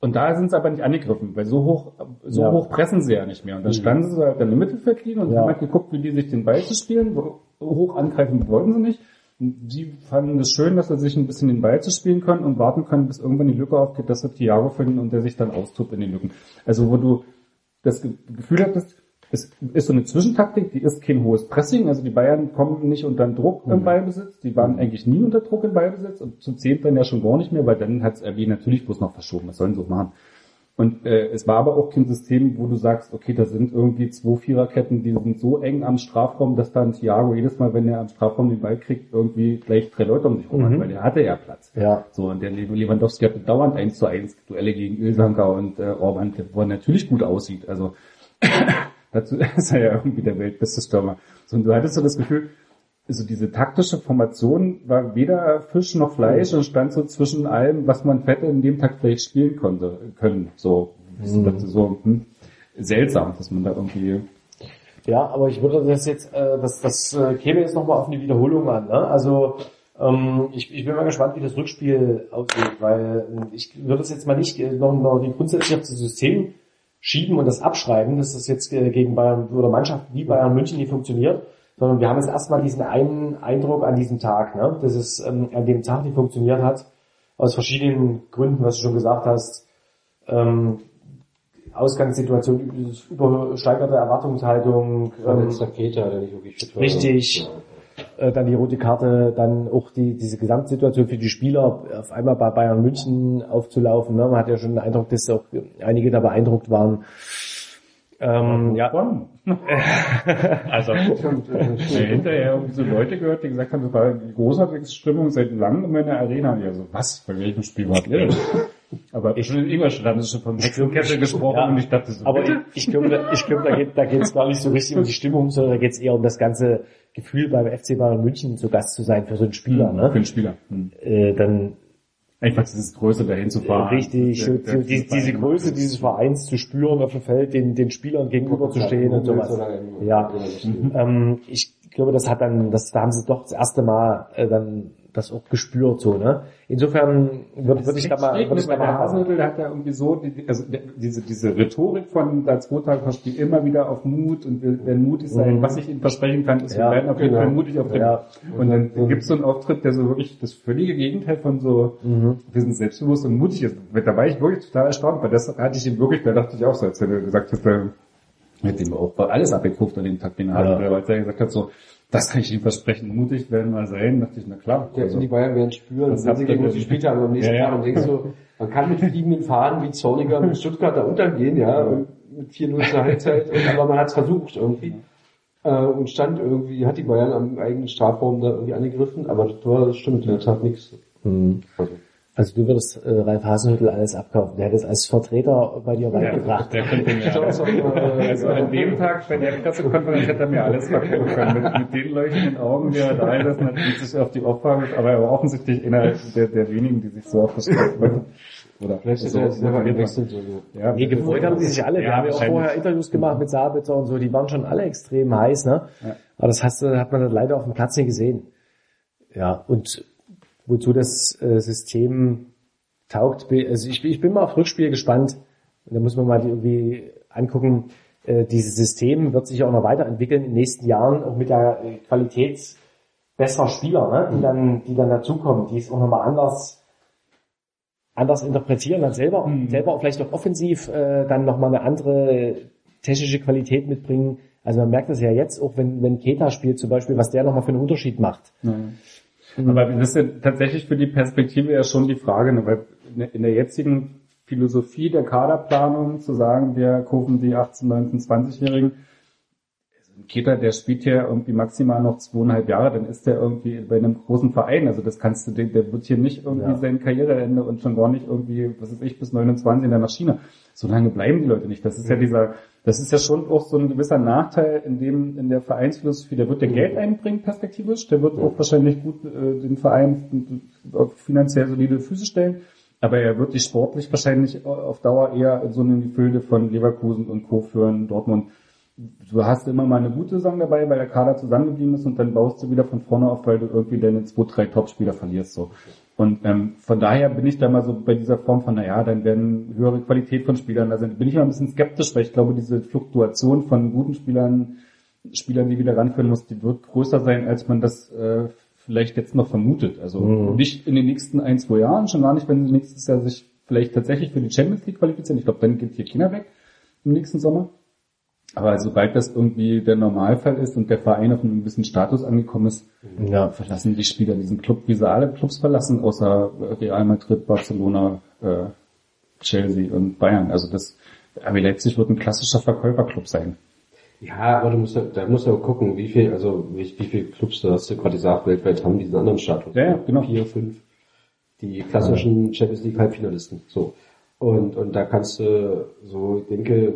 und da sind sie aber nicht angegriffen, weil so hoch, so Ja. hoch pressen sie ja nicht mehr. Und dann standen sie halt dann im Mittelfeldlinie und Ja. haben halt geguckt, wie die sich den Ball zu spielen. Hoch angreifen wollten sie nicht. Und sie fanden es schön, dass sie sich ein bisschen den Ball zu spielen können und warten können, bis irgendwann die Lücke aufgeht, dass sie Thiago finden und der sich dann austobt in den Lücken. Also wo du das Ge- Gefühl hattest, es ist so eine Zwischentaktik, die ist kein hohes Pressing, also die Bayern kommen nicht unter Druck im Ballbesitz, die waren eigentlich nie unter Druck im Ballbesitz und zu zehnt dann ja schon gar nicht mehr, weil dann hat es RB natürlich bloß noch verschoben, was sollen sie so machen. Und äh, es war aber auch kein System, wo du sagst, okay, da sind irgendwie zwei Viererketten, die sind so eng am Strafraum, dass dann Thiago jedes Mal, wenn er am Strafraum den Ball kriegt, irgendwie gleich drei Leute um sich rum hat, Mhm. weil der hatte ja Platz. Ja. So, und der Lewandowski hatte dauernd 1 zu 1 Duelle gegen Ilsanker und äh, Orban, wo er natürlich gut aussieht. Also dazu ist er ja irgendwie der weltbeste Stürmer. So, und du hattest so das Gefühl, also diese taktische Formation war weder Fisch noch Fleisch und stand so zwischen allem, was man hätte in dem Tag vielleicht spielen konnte, können. So, Mhm. so hm, seltsam, dass man da irgendwie Ja, aber ich würde das jetzt, äh, das, das äh, käme jetzt nochmal auf eine Wiederholung an. Ne? Also ähm, ich, ich bin mal gespannt, wie das Rückspiel aussieht, weil äh, ich würde das jetzt mal nicht äh, noch, noch die grundsätzlich auf das System schieben und das abschreiben, dass das jetzt äh, gegen Bayern oder Mannschaften wie Bayern München nicht funktioniert, sondern wir haben jetzt erstmal diesen einen Eindruck an diesem Tag, ne? dass es ähm, an dem Tag nicht funktioniert hat, aus verschiedenen Gründen, was du schon gesagt hast. Ähm, Ausgangssituation, übersteigerte Erwartungshaltung, ähm, Keter, der nicht wirklich fit war. Richtig. Äh, dann die rote Karte, dann auch die, diese Gesamtsituation für die Spieler, auf einmal bei Bayern München aufzulaufen. Ne? Man hat ja schon den Eindruck, dass auch einige da beeindruckt waren. Ähm, ja, also äh, hinterher irgendwie so Leute gehört, die gesagt haben, das war die großartigste Stimmung seit langem in meiner Arena. Ja, so, was? Bei welchem Spiel wart ihr denn? Aber schon in Ingolstadt haben sie schon von Hexenkessel gesprochen Ja. und ich dachte so, aber ich, ich glaube, da, ich glaube, da geht da geht's gar nicht so richtig um die Stimmung, sondern da geht's eher um das ganze Gefühl beim FC Bayern München zu Gast zu sein für so einen Spieler. Für Ne? den Spieler. Hm. Äh, dann Einfach dieses Größe dahin zu fahren. Richtig, so, so, die, diese Größe dieses Vereins zu spüren auf dem Feld, den, den Spielern gegenüber zu stehen und sowas. Ja. Ähm, ich glaube, das hat dann, das, da haben sie doch das erste Mal äh, dann das auch gespürt, so, ne? Insofern würde würd ich da mal, würde ich da weil mal. Hasenhüttl hat ja irgendwie so, die, also diese, diese Rhetorik von da zwei Tage Spiel immer wieder auf Mut und wir werden mutig sein. Mhm. Was ich Ihnen versprechen kann, ist, Ja, wir werden auf jeden genau. Fall mutig auftreten. Ja. Und dann gibt es so einen Auftritt, der so wirklich das völlige Gegenteil von so, Mhm. wir sind selbstbewusst und mutig ist. Da war ich wirklich total erstaunt, weil das hatte ich ihm wirklich, da dachte ich auch so, als er gesagt hat, mit dem auch alles abgekauft an dem Tag, den er Ja. hatte, als er gesagt hat, so, das kann ich Ihnen versprechen, mutig werden wir sein, dachte ich, na klar. Ja, Also, die Bayern werden spüren, Das wenn sie gegen uns gespielt haben am nächsten Ja. Tag und denkst so, man kann mit fliegenden Fahnen wie Zorniger mit Stuttgart da untergehen, ja, mit 4-0 zur Halbzeit, und, aber man hat es versucht irgendwie. Äh, und stand irgendwie, hat die Bayern am eigenen Strafraum da irgendwie angegriffen, aber das war, das stimmt, in der Tat nichts. Mhm. Also, Also du würdest äh, Ralf Hasenhüttel alles abkaufen. Der hat es als Vertreter bei dir weit gebracht. der könnte mir alles. Also an dem Tag bei der Pressekonferenz hätte er mir alles verkaufen können. Mit, mit den leuchtenden Augen, die er da gesessen hat, und sich auf die Opfer, aber er war offensichtlich einer der, der wenigen, die sich so auf das Spiel freuen. Oder Vielleicht ist so, er selber gewechselt. Ja, Nee, gefreut haben die sich alle. Wir Ja, haben ja auch vorher Interviews gemacht mit Sabitzer und so, die waren schon alle extrem heiß, ne? Ja. Aber das hast hat man dann leider auf dem Platz nicht gesehen. Ja, und wozu das äh, System taugt, also ich, ich bin mal auf Rückspiel gespannt. Und da muss man mal die irgendwie angucken, äh, dieses System wird sich auch noch weiterentwickeln in den nächsten Jahren, auch mit der äh, Qualität besserer Spieler, ne? die dann, die dann dazukommen, die es auch nochmal anders anders interpretieren, dann selber, selber auch vielleicht auch offensiv äh, dann nochmal eine andere technische Qualität mitbringen. Also man merkt das ja jetzt, auch wenn, wenn Keta spielt zum Beispiel, was der nochmal für einen Unterschied macht. Aber das ist ja tatsächlich für die Perspektive ja schon die Frage, ne, weil in der- jetzigen Philosophie der Kaderplanung zu sagen, wir kaufen die 18, 19, 20-Jährigen, also ein Keter, der spielt ja irgendwie maximal noch zweieinhalb Jahre, dann ist der irgendwie bei einem großen Verein. Also das kannst du, der, der wird hier nicht irgendwie Ja. sein Karriereende und schon gar nicht irgendwie, was weiß ich, bis 29 in der Maschine. So lange bleiben die Leute nicht. Das ist ja dieser, das ist ja schon auch so ein gewisser Nachteil in dem, in der Vereinsphilosophie. Der wird der Geld einbringen, perspektivisch. Der wird auch wahrscheinlich gut äh, den Verein auf finanziell solide Füße stellen. Aber er wird dich sportlich wahrscheinlich auf Dauer eher so in die Gefilde von Leverkusen und Co. führen, Dortmund. Du hast immer mal eine gute Saison dabei, weil der Kader zusammengeblieben ist und dann baust du wieder von vorne auf, weil du irgendwie deine zwei, drei Topspieler verlierst, so. Und ähm, von daher bin ich da mal so bei dieser Form von, naja, dann werden höhere Qualität von Spielern, da sind, bin ich mal ein bisschen skeptisch, weil ich glaube, diese Fluktuation von guten Spielern, Spielern, die wieder ranführen muss, die wird größer sein, als man das äh, vielleicht jetzt noch vermutet. Also nicht in den nächsten ein, zwei Jahren, schon gar nicht, wenn sie nächstes Jahr sich vielleicht tatsächlich für die Champions League qualifizieren. Ich glaube, dann geht hier China weg im nächsten Sommer. Aber sobald das irgendwie der Normalfall ist und der Verein auf einem gewissen Status angekommen ist, Ja. verlassen die Spieler diesen Club, wie sie alle Clubs verlassen, außer Real Madrid, Barcelona, äh, Chelsea und Bayern. Also das RB Leipzig wird ein klassischer Verkäuferclub sein. Ja, aber du musst ja, da musst du auch gucken, wie viel, also wie, wie viele Clubs, du hast du gerade gesagt, weltweit haben diesen anderen Status. Ja, ja, genau. Vier, fünf. Die klassischen Champions League Halbfinalisten. So. Und, und da kannst du so, ich denke,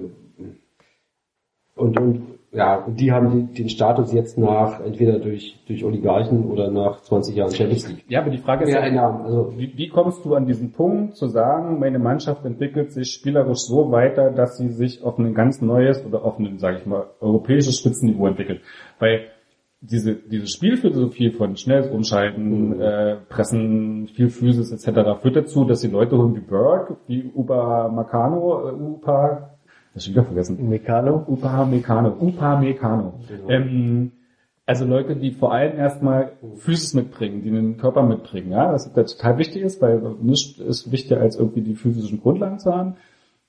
und, und, ja, und die haben den Status jetzt nach, entweder durch, durch Oligarchen oder nach 20 Jahren Champions League. Ja, aber die Frage ist ja, Einnahmen, also, wie, wie kommst du an diesen Punkt zu sagen, meine Mannschaft entwickelt sich spielerisch so weiter, dass sie sich auf ein ganz neues oder auf ein, sage ich mal, europäisches Spitzenniveau entwickelt? Weil diese, diese Spielphilosophie von schnelles Umschalten, äh, Pressen, viel Physis etc. führt dazu, dass die Leute holen wie Berg, wie Upa Macano, äh, Upa, das schon wieder vergessen, Meccano. Upa Meccano, Upa Meccano. Ähm, also Leute, die vor allem erstmal Physis mitbringen, die einen Körper mitbringen, ja, was total wichtig ist, weil nichts ist wichtiger als irgendwie die physischen Grundlagen zu haben.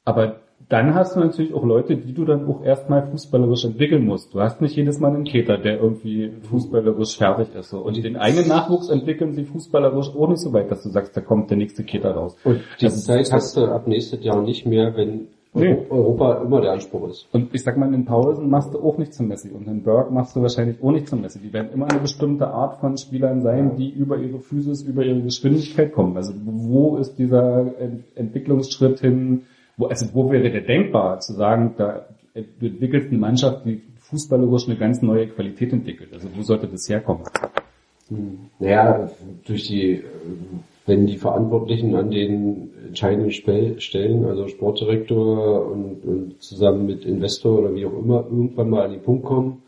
Aber dann hast du natürlich auch Leute, die du dann auch erstmal fußballerisch entwickeln musst. Du hast nicht jedes Mal einen Keter, der irgendwie fußballerisch fertig ist. So. Und den eigenen Nachwuchs entwickeln sie fußballerisch nicht so weit, dass du sagst, da kommt der nächste Keter raus. und die ist- Zeit hast du ab nächstes Jahr nicht mehr, wenn Nee. Europa immer der Anspruch ist. Und ich sag mal, in Pausen machst du auch nicht zum Messi und in Berg machst du wahrscheinlich auch nicht zum Messi. Die werden immer eine bestimmte Art von Spielern sein, die über ihre Physis, über ihre Geschwindigkeit kommen. Also wo ist dieser Ent Entwicklungsschritt hin, wo, also wo wäre der denkbar, zu sagen, da du entwickelst eine Mannschaft, die fußballerisch eine ganz neue Qualität entwickelt. Also wo sollte das herkommen? Naja, durch die, äh, wenn die Verantwortlichen an den entscheidenden Stellen, also Sportdirektor und, und zusammen mit Investor oder wie auch immer, irgendwann mal an den Punkt kommen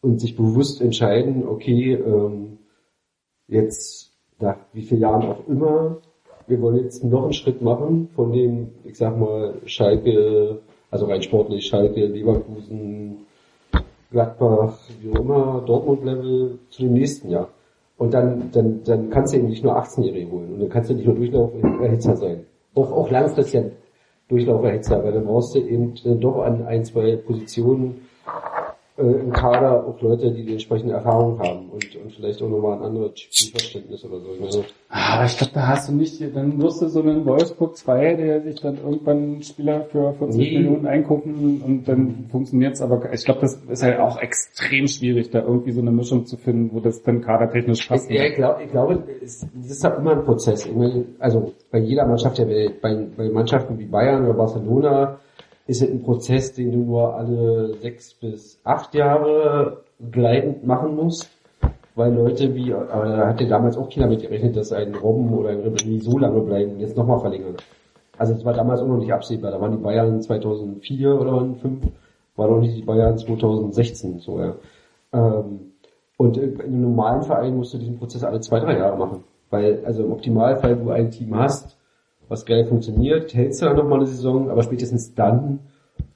und sich bewusst entscheiden, okay, ähm, jetzt nach wie vielen Jahren auch immer, wir wollen jetzt noch einen Schritt machen von dem, ich sag mal, Schalke, also rein sportlich, Schalke, Leverkusen, Gladbach, wie auch immer, Dortmund-Level zu dem nächsten Jahr. Und dann, dann, dann kannst du eben nicht nur 18-Jährige holen und dann kannst du nicht nur Durchlauferhitzer sein. Auch, auch langfristig Durchlauferhitzer, weil dann brauchst du eben doch an ein, zwei Positionen äh, im Kader auch Leute, die die entsprechende Erfahrung haben und, und vielleicht auch nochmal ein anderes Spielverständnis oder so. Ich meine, Aber ich glaube, da hast du nicht, dann wirst du so einen Wolfsburg 2, der sich dann irgendwann einen Spieler für 40 Nee. Millionen einkaufen und dann funktioniert's. Aber ich glaube, das ist halt auch extrem schwierig, da irgendwie so eine Mischung zu finden, wo das dann kadertechnisch passt. Ja, ich, glaub, ich glaube, es, das ist halt immer ein Prozess. Meine, also bei jeder Mannschaft der Welt, bei, bei Mannschaften wie Bayern oder Barcelona ist es ein Prozess, den du nur alle sechs bis acht Jahre gleitend machen musst. Weil Leute wie, aber da hat ja damals auch keiner mit gerechnet, dass ein Robben oder ein Ribéry so lange bleiben und jetzt nochmal verlängern. Also es war damals auch noch nicht absehbar. Da waren die Bayern 2004 oder 2005, war noch nicht die Bayern 2016 so, ja. Ähm, und in einem normalen Verein musst du diesen Prozess alle zwei, drei Jahre machen. Weil, also im Optimalfall, du ein Team hast, was geil funktioniert, hältst du dann nochmal eine Saison, aber spätestens dann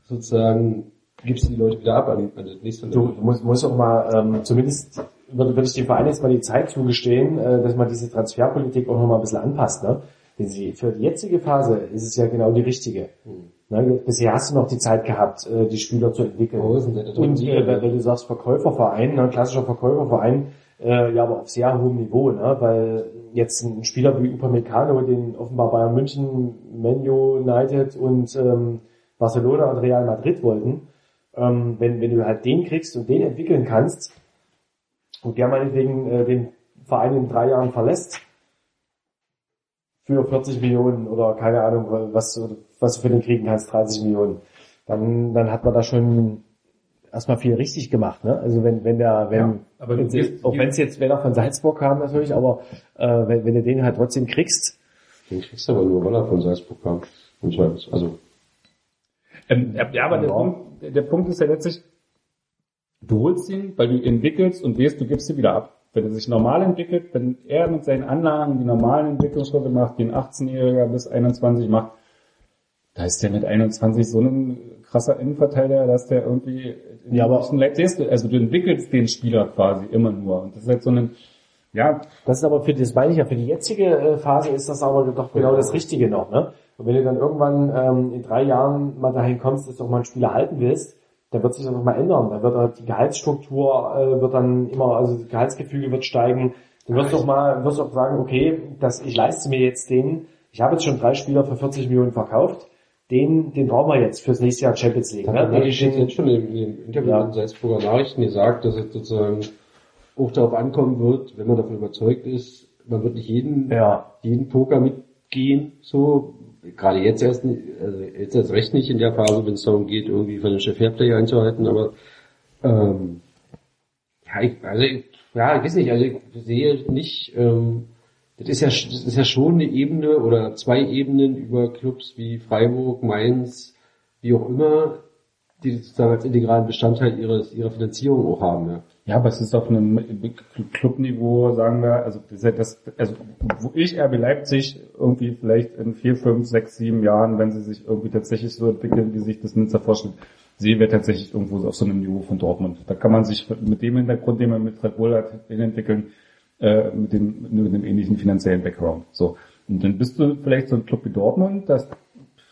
sozusagen gibst du die Leute wieder ab an, an das nächste Du Level. musst, musst auch mal, ähm, zumindest würde, würde ich dem Verein jetzt mal die Zeit zugestehen, äh, dass man diese Transferpolitik auch noch mal ein bisschen anpasst. Ne? Denn sie, für die jetzige Phase ist es ja genau die richtige. Ne? Bisher hast du noch die Zeit gehabt, äh, die Spieler zu entwickeln. Oh, Und äh, wenn wenn du sagst Verkäuferverein, ne, klassischer Verkäuferverein, äh, ja, aber auf sehr hohem Niveau, ne? weil jetzt ein Spieler wie Upamecano, den offenbar Bayern München, Man United und ähm, Barcelona und Real Madrid wollten, ähm, wenn, wenn du halt den kriegst und den entwickeln kannst und der meinetwegen äh, den Verein in drei Jahren verlässt für 40 Millionen oder keine Ahnung, was, was du für den kriegen kannst, 30 Millionen, dann, dann hat man da schon erstmal viel richtig gemacht, ne? Also wenn, wenn der, wenn, Ja, aber wenn, gehst- auch wenn es jetzt, wenn er von Salzburg kam natürlich, aber äh, wenn, wenn du den halt trotzdem kriegst, Den kriegst du aber nur, weil er von Salzburg kam. Und zwar, also, Ähm, ja, ja, aber der, Ja. Punkt, der Punkt ist ja letztlich, du holst ihn, weil du ihn entwickelst und weißt, du gibst ihn wieder ab. Wenn er sich normal entwickelt, wenn er mit seinen Anlagen die normalen Entwicklungsschritte macht, die ein 18-Jähriger bis 21 macht, da ist der mit 21 so ein krasser Innenverteidiger, dass der irgendwie in Ja, aber- du, also du entwickelst den Spieler quasi immer nur. Und das ist halt so ein, ja, Das ist aber für das meine ich ja, für die jetzige äh, Phase ist das aber doch genau das Richtige noch, ne? Und wenn du dann irgendwann ähm, in drei Jahren mal dahin kommst, dass du auch mal einen Spieler halten willst, dann wird sich das noch mal ändern. Da wird halt die Gehaltsstruktur äh, wird dann immer, also das Gehaltsgefüge wird steigen. Du wirst doch mal, wirst auch sagen, okay, dass ich leiste mir jetzt den, ich habe jetzt schon drei Spieler für 40 Millionen verkauft, den, den brauchen wir jetzt fürs nächste Jahr Champions League. Ne? Den, steht den, jetzt schon in, in dem Interview Ja. den Salzburger Nachrichten gesagt, dass es sozusagen auch darauf ankommen wird, wenn man davon überzeugt ist, man wird nicht jeden, ja, jeden Poker mitgehen, so, gerade jetzt erst, also jetzt erst recht nicht in der Phase, wenn es darum geht, irgendwie Financial Fairplay einzuhalten, aber, ähm, ja, ich, also, ich, ja, ich weiß nicht, also ich sehe nicht, ähm, das ist ja, das ist ja schon eine Ebene oder zwei Ebenen über Clubs wie Freiburg, Mainz, wie auch immer, die sozusagen als integralen Bestandteil ihres, ihrer Finanzierung auch haben, ja. Ja, aber es ist auf einem Clubniveau, sagen wir, also das, das, also wo ich RB Leipzig irgendwie vielleicht in vier, fünf, sechs, sieben Jahren, wenn sie sich irgendwie tatsächlich so entwickeln, wie sich das Nizza vorstellt, sehe wir tatsächlich irgendwo auf so einem Niveau von Dortmund. Da kann man sich mit dem Hintergrund, den man mit Red Bull hat, entwickeln, äh, mit dem, mit dem ähnlichen finanziellen Background. So. Und dann bist du vielleicht so ein Club wie Dortmund, das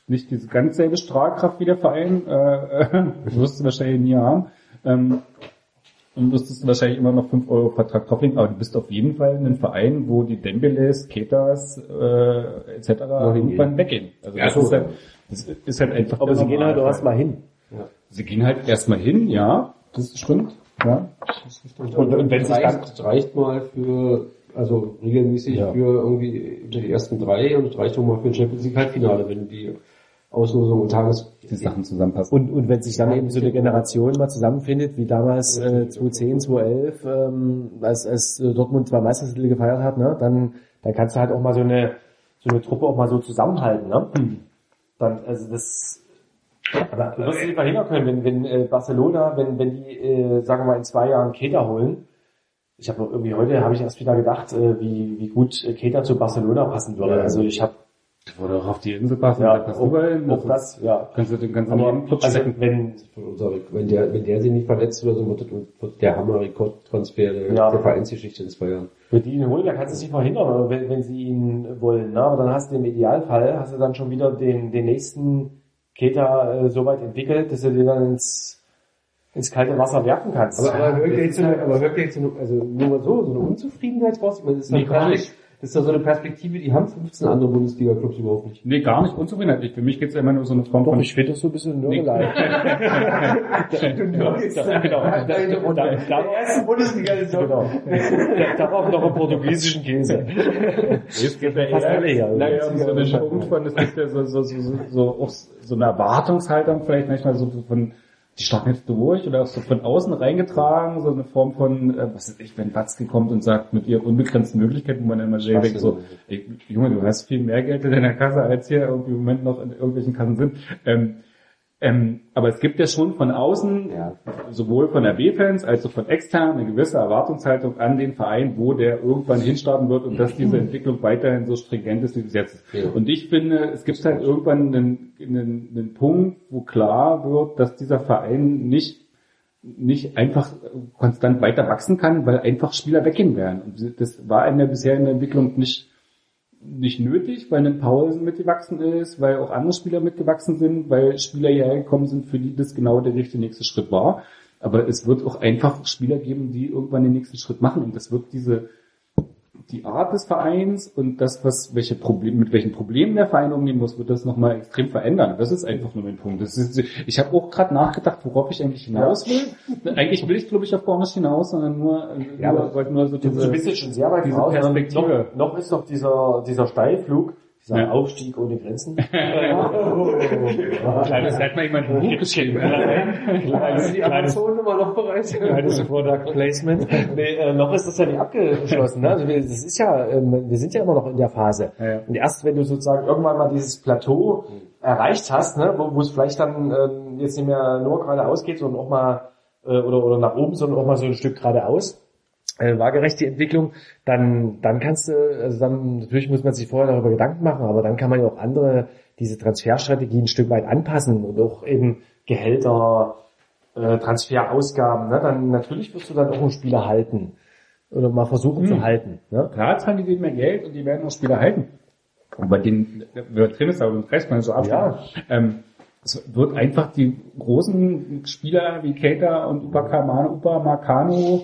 nicht diese ganz selbe Strahlkraft wie der Verein, äh, wirst du wahrscheinlich nie haben. Ähm, und müsstest du wahrscheinlich immer noch 5 Euro Vertrag drauflegen, aber du bist auf jeden Fall in einem Verein, wo die Dembeles, Ketas äh, etc. irgendwann weggehen. Also Ja, das, so. ist halt, das ist halt einfach aber sie gehen halt erstmal hin. Sie gehen halt erstmal hin, ja, das stimmt. Ja. Und, und wenn dann, reicht, reicht mal für, also regelmäßig Ja. für irgendwie unter die ersten drei und reicht auch mal für ein Champions League Halbfinale, wenn die Auslosung und Tages, Die Sachen zusammenpassen. Und, und wenn sich dann eben so eine Generation mal zusammenfindet, wie damals äh, 2010, 2011, ähm, als, als äh, Dortmund zwei Meistertitel gefeiert hat, ne, dann, dann kannst du halt auch mal so eine, so eine Truppe auch mal so zusammenhalten. Ne? Dann, also das, aber du wirst es nicht verhindern können, wenn, wenn äh, Barcelona, wenn, wenn die, äh, sagen wir mal, in zwei Jahren Keter holen, ich habe irgendwie heute, habe ich erst wieder gedacht, äh, wie, wie gut äh, Keter zu Barcelona passen würde. Ja. Also ich habe Oder auch auf die Insel passen, ja, da passt auch, überall hin. auch das, ja. Kannst du den ganzen Club also, wenn, wenn der, wenn der sich nicht verletzt oder so, wird, das, der Hammer-Rekordtransfer Ja. der Vereinsgeschichte in zwei Jahren. Wenn die ihn holen, dann kannst du es nicht verhindern, wenn, wenn sie ihn wollen. Ne? Aber dann hast du im Idealfall, hast du dann schon wieder den, den nächsten Keter äh, so weit entwickelt, dass du den dann ins, ins kalte Wasser werfen kannst. Aber, aber ist so, eine- halt- aber jetzt so, eine- also nur so, so eine Unzufriedenheit raus? Ist, Nee, gar nicht. Das ist doch so eine Perspektive, die haben 15 andere Bundesliga-Clubs überhaupt nicht. Nee, gar nicht unzufriedenheit. Für mich geht's immer nur so eine Form Doch, von... ich finde das so ein bisschen Nörgelei. genau. Da, da, und da, darauf, Bundesliga-Saison. genau. Da- Darauf noch einen portugiesischen Käse. Es gibt ja eher, eher so einen Punkt von, es gibt ja so, so, so, so, so eine Erwartungshaltung vielleicht manchmal so von, die starten jetzt durch oder auch so von außen reingetragen, so eine Form von, äh, was ist ich, wenn Watzke kommt und sagt, mit ihr unbegrenzten Möglichkeiten, wo man dann immer Jay denkt, so, ey, Junge, du hast viel mehr Geld in deiner Kasse, als hier irgendwie im Moment noch in irgendwelchen Kassen sind. Ähm, ähm, aber es gibt ja schon von außen, Ja. sowohl von der B-Fans als auch von extern, eine gewisse Erwartungshaltung an den Verein, wo der irgendwann hinstarten wird und dass diese Entwicklung weiterhin so stringent ist, wie es jetzt ist. Ja. Und ich finde, es gibt halt irgendwann einen, einen, einen Punkt, wo klar wird, dass dieser Verein nicht nicht einfach konstant weiter wachsen kann, weil einfach Spieler weggehen werden. Und das war in der bisherigen Entwicklung nicht nicht nötig, weil ein Paulsen mitgewachsen ist, weil auch andere Spieler mitgewachsen sind, weil Spieler hierher gekommen sind, für die das genau der richtige nächste Schritt war. Aber es wird auch einfach Spieler geben, die irgendwann den nächsten Schritt machen und das wird diese die Art des Vereins und das, was welche Probleme, mit welchen Problemen der Verein umgehen muss, wird das nochmal extrem verändern. Das ist einfach nur mein Punkt. Ist, ich habe auch gerade nachgedacht, worauf ich eigentlich hinaus will. Eigentlich will ich, glaube ich, auf gar nicht hinaus, sondern nur, Ja, nur, aber wollte nur so diese, du bist jetzt schon sehr weit diese voraus. Perspektive. Noch, noch ist doch dieser, dieser Steilflug, dieser Ja. Aufstieg ohne Grenzen. Kleines, da hat mal jemand ein Buch geschrieben. Ist die Amazon-Nummer noch bereit? Kleines Product Placement. Nee, äh, noch ist das ja nicht abgeschlossen. Ne? Also wir, das ist ja, ähm, wir sind ja immer noch in der Phase. Ja, ja. Und erst wenn du sozusagen irgendwann mal dieses Plateau erreicht hast, ne, wo, wo es vielleicht dann ähm, jetzt nicht mehr nur geradeaus geht, sondern auch mal äh, oder, oder nach oben, sondern auch mal so ein Stück geradeaus, äh, waagerecht die Entwicklung, dann, dann kannst du, also dann, natürlich muss man sich vorher darüber Gedanken machen, aber dann kann man ja auch andere, diese Transferstrategien ein Stück weit anpassen und auch eben Gehälter, äh, Transferausgaben, ne? dann natürlich wirst du dann auch einen Spieler halten oder mal versuchen zu halten. Ne? Klar zahlen die denen mehr Geld und die werden auch Spieler halten. Aber den, wir Trainer aber mit Recht mal so abstimmen. Ähm, es wird einfach die großen Spieler wie Keita und Upamecano, Upamecano,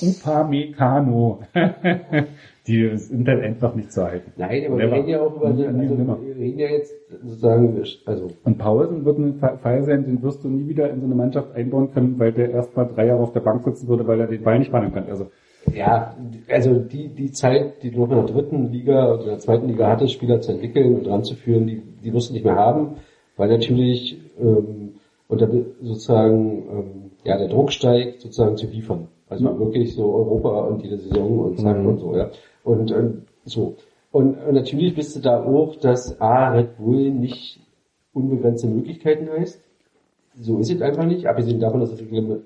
Upamecano, die sind dann einfach nicht zu halten. Nein, aber Never. wir reden ja auch über, Nie, also, wir reden ja jetzt sozusagen, also, Und Paulsen wird ein Fa- Fall sein, den wirst du nie wieder in so eine Mannschaft einbauen können, weil der erst mal drei Jahre auf der Bank sitzen würde, weil er den Ball nicht fangen kann. Also ja, also die, die Zeit, die du noch in der dritten Liga oder in der zweiten Liga hattest, Spieler zu entwickeln und ranzuführen, die, die wirst du nicht mehr haben, weil natürlich, ähm, unter sozusagen, ähm, ja, der Druck steigt, sozusagen zu liefern. Also Ja. wirklich so Europa und jede Saison und zack und so, ja. Und, ähm, so. Und, und natürlich bist du da auch, dass A, Red Bull nicht unbegrenzte Möglichkeiten heißt. So ist es einfach nicht, abgesehen davon, dass es Reglement-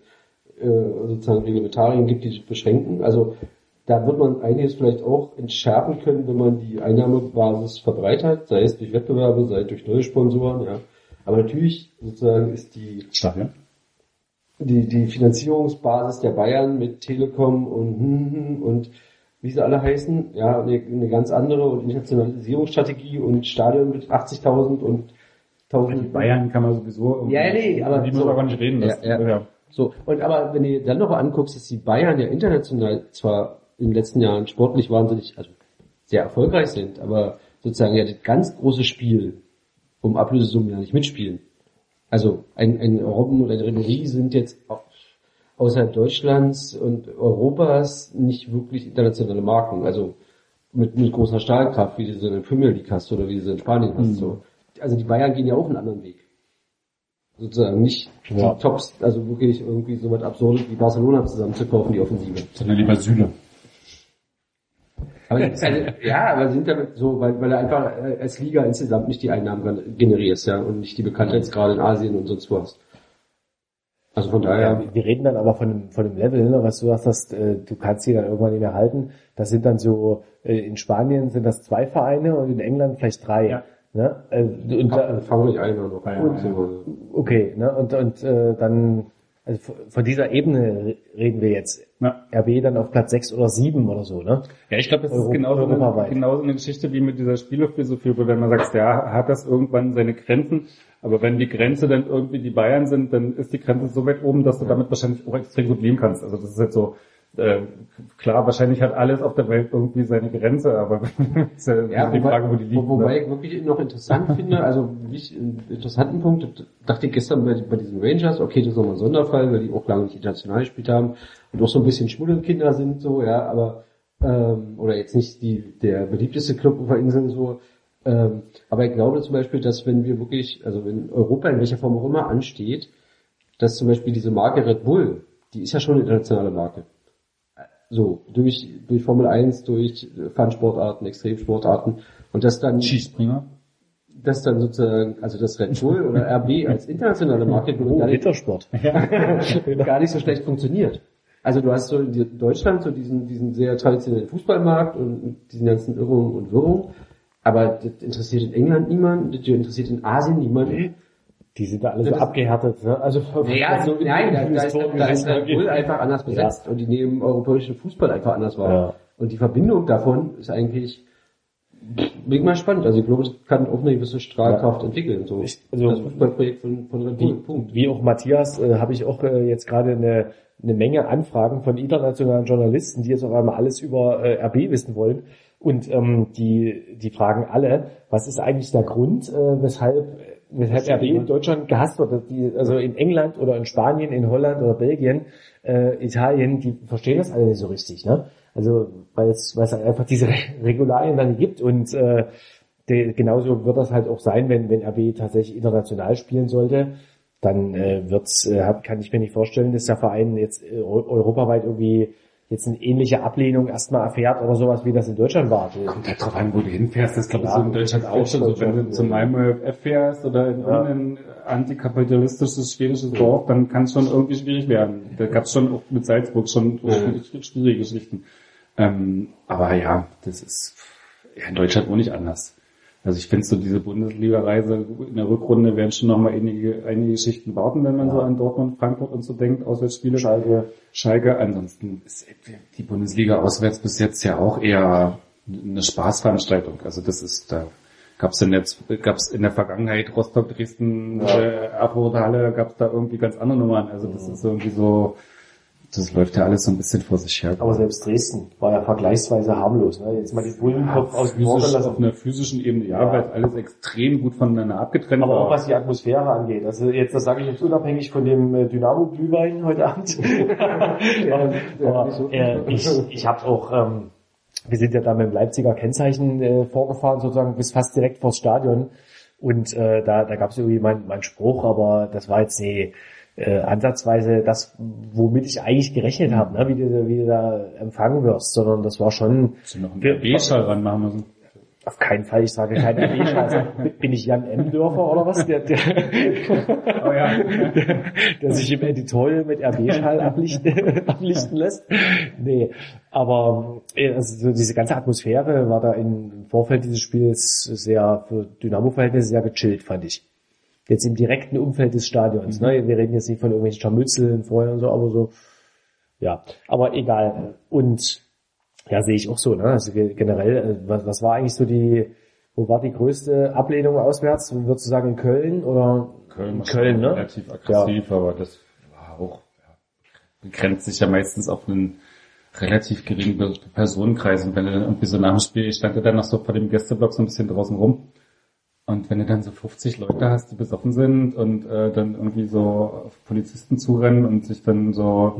äh, sozusagen Reglementarien gibt, die sich beschränken. Also da wird man einiges vielleicht auch entschärfen können, wenn man die Einnahmebasis verbreitert, sei es durch Wettbewerbe, sei es durch neue Sponsoren, ja. Aber natürlich sozusagen ist die stark, ja? die, die Finanzierungsbasis der Bayern mit Telekom und hm, hm, und wie sie alle heißen, ja, eine, eine ganz andere und Internationalisierungsstrategie und Stadion mit 80.000 und 1000 Bayern kann man sowieso Ja, nee, aber die so- wir gar nicht reden. Das, Ja, ja. So, und aber wenn du dann noch anguckst, dass die Bayern ja international zwar in den letzten Jahren sportlich wahnsinnig, also sehr erfolgreich sind, aber sozusagen ja das ganz große Spiel um Ablösesummen ja nicht mitspielen. Also ein, ein Robben und ein Ribéry sind jetzt au- außerhalb Deutschlands und Europas nicht wirklich internationale Marken. Also mit, mit großer Stahlkraft, wie du sie in der Premier League hast oder wie du sie in Spanien hast. So. Also die Bayern gehen ja auch einen anderen Weg. Sozusagen nicht Ja. die Tops, also wirklich irgendwie so was Absurdes wie Barcelona zusammenzukaufen, die Offensive. Sondern lieber Süle. Aber eine, ja, aber sind damit so, weil, weil er einfach äh, als Liga insgesamt nicht die Einnahmen generierst, ja, und nicht die Bekanntheitsgrade in Asien und sonst wo hast. Also von daher, Ja, wir reden dann aber von dem, von dem Level, ne, was du sagst, dass, äh, du kannst sie dann irgendwann nicht mehr halten. Das sind dann so, äh, in Spanien sind das zwei Vereine und in England vielleicht drei. Ja. Ne? Äh, und, da, fangen wir nicht ein oder noch. Ja, Und ja, okay, ne? Und, und äh, dann Also von- dieser Ebene reden wir jetzt. Ja. RB dann auf Platz 6 oder 7 oder so, ne? Ja, ich glaube, das Euro- ist genauso eine, genauso eine Geschichte wie mit dieser Spielerphilosophie, wo wenn man sagt, ja, hat das irgendwann seine Grenzen, aber wenn die Grenze dann irgendwie die Bayern sind, dann ist die Grenze so weit oben, dass du damit wahrscheinlich auch extrem gut leben kannst. Also das ist jetzt so, äh, klar, wahrscheinlich hat alles auf der Welt irgendwie seine Grenze, aber ist ja, Ja, die wobei, Frage, wo die liegt. wobei ne? ich wirklich noch interessant finde, also wirklich einen interessanten Punkt, dachte ich gestern bei, bei diesen Rangers, okay, das ist nochmal ein Sonderfall, weil die auch lange nicht international gespielt haben und auch so ein bisschen Schmuddelkinder sind, so, ja, aber, ähm, oder jetzt nicht die, der beliebteste Club auf der Insel, so, ähm, aber ich glaube zum Beispiel, dass wenn wir wirklich, also wenn Europa in welcher Form auch immer ansteht, dass zum Beispiel diese Marke Red Bull, die ist ja schon eine internationale Marke. So, durch, durch Formel 1, durch Fun-Sportarten, Extremsportarten und dass dann, Skispringer. dass dann sozusagen, also das Red Bull oder RB als internationale Marke Oh, gar, nicht, gar nicht so schlecht funktioniert. Also du hast so in Deutschland so diesen, diesen sehr traditionellen Fußballmarkt und diesen ganzen Irrungen und Wirrungen, aber das interessiert in England niemanden, das interessiert in Asien niemanden. Die sind da alle so abgehärtet, ne? Also, Naja, was so nein, da, da, ist, da ist angeht. Bull einfach anders besetzt und die nehmen europäischen Fußball einfach anders wahr. Ja. Und die Verbindung davon ist eigentlich bin ich mal spannend. Also ich glaube, das kann auch eine gewisse Strahlkraft entwickeln. So Ich- also- das Fußballprojekt von, von Red Bull. Wie, Punkt. wie auch Matthias äh, habe ich auch äh, jetzt gerade eine, eine Menge Anfragen von internationalen Journalisten, die jetzt auf einmal alles über äh, RB wissen wollen. Und ähm, die, die fragen alle, was ist eigentlich der Grund, äh, weshalb, weshalb RB in Deutschland gehasst wird? Die, also in England oder in Spanien, in Holland oder Belgien, äh, Italien, die verstehen das alle nicht so richtig. Ne? Also weil es, weil es einfach diese Re- Regularien dann gibt und äh, der, genauso wird das halt auch sein, wenn, wenn RB tatsächlich international spielen sollte. Dann äh, wird's, äh, kann ich mir nicht vorstellen, dass der Verein jetzt äh, eu- europaweit irgendwie jetzt eine ähnliche Ablehnung erstmal erfährt oder sowas, wie das in Deutschland war. Kommt halt drauf an, wo du hinfährst. Das glaube ich Ja, so in Deutschland auch schon. So, wenn du zum FF fährst oder in Ja. irgendein antikapitalistisches schwedisches Dorf, dann kann es schon irgendwie schwierig werden. Da gab es schon auch mit Salzburg schon schwierige- schwierige Geschichten. Ähm, aber ja, das ist ja, in Deutschland auch nicht anders. Also ich finde so diese Bundesliga-Reise in der Rückrunde werden schon noch mal einige, einige Geschichten warten, wenn man so an Dortmund, Frankfurt und so denkt, Auswärtsspiele. Schalke. Schalke. Ansonsten ist die Bundesliga auswärts bis jetzt ja auch eher eine Spaßveranstaltung. Also das ist, da gab's in der, gab's in der Vergangenheit Rostock, Dresden, äh, Erfurt, Halle, gab's da irgendwie ganz andere Nummern. Also das ist irgendwie so, das läuft ja alles so ein bisschen vor sich her. Aber selbst Dresden war ja vergleichsweise harmlos. Ne? Jetzt mal die Bullenkopf aus dem physisch, auf einer physischen Ebene, ja, Ja. weil alles extrem gut voneinander abgetrennt Aber war. auch was die Atmosphäre angeht. Also jetzt, das sage ich jetzt unabhängig von dem äh, Dynamo-Glühwein heute Abend. aber äh, ich, ich habe auch, ähm, wir sind ja da mit dem Leipziger Kennzeichen äh, vorgefahren, sozusagen bis fast direkt vors Stadion. Und äh, da, da gab es irgendwie meinen mein Spruch, aber das war jetzt nee, äh, ansatzweise das, womit ich eigentlich gerechnet habe, ne? wie, du, wie du da empfangen wirst, sondern das war schon du noch einen B-Schall ranmachen müssen. auf keinen Fall, ich sage keine RB-Scheiße. Bin ich Jan M. Dörfer oder was? Der, der, Oh ja. der, der sich im Editorial mit RB-Schall ablichten, ablichten lässt. Nee, aber äh, also so diese ganze Atmosphäre war da im Vorfeld dieses Spiels sehr, für Dynamo-Verhältnisse sehr gechillt, fand ich. Jetzt im direkten Umfeld des Stadions. Ne? Wir reden jetzt nicht von irgendwelchen Scharmützeln vorher und so, aber so, ja, aber egal. Und ja, sehe ich auch so, ne? Also ge- generell, äh, was, was war eigentlich so die, wo war die größte Ablehnung auswärts? Würdest du sagen in Köln oder Köln, war Köln, ne? relativ aggressiv, aber das war auch, ja, begrenzt sich ja meistens auf einen relativ geringen Personenkreis. Und wenn du dann irgendwie so nach dem Spiel, ich stand ja dann noch so vor dem Gästeblock so ein bisschen draußen rum. Und wenn du dann so 50 Leute hast, die besoffen sind und äh, dann irgendwie so auf Polizisten zurennen und sich dann so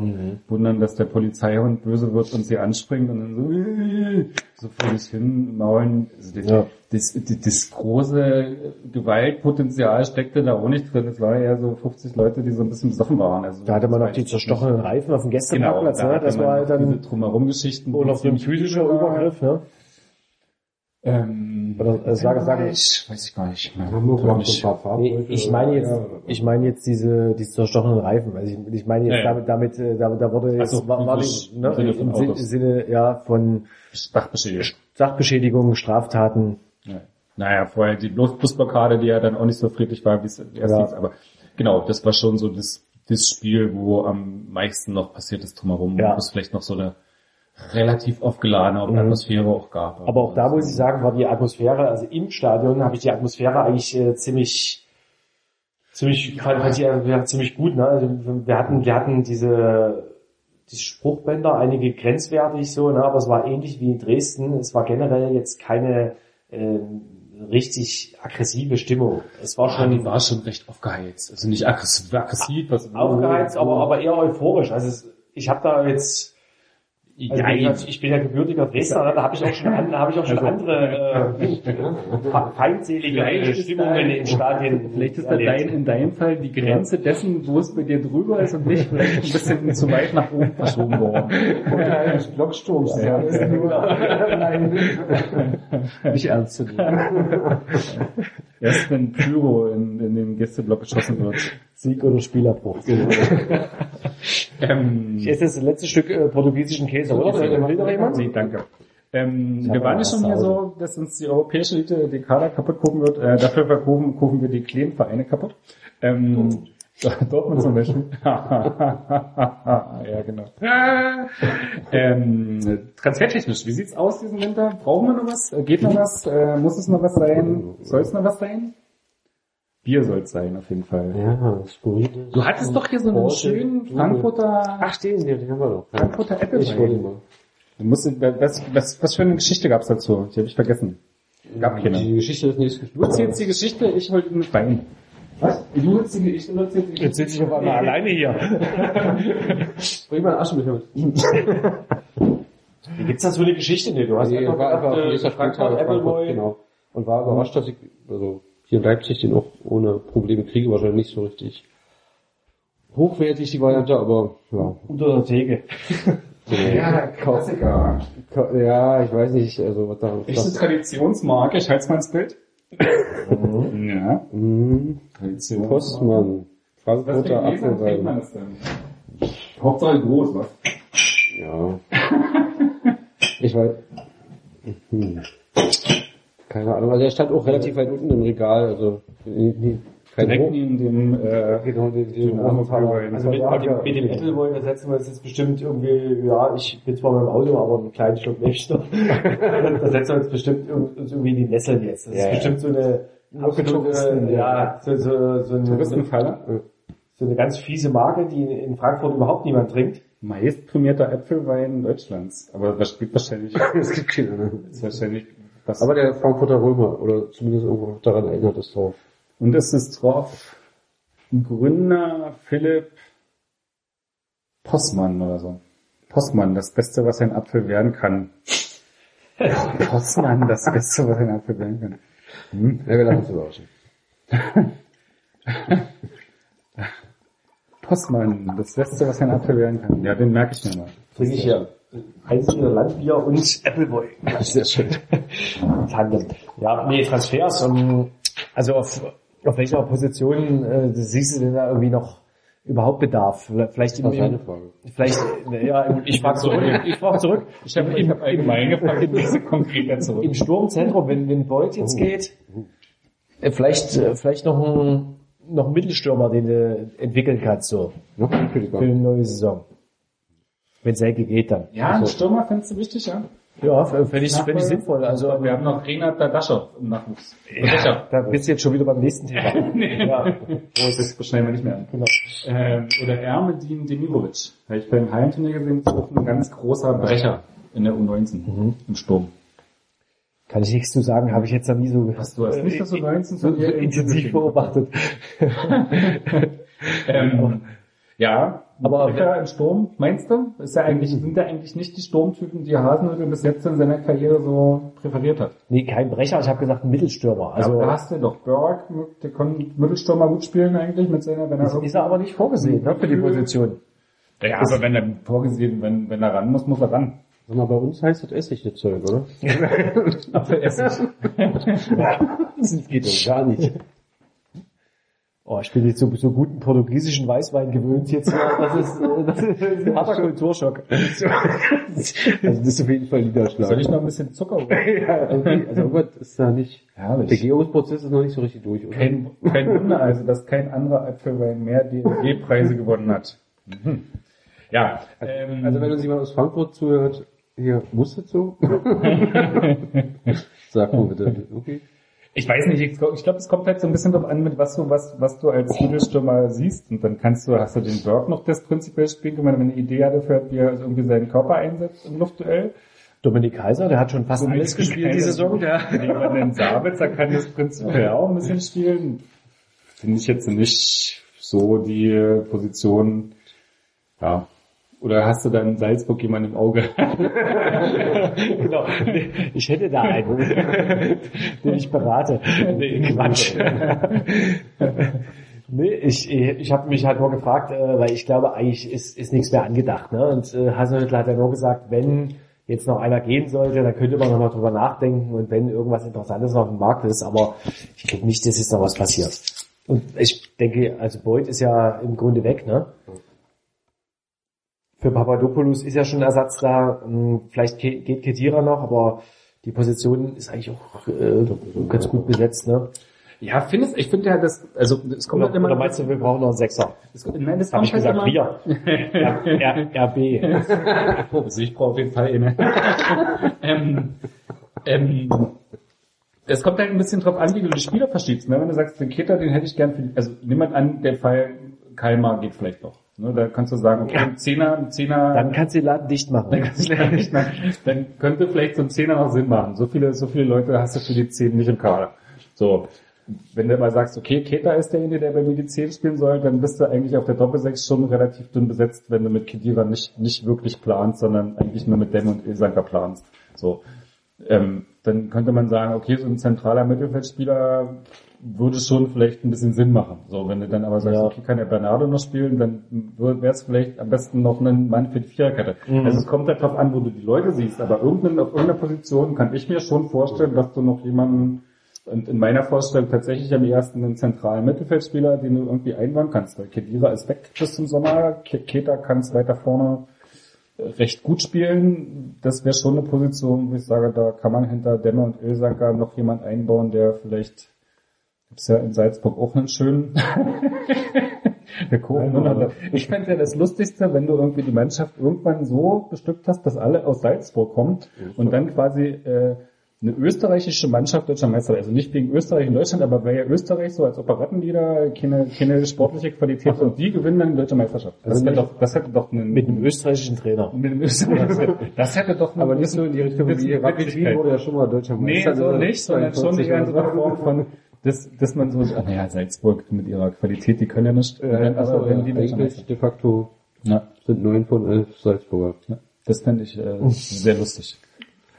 wundern, dass der Polizeihund böse wird und sie anspringt und dann so, äh, so vor sich hin maulen. Also das, Ja. das, das, das große Gewaltpotenzial steckte da auch nicht drin. Es waren eher so 50 Leute, die so ein bisschen besoffen waren. Also da hatte man noch war die zerstochenen Reifen auf dem Genau, Gästeparkplatz, da ne? Das war halt noch diese dann drumherum-Geschichten. wohl noch so ein physischer Übergriff, ne? Ähm, Oder, äh, sage- sage- ich, weiß ich gar nicht mehr. Nicht. paar Nee, ich meine jetzt, Ja. ich meine jetzt diese, diese zerstochenen Reifen. Also ich, ich meine jetzt Ja, ja. damit, damit, äh, da, da wurde jetzt, Also, war, war die, physisch ne, im Sinne von im Autos. Sinne, ja, von Sachbeschädigung. Sachbeschädigung, Straftaten. Ja. Naja, vorher die Bus- Busblockade, die ja dann auch nicht so friedlich war, wie es erst Ja. hieß, aber genau, das war schon so das, das Spiel, wo am meisten noch passiert ist drumherum, Ja. wo es vielleicht noch so eine relativ aufgeladene Mhm. Atmosphäre auch gab. Aber auch da muss ich sagen, war die Atmosphäre, also im Stadion habe ich die Atmosphäre eigentlich äh, ziemlich, ziemlich, fand, fand ich ja, ziemlich gut. Ne? Also wir hatten, wir hatten diese, diese Spruchbänder, einige grenzwertig so, ne? aber es war ähnlich wie in Dresden. Es war generell jetzt keine ähm, richtig aggressive Stimmung. Es war Ah, die schon war schon recht aufgeheizt. Also nicht aggressiv, aggressiv was aufgeheizt, aber, aber eher euphorisch. Also es, ich habe da jetzt Also ja, gesagt, ich bin ja gebürtiger Dresdner, ne? da habe ich auch schon, an, da habe ich auch schon andere äh, fe- feindselige Stimmungen in Stadien. Vielleicht ist da dein, in deinem Fall die Grenze dessen, wo es bei dir drüber ist und nicht vielleicht ein bisschen zu weit nach oben verschoben worden. eines Blocksturms. Ja. Das ist nur, nein. Nicht ernst zu nehmen. Erst wenn Pyro in, in den Gästeblock geschossen wird. Sieg oder Spielabbruch. Ähm, Ich esse das letzte Stück äh, portugiesischen Käse, oder? Will noch jemand? Nee, danke. Ähm, wir waren ja schon hier so, dass uns die europäische Elite die Kader kaputt gucken wird. Äh, dafür verkaufen, kaufen wir die kleinen Vereine kaputt. Ähm, Dortmund zum Beispiel. ja, genau. ähm, transfertechnisch, wie sieht's aus diesen Winter? Brauchen wir noch was? Äh, Geht noch was? Äh, muss es noch was sein? Soll es noch was sein? Bier soll es sein, auf jeden Fall. Ja, skurril. Du hattest doch hier so einen Porsche, schönen. Frankfurter, Ach, den, den, den haben wir doch. Frankfurter Apple Ich wollte mal. Du musst, was, was, was für eine Geschichte gab's dazu? Die habe ich vergessen. Gab keine. Die Geschichte des nächsten Du erzählst die Geschichte, ich hol ihn mit rein. Was? Du erzählst die Geschichte, du erzählst die Jetzt sitze ich auf einmal alleine hier. Bring mal einen Aschenbecher mit. Wie gibt's da so eine Geschichte? Nee, du hast Nee, einfach war einfach gedacht, äh, nächster Frankfurt, Frankfurt, Appleboy. genau. Und war überrascht, dass ich, also hier in Leipzig den auch ohne Probleme kriege, wahrscheinlich nicht so richtig hochwertig die Variante, aber ja. Unter der Theke. Ja, Klassiker. Ka- Ja, ich weiß nicht, also was da. Echte Traditionsmarke, ich halte mal ins Bild. Ja, Mhm. Tradition. Postmann. Frankfurter Apfelwein. das denn? Hauptsache groß, was? Ja. Ich weiß. Hm. Keine Ahnung, also er stand auch relativ weit unten im Regal, also nie- kein Direkt Hoch. neben dem, äh, Genau, den, den Apfelwein. Also mit, mit dem, mit dem Appleboy, da setzen wir uns jetzt bestimmt irgendwie, ja, ich bin zwar mit dem Auto, aber einen kleinen Schluck noch. da setzen wir uns bestimmt irgendwie in die Nesseln jetzt. Das Ja, ist ja. bestimmt so eine absolute, ja, so, so, so, eine, so eine ganz fiese Marke, die in Frankfurt überhaupt niemand trinkt. Meist prämierter Äpfelwein Deutschlands. Aber das gibt wahrscheinlich, Es gibt keine. ne? ist wahrscheinlich, was, Aber der Frankfurter Römer, oder zumindest irgendwo daran erinnert es drauf. und es ist drauf Gründer Philipp Postmann oder so. Postmann, das Beste, was ein Apfel werden kann. Postmann, das Beste, was ein Apfel werden kann. Hm? Ja, wir lassen uns überraschen. Postmann, das Beste, was ein Apfel werden kann. Ja, den merke ich mir mal. Trinke ich ja einzelne Landbier und Appleboy. Sehr schön. Tandem. Ja, nee, Transfers. Um, also auf, auf welcher Position äh, siehst du denn da irgendwie noch überhaupt Bedarf? Vielleicht im, Das war seine im Frage. vielleicht, ja, ich frage zurück. Ich frage zurück. Ich habe ich hab allgemein gefragt, in diese konkreter zurück. Im Sturmzentrum, wenn, wenn Beuth jetzt geht, äh, vielleicht, äh, vielleicht noch ein, noch ein Mittelstürmer, den du entwickeln kannst, so, ein für eine neue Saison. Wenn Selke geht dann. Ja, ein Stürmer findest du wichtig, ja? Ja, fände ich, fänd ich sinnvoll. Also, wir haben noch Renat Dadaschow im Nachwuchs. ja, da bist du jetzt schon wieder beim nächsten Thema. ja. Groß, das beschneiden wir nicht mehr an. Genau. Ähm, oder Ermedin Demirovic. Habe ich beim Hallenturnier gesehen, ist auch ein ganz großer Brecher in der U19 im Sturm. Kann ich nichts zu sagen, habe ich jetzt noch nie so, Was, du hast nicht das U19 so, dir intensiv beobachtet. Ähm, ja, Aber- Brecher im Sturm, meinst du? Ist ja eigentlich, sind ja eigentlich nicht die Sturmtypen, die Hasenhüttl bis jetzt in seiner Karriere so präferiert hat. Nee, kein Brecher, ich habe gesagt Mittelstürmer. Also Also da hast du doch Berg, der kann Mittelstürmer gut spielen eigentlich mit seiner, wenn er ist, ist er aber nicht vorgesehen ne, für die Position. Ja, aber wenn er vorgesehen, wenn, wenn er ran muss, muss er ran. Sag mal, bei uns heißt das Essig das Zeug, oder? Das geht doch gar nicht. Oh, ich bin jetzt so, so guten portugiesischen Weißwein gewöhnt jetzt. Ja, das ist, äh, das ist ein harter Kulturschock. Also das ist auf jeden Fall Niederschlag. Soll ich noch ein bisschen Zucker holen? ja, irgendwie, also irgendwas ist da nicht, Herrlich. der Gärungsprozess ist noch nicht so richtig durch, oder? Kein, kein Wunder also, dass kein anderer Apfelwein mehr DLG-Preise gewonnen hat. Mhm. Ja, ähm, Also wenn uns jemand aus Frankfurt zuhört, hier, muss das so? Sag mal bitte. Okay. Ich weiß nicht, ich, glaub- glaube, es kommt halt so ein bisschen drauf an, mit was du, was, was du als Mittelstürmer siehst. Und dann kannst du, hast du den Dirk noch das prinzipiell spielen wenn er eine Idee hatte, für wie er irgendwie seinen Körper einsetzt im Luftduell. Dominik Kaiser, der hat schon fast alles gespielt die Saison. Der, Jemand in Sabitzer kann das prinzipiell auch ein bisschen spielen. Finde ich jetzt nicht so die Position, ja. Oder hast du dann in Salzburg jemanden im Auge? genau. Ich hätte da einen, den ich berate. Nee, Quatsch. nee, ich, ich habe mich halt nur gefragt, äh, weil ich glaube, eigentlich ist, ist nichts mehr angedacht. Ne? Und äh, Hasenhüttl hat ja nur gesagt, wenn jetzt noch einer gehen sollte, dann könnte man nochmal drüber nachdenken und wenn irgendwas Interessantes auf dem Markt ist, aber ich glaube nicht, dass jetzt noch was passiert. Und ich denke, also Beuth ist ja im Grunde weg, ne? Für Papadopoulos ist ja schon Ersatz da. Hm, Vielleicht geht Kedira noch, aber die Position ist eigentlich auch äh, ganz gut besetzt, ne? Ja, findest, ich finde ja, das, also, es kommt Oder, halt immer, oder meinst du, wir brauchen noch einen Sechser? es, nein, das Habe ich halt gesagt, immer, wir. R, RB. Also ich brauche auf jeden Fall eine. ähm, ähm, es kommt halt ein bisschen drauf an, wie du die Spieler verschiebst. Ne? Wenn du sagst, den Keter, den hätte ich gern für, also nimm mal an, der Fall Kalmar geht vielleicht noch. Ne? Da kannst du sagen, okay, ein Zehner, ein Zehner, Dann kannst du den Laden dicht machen. dann, kannst du leider nicht mehr, dann könnte vielleicht so ein Zehner noch Sinn machen. So viele, so viele Leute hast du für die Zehn nicht im Kader. So. Wenn du mal sagst, okay, Keter ist derjenige, der bei mir die 10 spielen soll, dann bist du eigentlich auf der Doppelsechs schon relativ dünn besetzt, wenn du mit Kedira nicht, nicht wirklich planst, sondern eigentlich nur mit Dem und Ilsanker planst. So. Ähm, dann könnte man sagen, okay, so ein zentraler Mittelfeldspieler würde schon vielleicht ein bisschen Sinn machen. So, wenn du dann aber sagst, Ja. okay, kann der Bernardo noch spielen, dann wäre es vielleicht am besten noch ein Mann für die Viererkette. Mhm. Also es kommt halt drauf an, wo du die Leute siehst, aber irgendein, auf irgendeiner Position kann ich mir schon vorstellen, dass du noch jemanden, und in meiner Vorstellung tatsächlich am ersten einen zentralen Mittelfeldspieler, den du irgendwie einbauen kannst. Weil Kedira ist weg bis zum Sommer, Ke- Keta kann es weiter vorne äh, recht gut spielen. Das wäre schon eine Position, wo ich sage, da kann man hinter Demme und Ölsacker noch jemand einbauen, der vielleicht gibt's ja in Salzburg auch einen schönen Kochen. Ich fände ja das Lustigste, wenn du irgendwie die Mannschaft irgendwann so bestückt hast, dass alle aus Salzburg kommen und dann quasi äh, eine österreichische Mannschaft deutscher Meister, also nicht wegen Österreich und Deutschland, aber wäre ja Österreich so als Operettenlieder keine, keine sportliche Qualität und die gewinnen dann die deutsche Meisterschaft. Das, wäre doch, das hätte doch einen, Mit einem österreichischen Trainer. mit dem Österreich, das hätte doch Aber nicht so in die Richtung, wie. Rapid Wien wurde ja schon mal deutscher Nee, Meister. so nicht, sondern schon 42 eher in so einer Form von, dass, dass man so, ach naja, Salzburg mit ihrer Qualität, die können ja nicht, Äh, aber also, wenn die ja, deutscher eigentlich de facto Ja, sind neun von elf Salzburger. ja, das fände ich äh, sehr lustig.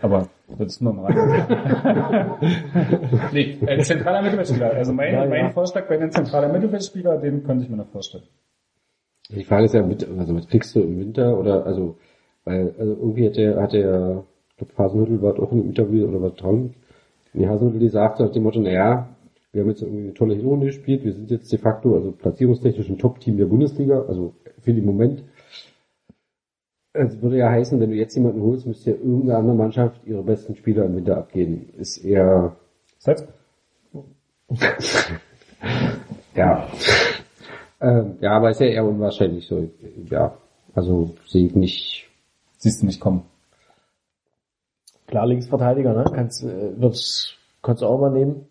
Aber das ist nur mal rein. nee, äh, zentraler Mittelfeldspieler. Also mein, Ja, ja. mein Vorschlag bei einem zentralen Mittelfeldspieler, den könnte ich mir noch vorstellen. Die Frage ist ja, mit, also was kriegst du im Winter oder also, weil also irgendwie hat der, hat der, ich glaube Hasenhüttel war auch im Interview oder was dran. Die Hasenhüttel, die sagte nach dem Motto, naja, wir haben jetzt irgendwie eine tolle Hinrunde gespielt, wir sind jetzt de facto, also platzierungstechnisch ein Top-Team der Bundesliga, also für den Moment. Es würde ja heißen, wenn du jetzt jemanden holst, müsste ja irgendeine andere Mannschaft ihre besten Spieler im Winter abgeben. Ist eher, Salzburg. ja. ähm, ja, aber ist ja eher unwahrscheinlich so. Ja, also sehe ich nicht. Siehst du nicht kommen. Klar, Linksverteidiger, ne? Kannst, äh, wird's, kannst du auch mal nehmen.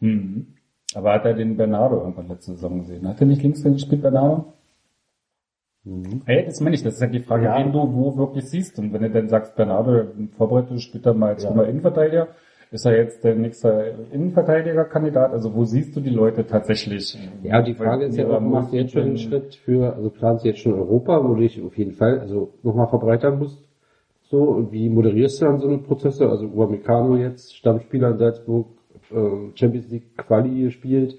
Mhm. Aber hat er den Bernardo irgendwann letzte Saison gesehen? Hat er nicht links gespielt, Bernardo? Hey, das meine ich, das ist halt die Frage, Ja. wen du wo wirklich siehst. Und wenn du dann sagst, Bernardo, Vorbereitung spielt er mal als Ja. Innenverteidiger, ist er jetzt der nächste Innenverteidigerkandidat? Also wo siehst du die Leute tatsächlich? Ja, die Frage ist ja auch, machst du jetzt schon einen Schritt für, also planst du jetzt schon Europa, wo du dich auf jeden Fall, also nochmal verbreitern musst. So, und wie moderierst du dann so eine Prozesse? Also Upamecano jetzt, Stammspieler in Salzburg, Champions League Quali gespielt.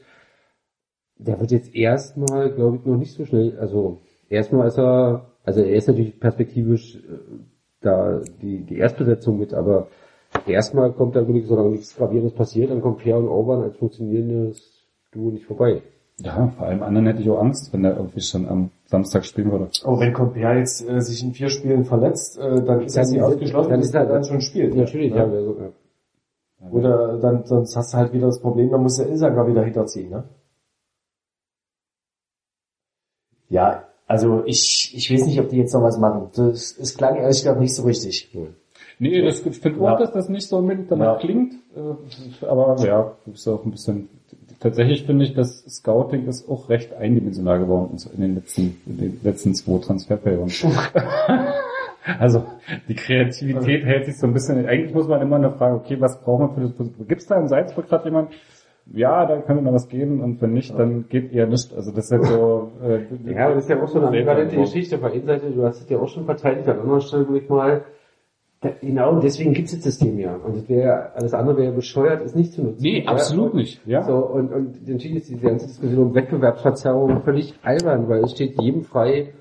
Der wird jetzt erstmal, glaube ich, noch nicht so schnell, also erstmal ist er, also er ist natürlich perspektivisch äh, da die, die Erstbesetzung mit, aber erstmal kommt da wirklich, solange nichts Gravierendes passiert, dann kommt Pierre und Orban als funktionierendes Duo nicht vorbei. Ja, vor allem anderen hätte ich auch Angst, wenn der irgendwie schon am Samstag spielen würde. Oh, wenn Compère jetzt äh, sich in vier Spielen verletzt, äh, dann ist das nicht ausgeschlossen, dann ist er er- dann schon spielt. Natürlich, ja. ja. Ja. Oder dann sonst hast du halt wieder das Problem, dann muss der Ilsangar wieder hinterziehen, ne? Ja, also ich, ich weiß nicht, ob die jetzt noch was machen. Das, es klang ehrlich gesagt nicht so richtig. Nee, das, ich finde Ja. auch, dass das nicht so unbedingt danach Ja. klingt. Äh, Aber ja, ist auch ein bisschen. Tatsächlich finde ich, das Scouting ist auch recht eindimensional geworden in den letzten, in den letzten zwei Transferperioden. also die Kreativität hält sich so ein bisschen. Eigentlich muss man immer eine Frage, okay, was braucht man für das Position? Gibt es da in Salzburg gerade jemand? Ja, da könnte noch was geben und wenn nicht, dann geht eher nichts. Also das ist halt so. Äh, Ja, aber das ist ja auch so eine ambivalente. Geschichte. Auf der einen Seite, du hast es ja auch schon verteidigt, an anderer Stelle, ich mal, da, genau, deswegen gibt es das System ja. Und das wäre, alles andere wäre bescheuert, es nicht zu nutzen. Nee, absolut Ja, nicht. Ja. So, und, und entschieden ist diese ganze Diskussion um Wettbewerbsverzerrung völlig albern, weil es steht jedem frei,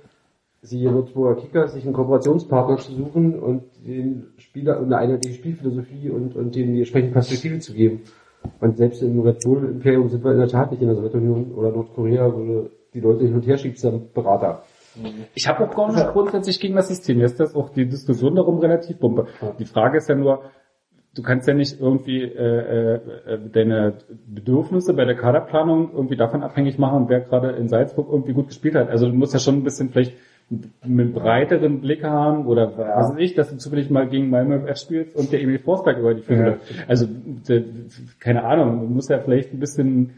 siehe Würzburger Kicker, sich einen Kooperationspartner zu suchen und den Spieler eine einheitliche Spielphilosophie und, und denen die entsprechende Perspektive zu geben. Und selbst im Red Bull Imperium sind wir in der Tat nicht in der Sowjetunion oder Nordkorea, wo die Leute hin und her schiebst, dann Berater. Ich habe auch gar nicht grundsätzlich gegen das System. Jetzt ist auch die Diskussion darum relativ bumpe. Die Frage ist ja nur, du kannst ja nicht irgendwie äh, äh, deine Bedürfnisse bei der Kaderplanung irgendwie davon abhängig machen, wer gerade in Salzburg irgendwie gut gespielt hat. Also du musst ja schon ein bisschen vielleicht einen breiteren Blick haben oder was weiß ich, dass du zufällig mal gegen Malmö FF spielst und der Emil Forsberg über die Füße. Also de, keine Ahnung, muss ja vielleicht ein bisschen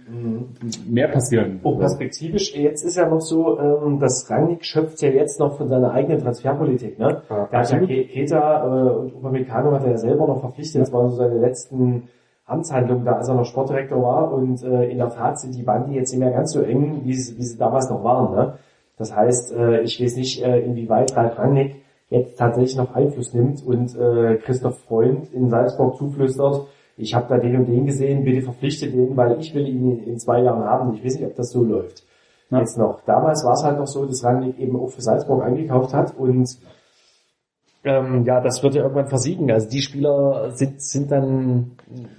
mehr passieren. Oh, perspektivisch, jetzt ist ja noch so, ähm, dass Rangnick schöpft ja jetzt noch von seiner eigenen Transferpolitik, ne? Ja, Da hat ja Ke- Keta äh, und Upamecano hat er ja selber noch verpflichtet, das waren so seine letzten Amtshandlungen da, als er noch Sportdirektor war und äh, in der Tat sind die Bandi jetzt nicht mehr ganz so eng, wie sie, wie sie damals noch waren, ne? Das heißt, äh, ich weiß nicht, äh, inwieweit Ralf Rangnick jetzt tatsächlich noch Einfluss nimmt und äh, Christoph Freund in Salzburg zuflüstert, ich habe da den und den gesehen, bitte verpflichte den, weil ich will ihn in, in zwei Jahren haben. Ich weiß nicht, ob das so läuft. Ja. Jetzt noch. Damals war es halt noch so, dass Rangnick eben auch für Salzburg eingekauft hat und ähm, ja, das wird ja irgendwann versiegen. Also die Spieler sind, sind dann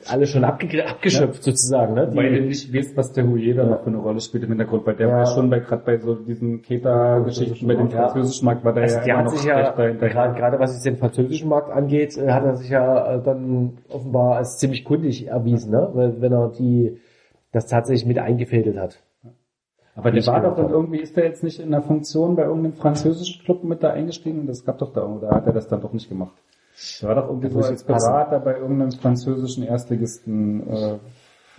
alle schon abge abgeschöpft sozusagen. Ne? Die, Weil du nicht weißt, was der Houillet da noch für eine Rolle spielt im Hintergrund, weil der Ja. war schon bei gerade bei so diesen Keta-Geschichten bei dem Ja. französischen Markt war der also ja noch sich ja, gerade was jetzt den französischen Markt angeht, äh, hat er sich ja äh, dann offenbar als ziemlich kundig erwiesen, ne? Weil, wenn er die das tatsächlich mit eingefädelt hat. Aber der war doch dann irgendwie, ist der jetzt nicht in der Funktion bei irgendeinem französischen Club mit da eingestiegen? Das gab doch da, oder hat er das dann doch nicht gemacht? Der war doch irgendwie Das so als. Berater bei irgendeinem französischen Erstligisten, äh,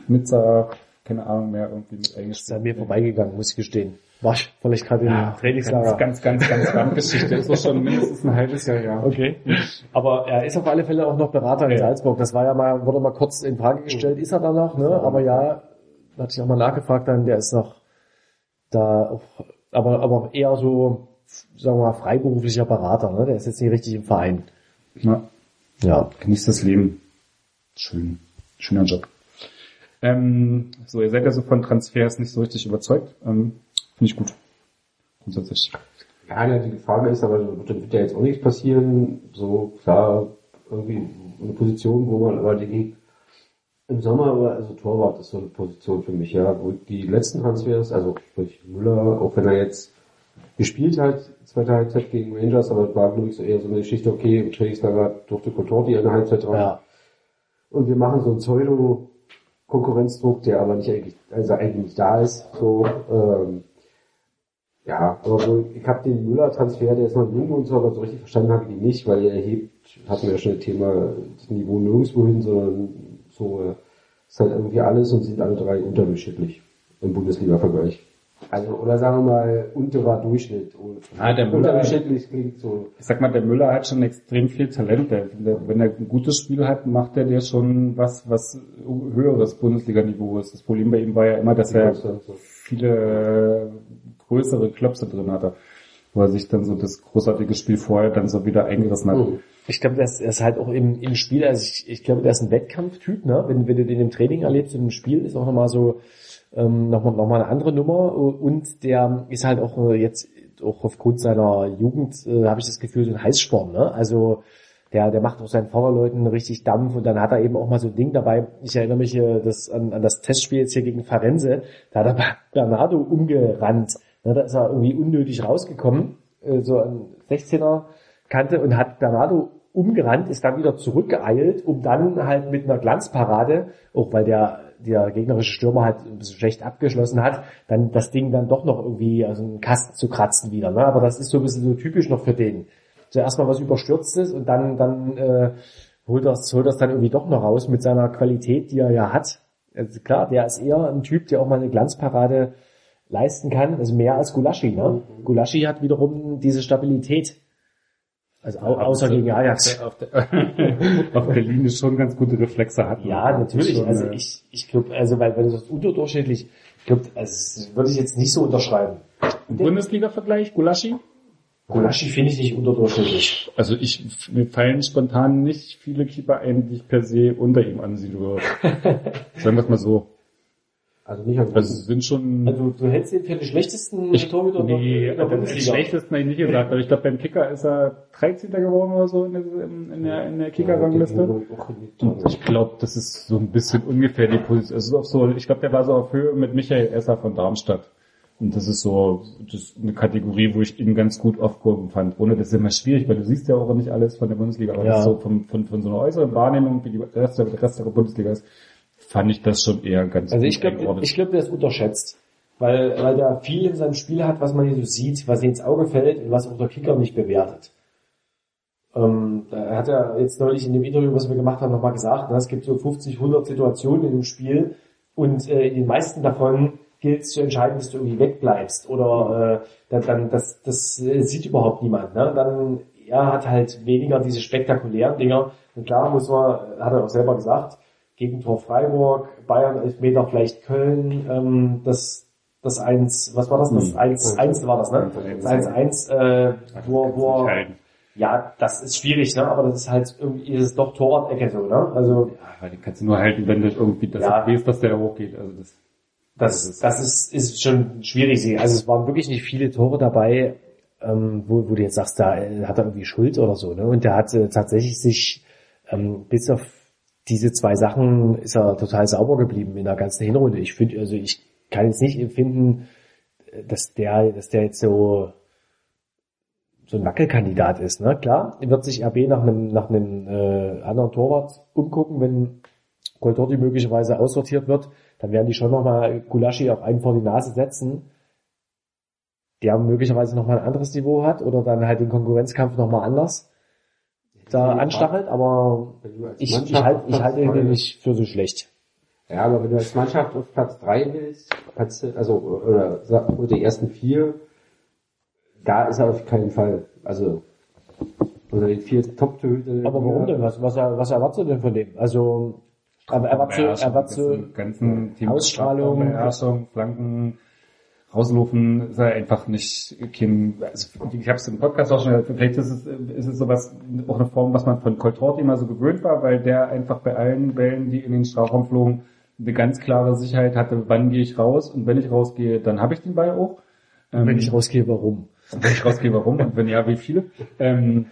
Nizza, keine Ahnung mehr, irgendwie mit Ist an mir vorbeigegangen, muss ich gestehen. War ich vielleicht gerade im Ganz, Trainingslager. ganz, ganz, ganz, ganz Geschichte. Ist doch schon mindestens ein halbes Jahr, ja. Okay. Aber er ist auf alle Fälle auch noch Berater in Ja. Salzburg. Das war ja mal, wurde mal kurz in Frage gestellt. Ist er da noch, ne? Aber ja, da hatte ich auch mal nachgefragt dann, der ist noch da, auch, aber, aber eher so, sagen wir mal, freiberuflicher Berater, ne? Der ist jetzt nicht richtig im Verein. ja. Ja. Genießt das Leben. Schön. Schöner Job. Ähm, so, ihr seid ja so von Transfers nicht so richtig überzeugt. Ähm, Finde ich gut. Grundsätzlich. Ja, ja, die Frage ist aber, da wird ja jetzt auch nichts passieren. So, klar, irgendwie eine Position, wo man aber die im Sommer, war- also Torwart ist so eine Position für mich, ja, wo die letzten Transfers, also sprich Müller, auch wenn er jetzt gespielt hat, zweite Halbzeit gegen Rangers, aber es war glaube ich so eher so eine Geschichte, okay, im Trainingslager durfte Contorti eine Halbzeit dran. Ja. Und wir machen so einen Pseudo-Konkurrenzdruck, der aber nicht eigentlich, also eigentlich nicht da ist. So, ähm, ja, aber so, ich habe den Müller-Transfer, der ist noch jung und so, aber so richtig verstanden habe ich ihn nicht, weil er hebt, hatten wir ja schon das Thema, das Niveau nirgendwo hin, sondern so, äh, ist halt irgendwie alles und sind alle drei unterdurchschnittlich im Bundesliga-Vergleich. Also, oder sagen wir mal, unterer Durchschnitt. Ah, der Müller- Unterdurchschnittlich klingt so. Ich sag mal, der Müller hat schon extrem viel Talent. Der, der, wenn er ein gutes Spiel hat, macht er dir schon was, was höheres Bundesliga-Niveau ist. Das Problem bei ihm war ja immer, dass er so. viele größere Klöpse drin hatte, wo er sich dann so das großartige Spiel vorher dann so wieder eingerissen hat. Mhm. Ich glaube, das ist halt auch im, im Spiel, also ich, ich glaube, der ist ein Wettkampftyp, ne? Wenn, wenn du den im Training erlebst und im Spiel ist auch nochmal so, ähm, nochmal noch mal eine andere Nummer und der ist halt auch äh, jetzt auch aufgrund seiner Jugend, äh, habe ich das Gefühl, so ein Heißsporn, ne? Also der, der macht auch seinen Vorderleuten richtig Dampf und dann hat er eben auch mal so ein Ding dabei. Ich erinnere mich äh, das, an, an das Testspiel jetzt hier gegen Farense, da hat er Bernardo umgerannt. Ne, da ist er irgendwie unnötig rausgekommen, äh, so an 16er Kante und hat Bernardo umgerannt, ist dann wieder zurückgeeilt, um dann halt mit einer Glanzparade, auch weil der der gegnerische Stürmer halt ein bisschen schlecht abgeschlossen hat, dann das Ding dann doch noch irgendwie aus dem Kasten zu kratzen wieder. Ne? Aber das ist so ein bisschen so typisch noch für den. Zuerst mal was überstürztes und dann, dann äh, holt das, holt das dann irgendwie doch noch raus mit seiner Qualität, die er ja hat. Also klar, der ist eher ein Typ, der auch mal eine Glanzparade leisten kann, also mehr als Gulaschi. Ne? Gulaschi hat wiederum diese Stabilität. Also au außer gegen Ajax. Auf der, auf der Linie schon ganz gute Reflexe hat. Ja, natürlich. Schon, Also ich, ich glaube, also weil, wenn du sagst unterdurchschnittlich, ich glaube, also das würde ich jetzt nicht so unterschreiben. Bundesliga-Vergleich, Gulaschi? Gulaschi finde ich nicht unterdurchschnittlich. Also ich, mir fallen spontan nicht viele Keeper ein, die ich per se unter ihm ansiedeln würde. Sagen wir es mal so. Also nicht an Also es sind schon... Also du hältst ihn für den schlechtesten ich, Torhüter nee, der, der den Bundesliga. schlechtesten habe ich nicht gesagt, aber ich glaube beim Kicker ist er 13. geworden oder so in der, in der, in der Kicker-Rangliste. Und ich glaube, das ist so ein bisschen ungefähr die Position. Also auch so, ich glaube, der war so auf Höhe mit Michael Esser von Darmstadt. Und das ist so das ist eine Kategorie, wo ich ihn ganz gut aufgehoben fand. Ohne das ist immer schwierig, weil du siehst ja auch nicht alles von der Bundesliga, aber Ja. das ist so von, von, von so einer äußeren Wahrnehmung, wie die Rest der, der Rest der Bundesliga ist, fand ich das schon eher ganz Also ich glaube, ich glaube, der ist unterschätzt. Weil, weil der viel in seinem Spiel hat, was man hier so sieht, was ihm ins Auge fällt und was auch der Kicker nicht bewertet. Ähm, da hat er jetzt neulich in dem Interview, was wir gemacht haben, nochmal gesagt, ne, es gibt so 50, 100 Situationen in dem Spiel und äh, in den meisten davon gilt es zu entscheiden, dass du irgendwie wegbleibst oder äh, dann, dann das, das äh, sieht überhaupt niemand. Ne? Dann er hat halt weniger diese spektakulären Dinger. Und klar muss man, hat er auch selber gesagt, Gegentor Freiburg, Bayern Elfmeter vielleicht Köln, ähm, das das eins, was war das? Das eins, eins war das, ne? Das eins, eins, äh, wo, wo, ja, das ist schwierig, ne? Aber das ist halt irgendwie, ist es doch Torwart-Ecke so, ne? Also, Ja, weil den kannst du nur halten, wenn du irgendwie das Ja. weißt, dass der hochgeht. Also das, das, das ist, ist schon schwierig. Also es waren wirklich nicht viele Tore dabei, ähm, wo, wo du jetzt sagst, da äh, hat er irgendwie Schuld oder so, ne? Und der hat äh, tatsächlich sich ähm, bis auf diese zwei Sachen ist er total sauber geblieben in der ganzen Hinrunde. Ich finde, also ich kann jetzt nicht empfinden, äh, dass der, dass der jetzt so so ein Wackelkandidat ist. Ne? Klar, wird sich RB nach einem nach einem äh, anderen Torwart umgucken, wenn Coltorti möglicherweise aussortiert wird, dann werden die schon nochmal Gulaschi auf einen vor die Nase setzen, der möglicherweise nochmal ein anderes Niveau hat oder dann halt den Konkurrenzkampf nochmal anders da anstachelt, aber du ich, ich auf ich halte Platz ihn nicht für so schlecht. Ja, aber wenn du als Mannschaft auf Platz 3 willst, du, also, oder, oder die ersten vier, da ist er auf keinen Fall. Also, unter den vier Top-Torhütern. Aber warum denn? Was, was, was erwartest du denn von dem? Also, er, er er war zu, ganzen Thema Ausstrahlung. Beherrschung, Flanken, rauslaufen, ist er einfach nicht kein, also ich habe es im Podcast auch schon gesagt, vielleicht ist es, ist es sowas, auch eine Form, was man von Coltorti immer so gewöhnt war, weil der einfach bei allen Bällen, die in den Strafraum flogen, eine ganz klare Sicherheit hatte, wann gehe ich raus und wenn ich rausgehe, dann habe ich den Ball auch. Ähm, wenn ich rausgehe, warum? wenn ich rausgehe, warum und wenn ja, wie viele. Ähm,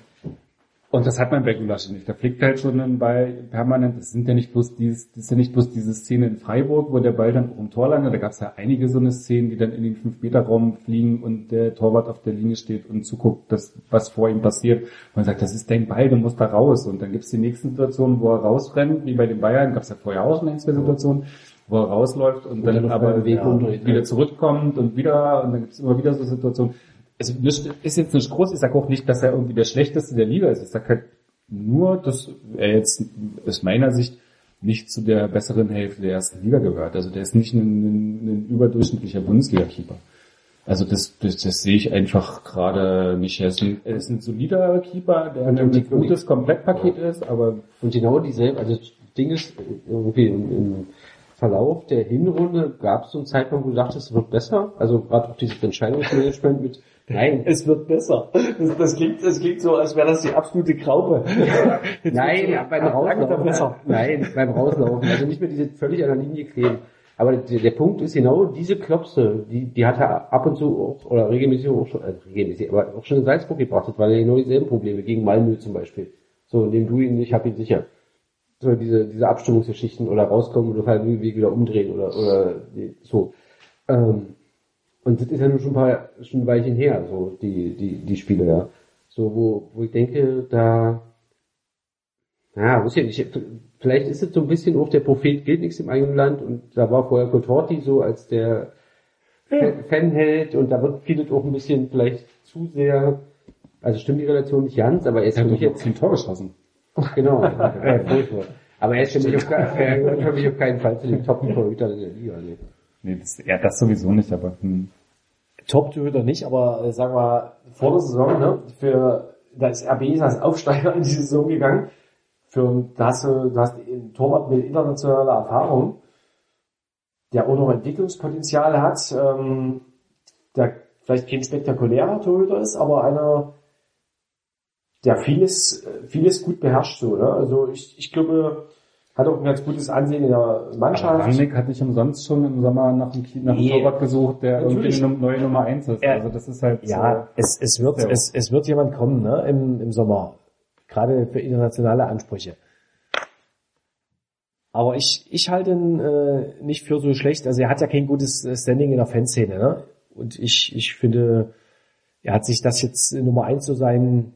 und das hat man bei Gulaschi nicht. Da fliegt halt schon ein Ball permanent. Das sind ja nicht bloß dieses, das ist ja nicht bloß diese Szene in Freiburg, wo der Ball dann auch im Tor landet. Da gab es ja einige so eine Szenen, die dann in den 5-Meter-Raum fliegen und der Torwart auf der Linie steht und zuguckt, dass, was vor ihm passiert. Und man sagt, das ist dein Ball, du musst da raus. Und dann gibt es die nächsten Situationen, wo er rausrennt, wie bei den Bayern, gab es ja vorher auch schon ein, zwei Situationen, wo er rausläuft und, dann, dann aber Weg ja, wieder zurückkommt und wieder, und dann gibt es immer wieder so Situationen. Also ist jetzt nicht groß, ich sage auch nicht, dass er irgendwie der Schlechteste der Liga ist. Ich sage halt nur, dass er jetzt aus meiner Sicht nicht zu der besseren Hälfte der ersten Liga gehört. Also der ist nicht ein, ein, ein überdurchschnittlicher Bundesliga-Keeper. Also das, das, das sehe ich einfach gerade nicht. Er ist ein, er ist ein solider Keeper, der Und ein gutes Komplettpaket ist, aber Und genau dieselbe, also das Ding ist, irgendwie im, im Verlauf der Hinrunde gab es so einen Zeitpunkt, wo du dachtest, es wird besser. Also gerade auch dieses Entscheidungsmanagement mit, nein, Es wird besser. Das, das klingt, das klingt so, als wäre das die absolute Graupe. Nein, ja, beim Rauslaufen. Nein, beim Rauslaufen. Also nicht mehr diese völlig an der Linie kleben. Aber der, der Punkt ist genau diese Klopse, die, die hat er ab und zu auch, oder regelmäßig auch schon, äh, regelmäßig, aber auch schon in Salzburg gebracht, weil er genau dieselben Probleme gegen Malmö zum Beispiel. So, nehm du ihn, ich hab ihn sicher. So diese, diese Abstimmungsgeschichten oder rauskommen oder halt Weg wieder umdrehen oder, oder so. Ähm, und das ist ja nun schon ein paar, schon ein Weilchen her, so die, die, die Spiele, ja. So, wo, wo ich denke, da, ja, weiß ich nicht, vielleicht ist es so ein bisschen auch der Prophet gilt nichts im eigenen Land und da war vorher Cotorti so als der Fan- Fanheld und da wird vieles auch ein bisschen vielleicht zu sehr, also stimmt die Relation nicht ganz, aber er ist Er für hat mich jetzt, ein Tor geschossen. genau, äh, furchtbar. aber er ist für mich auf, gehört für mich auf keinen Fall zu den Top-Torhütern in der Liga. Nee. Nee, das, ja, das sowieso nicht, aber hm. Top-Torhüter nicht, aber äh, sagen wir vor der Saison, ne, für da ist RB als Aufsteiger in die Saison gegangen. Für da hast du, du hast einen Torwart mit internationaler Erfahrung, der auch noch Entwicklungspotenzial hat, ähm, der vielleicht kein spektakulärer Torhüter ist, aber einer, der vieles, vieles gut beherrscht so, ne? Also ich, ich glaube, hat auch ein ganz gutes Ansehen in der Aber Mannschaft. Rangnick hat nicht umsonst schon im Sommer nach einem, nach einem Nee. Torwart gesucht, der Natürlich. irgendwie eine neue Nummer eins ist. Er- also das ist halt Ja, es, es wird, Ja. es, es wird jemand kommen, ne, im, im Sommer. Gerade für internationale Ansprüche. Aber ich, ich halte ihn äh, nicht für so schlecht. Also er hat ja kein gutes äh, Standing in der Fanszene, ne? Und ich, ich finde, er hat sich das jetzt äh, Nummer eins zu sein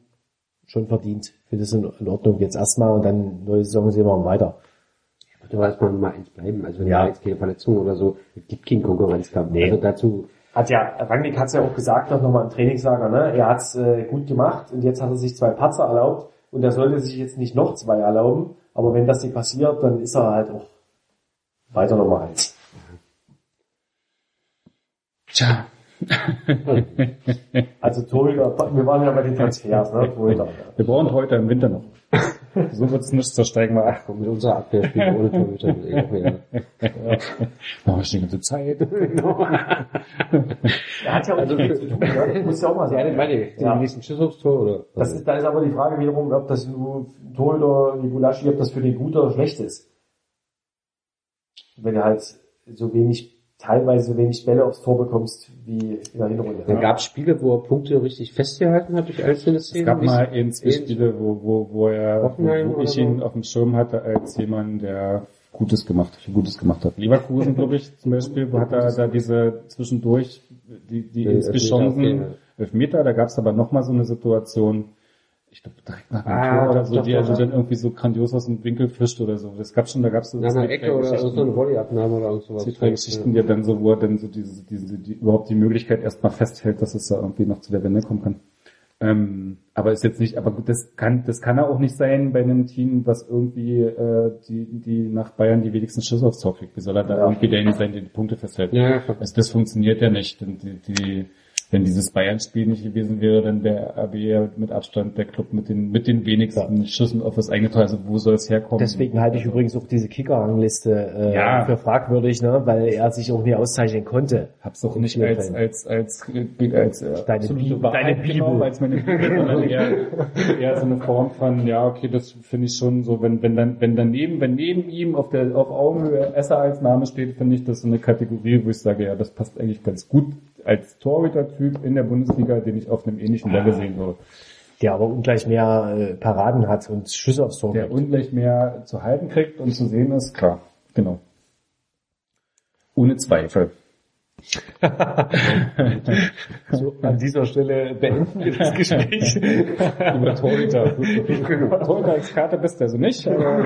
schon verdient. Ich finde es in, in Ordnung jetzt erstmal und dann neue Saison sehen wir weiter. Wird aber erstmal Nummer eins bleiben, also wenn Ja. da jetzt keine Verletzung oder so, es gibt keinen Konkurrenzkampf. Nee. Also dazu, Hat ja, Rangnick hat es ja auch gesagt, noch nochmal im Trainingslager, ne? Er hat es äh, gut gemacht und jetzt hat er sich zwei Patzer erlaubt und er sollte sich jetzt nicht noch zwei erlauben, aber wenn das nicht passiert, dann ist er halt auch weiter Nummer eins. Tja. Also Torhüter, wir waren ja bei den Transfers, ne? Torhüter. Wir brauchen heute im Winter noch. so wird's nicht, so steigen wir ab. komm, mit unserer Abwehr spielen ohne Torhüter. mit irgendwer- Machen wir schon die ganze Zeit. Er hat ja auch also, viel zu tun, ne? Muss ja auch mal Ja, den sagen. meine ich, den Ja. nächsten Schuss aufs Tor, oder? Das ist, da ist aber die Frage wiederum, ob das nur Torhüter wie Gulaschi, ob das für den gut oder schlecht ist. Wenn du halt so wenig, teilweise so wenig Bälle aufs Tor bekommst wie in der Hinrunde. Dann gab es Spiele, wo er Punkte richtig festgehalten hat durch einzelne Es Szenen. gab Wie- mal eben zwei Spiele, wo, wo, wo er, wo oder ich ihn auf dem Schirm hatte als jemand, der Gutes gemacht, Gutes gemacht hat. Leverkusen, glaube ich, zum Beispiel, wo hat er da diese zwischendurch, die, die Ja, okay, Elfmeter, da gab es aber nochmal so eine Situation, ich glaube direkt nach dem Ah, Tor oder doch, so, die also dann irgendwie so grandios aus dem Winkel fischt oder so. Das gab schon, da gab es so zwei, Ecke oder so eine Volleyabnahme oder sowas. Die drei Geschichten, die er dann so, wo er dann so diese, diese, die, überhaupt die Möglichkeit erstmal festhält, dass es da irgendwie noch zu der Wende kommen kann. Ähm, aber ist jetzt nicht, aber gut, das kann, das kann er auch nicht sein bei einem Team, was irgendwie äh, die, die nach Bayern die wenigsten Schüsse aufs Tor kriegt. Wie soll er da irgendwie derjenige sein, der die Punkte festhält? Ja, ja. Also das funktioniert ja nicht. Die, die, wenn dieses Bayern-Spiel nicht gewesen wäre, dann wäre RB ja mit Abstand der Club mit den, mit den wenigsten Schüssen auf das eigene Tor. Also wo soll es herkommen? Deswegen halte ich übrigens auch diese Kicker-Rangliste äh, Ja. für fragwürdig, ne? weil er sich auch nie auszeichnen konnte. hab's auch nicht als als als als, als Deine absolute Bibel- Wahrheit deine Bibel. genommen, als meine Bibel, sondern eher, eher so eine Form von ja okay das finde ich schon so wenn wenn dann wenn daneben wenn neben ihm auf der auf Augenhöhe Esser als Name steht finde ich das so eine Kategorie wo ich sage ja das passt eigentlich ganz gut als Torhüter-Typ in der Bundesliga den ich auf einem ähnlichen Level sehen würde Der aber ungleich mehr äh, Paraden hat und Schüsse aufs Tor der kriegt. ungleich mehr zu halten kriegt und zu sehen ist klar genau ohne Zweifel So, an dieser Stelle beenden wir das Gespräch. über Torhüter. Torhüter-Experte bist du also nicht, aber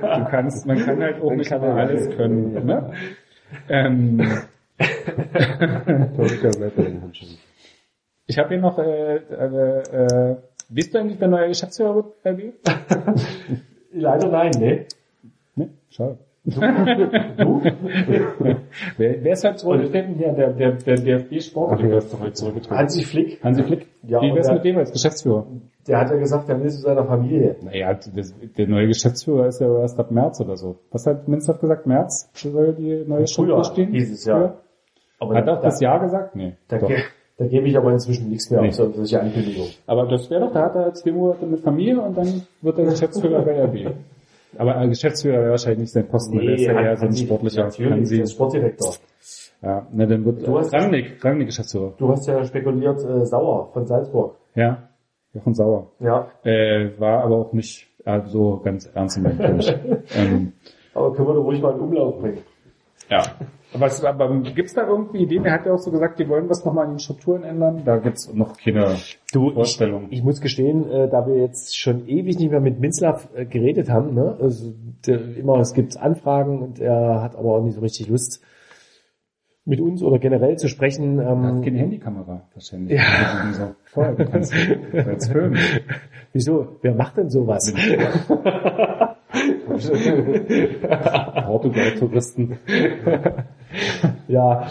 du kannst, man kann halt auch nicht alles können. Ne? Ähm, Bei ich habe hier noch, äh, äh, äh, wisst du eigentlich, wer neuer Geschäftsführer wird, RB? Leider nein, ne? Ne? Schade. wer, wer ist halt zurückgetreten? Ja, der, der, der DFB-Sportdirektor ist doch heute zurückgetreten. Hansi Flick, Hansi Flick? Ja, Wie wär's mit dem als Geschäftsführer? der hat ja gesagt, er will zu seiner Familie. Naja, das, der neue Geschäftsführer ist ja erst ab März oder so. Was hat Minz hat gesagt? März soll die neue Struktur stehen? hieß es ja. Aber Hat da, auch das Jahr gesagt? Nee. da, ge- da gebe ich aber inzwischen nichts mehr Nee. auf solche Ankündigungen. Aber das wäre doch, da hat er zwei Monate mit Familie und dann wird er Geschäftsführer bei RB. Aber äh, Geschäftsführer wäre wahrscheinlich nicht sein Posten, weil er ist ja eher so ein sportlicher Hansi. der ist Sportdirektor. Ja, na dann wird Du hast- Rangnick, Rangnick Geschäftsführer. Du hast ja spekuliert, äh, Sauer von Salzburg. Ja. Jochen Sauer. Ja. Äh, war aber auch nicht äh, so ganz ernst gemeint, glaube ich. ähm, Aber können wir doch ruhig mal in Umlauf bringen. Ja. Aber, es, aber gibt's da irgendwie Ideen? Er hat ja auch so gesagt, die wollen was nochmal an den Strukturen ändern. Da gibt's noch keine Du, ich, Vorstellung. ich muss gestehen, äh, da wir jetzt schon ewig nicht mehr mit Minzlaff äh, geredet haben, ne? also der, immer es gibt Anfragen und er hat aber auch nicht so richtig Lust mit uns oder generell zu sprechen. Er hat Ähm, keine Handykamera wahrscheinlich. Ja. Also, so folgen kannst. du Als Film. wieso? Wer macht denn sowas? Portugal-Touristen. ja,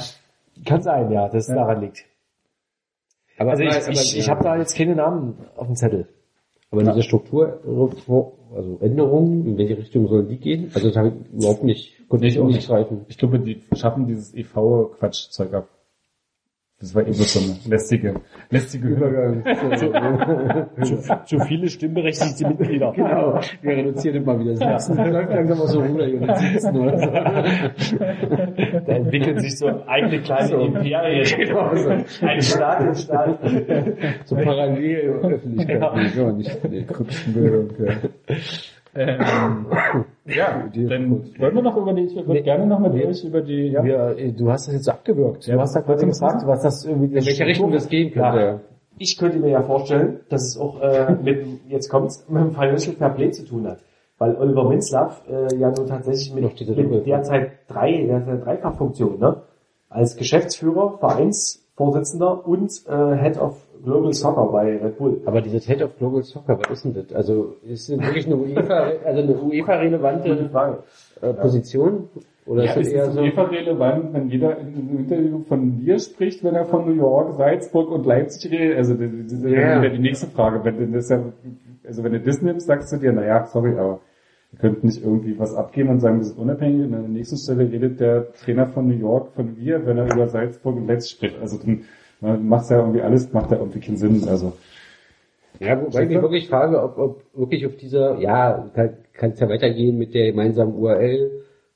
kann sein, ja, dass es Ja. daran liegt. Aber, Also ich, aber, ich, ich ja. habe da jetzt keine Namen auf dem Zettel. aber diese Struktur, also Änderungen, in welche Richtung sollen die gehen? Also das habe ich überhaupt nicht, konnte ich auch nicht greifen. Ich glaube, die schaffen dieses EV-Quatschzeug ab. Das war eben so eine lästige, lästige Übergang. Zu, zu viele stimmberechtigte Mitglieder. Genau, wir reduzieren immer wieder. Das läuft langsam aus so Junge, 17 oder so. Da entwickeln sich so eigene kleine Imperien. Genau, so. Ein Staat im Staat. So parallel Öffentlichkeit. Ja. Man nicht. Nee. Kryptenbildung, ja. Ähm, ja, dann wollen wir noch über die, ich würde Nee. gerne noch mit Nee. euch über die, ja, Wir, äh, du hast das jetzt so abgewürgt. Ja, du hast da muss gefragt, was das irgendwie... In welche Richtung das gehen könnte. Ja. Ich könnte mir ja vorstellen, dass es auch äh, mit, jetzt kommt's, mit dem Financial Fair Play zu tun hat. Weil Oliver Minzlaff äh, ja nun tatsächlich mit, Noch diese Doppel- mit derzeit drei, derzeit Dreifachfunktion, ne? Als Geschäftsführer, Vereinsvorsitzender und äh, Head of Global Soccer bei Red Bull. Aber dieses Head of Global Soccer, was ist denn das? Also ist das wirklich eine UEFA, also eine UEFA-relevante äh, Position? Oder Ja, ist ist es eher es so? UEFA relevant, wenn jeder in einem Interview von dir spricht, wenn er von New York, Salzburg und Leipzig redet? Also das das ist ja Ja. wieder die nächste Frage. Wenn du das ja, also wenn du das nimmst, sagst du dir, naja, sorry, aber wir könnten nicht irgendwie was abgeben und sagen, wir sind unabhängig. Und an der nächsten Stelle redet der Trainer von New York von wir, wenn er über Salzburg und Leipzig spricht. Also dann macht ja irgendwie alles, macht ja irgendwie keinen Sinn. Also Ja, wobei ich mich wirklich frage, ob, ob wirklich auf dieser, ja, kann es ja weitergehen mit der gemeinsamen URL,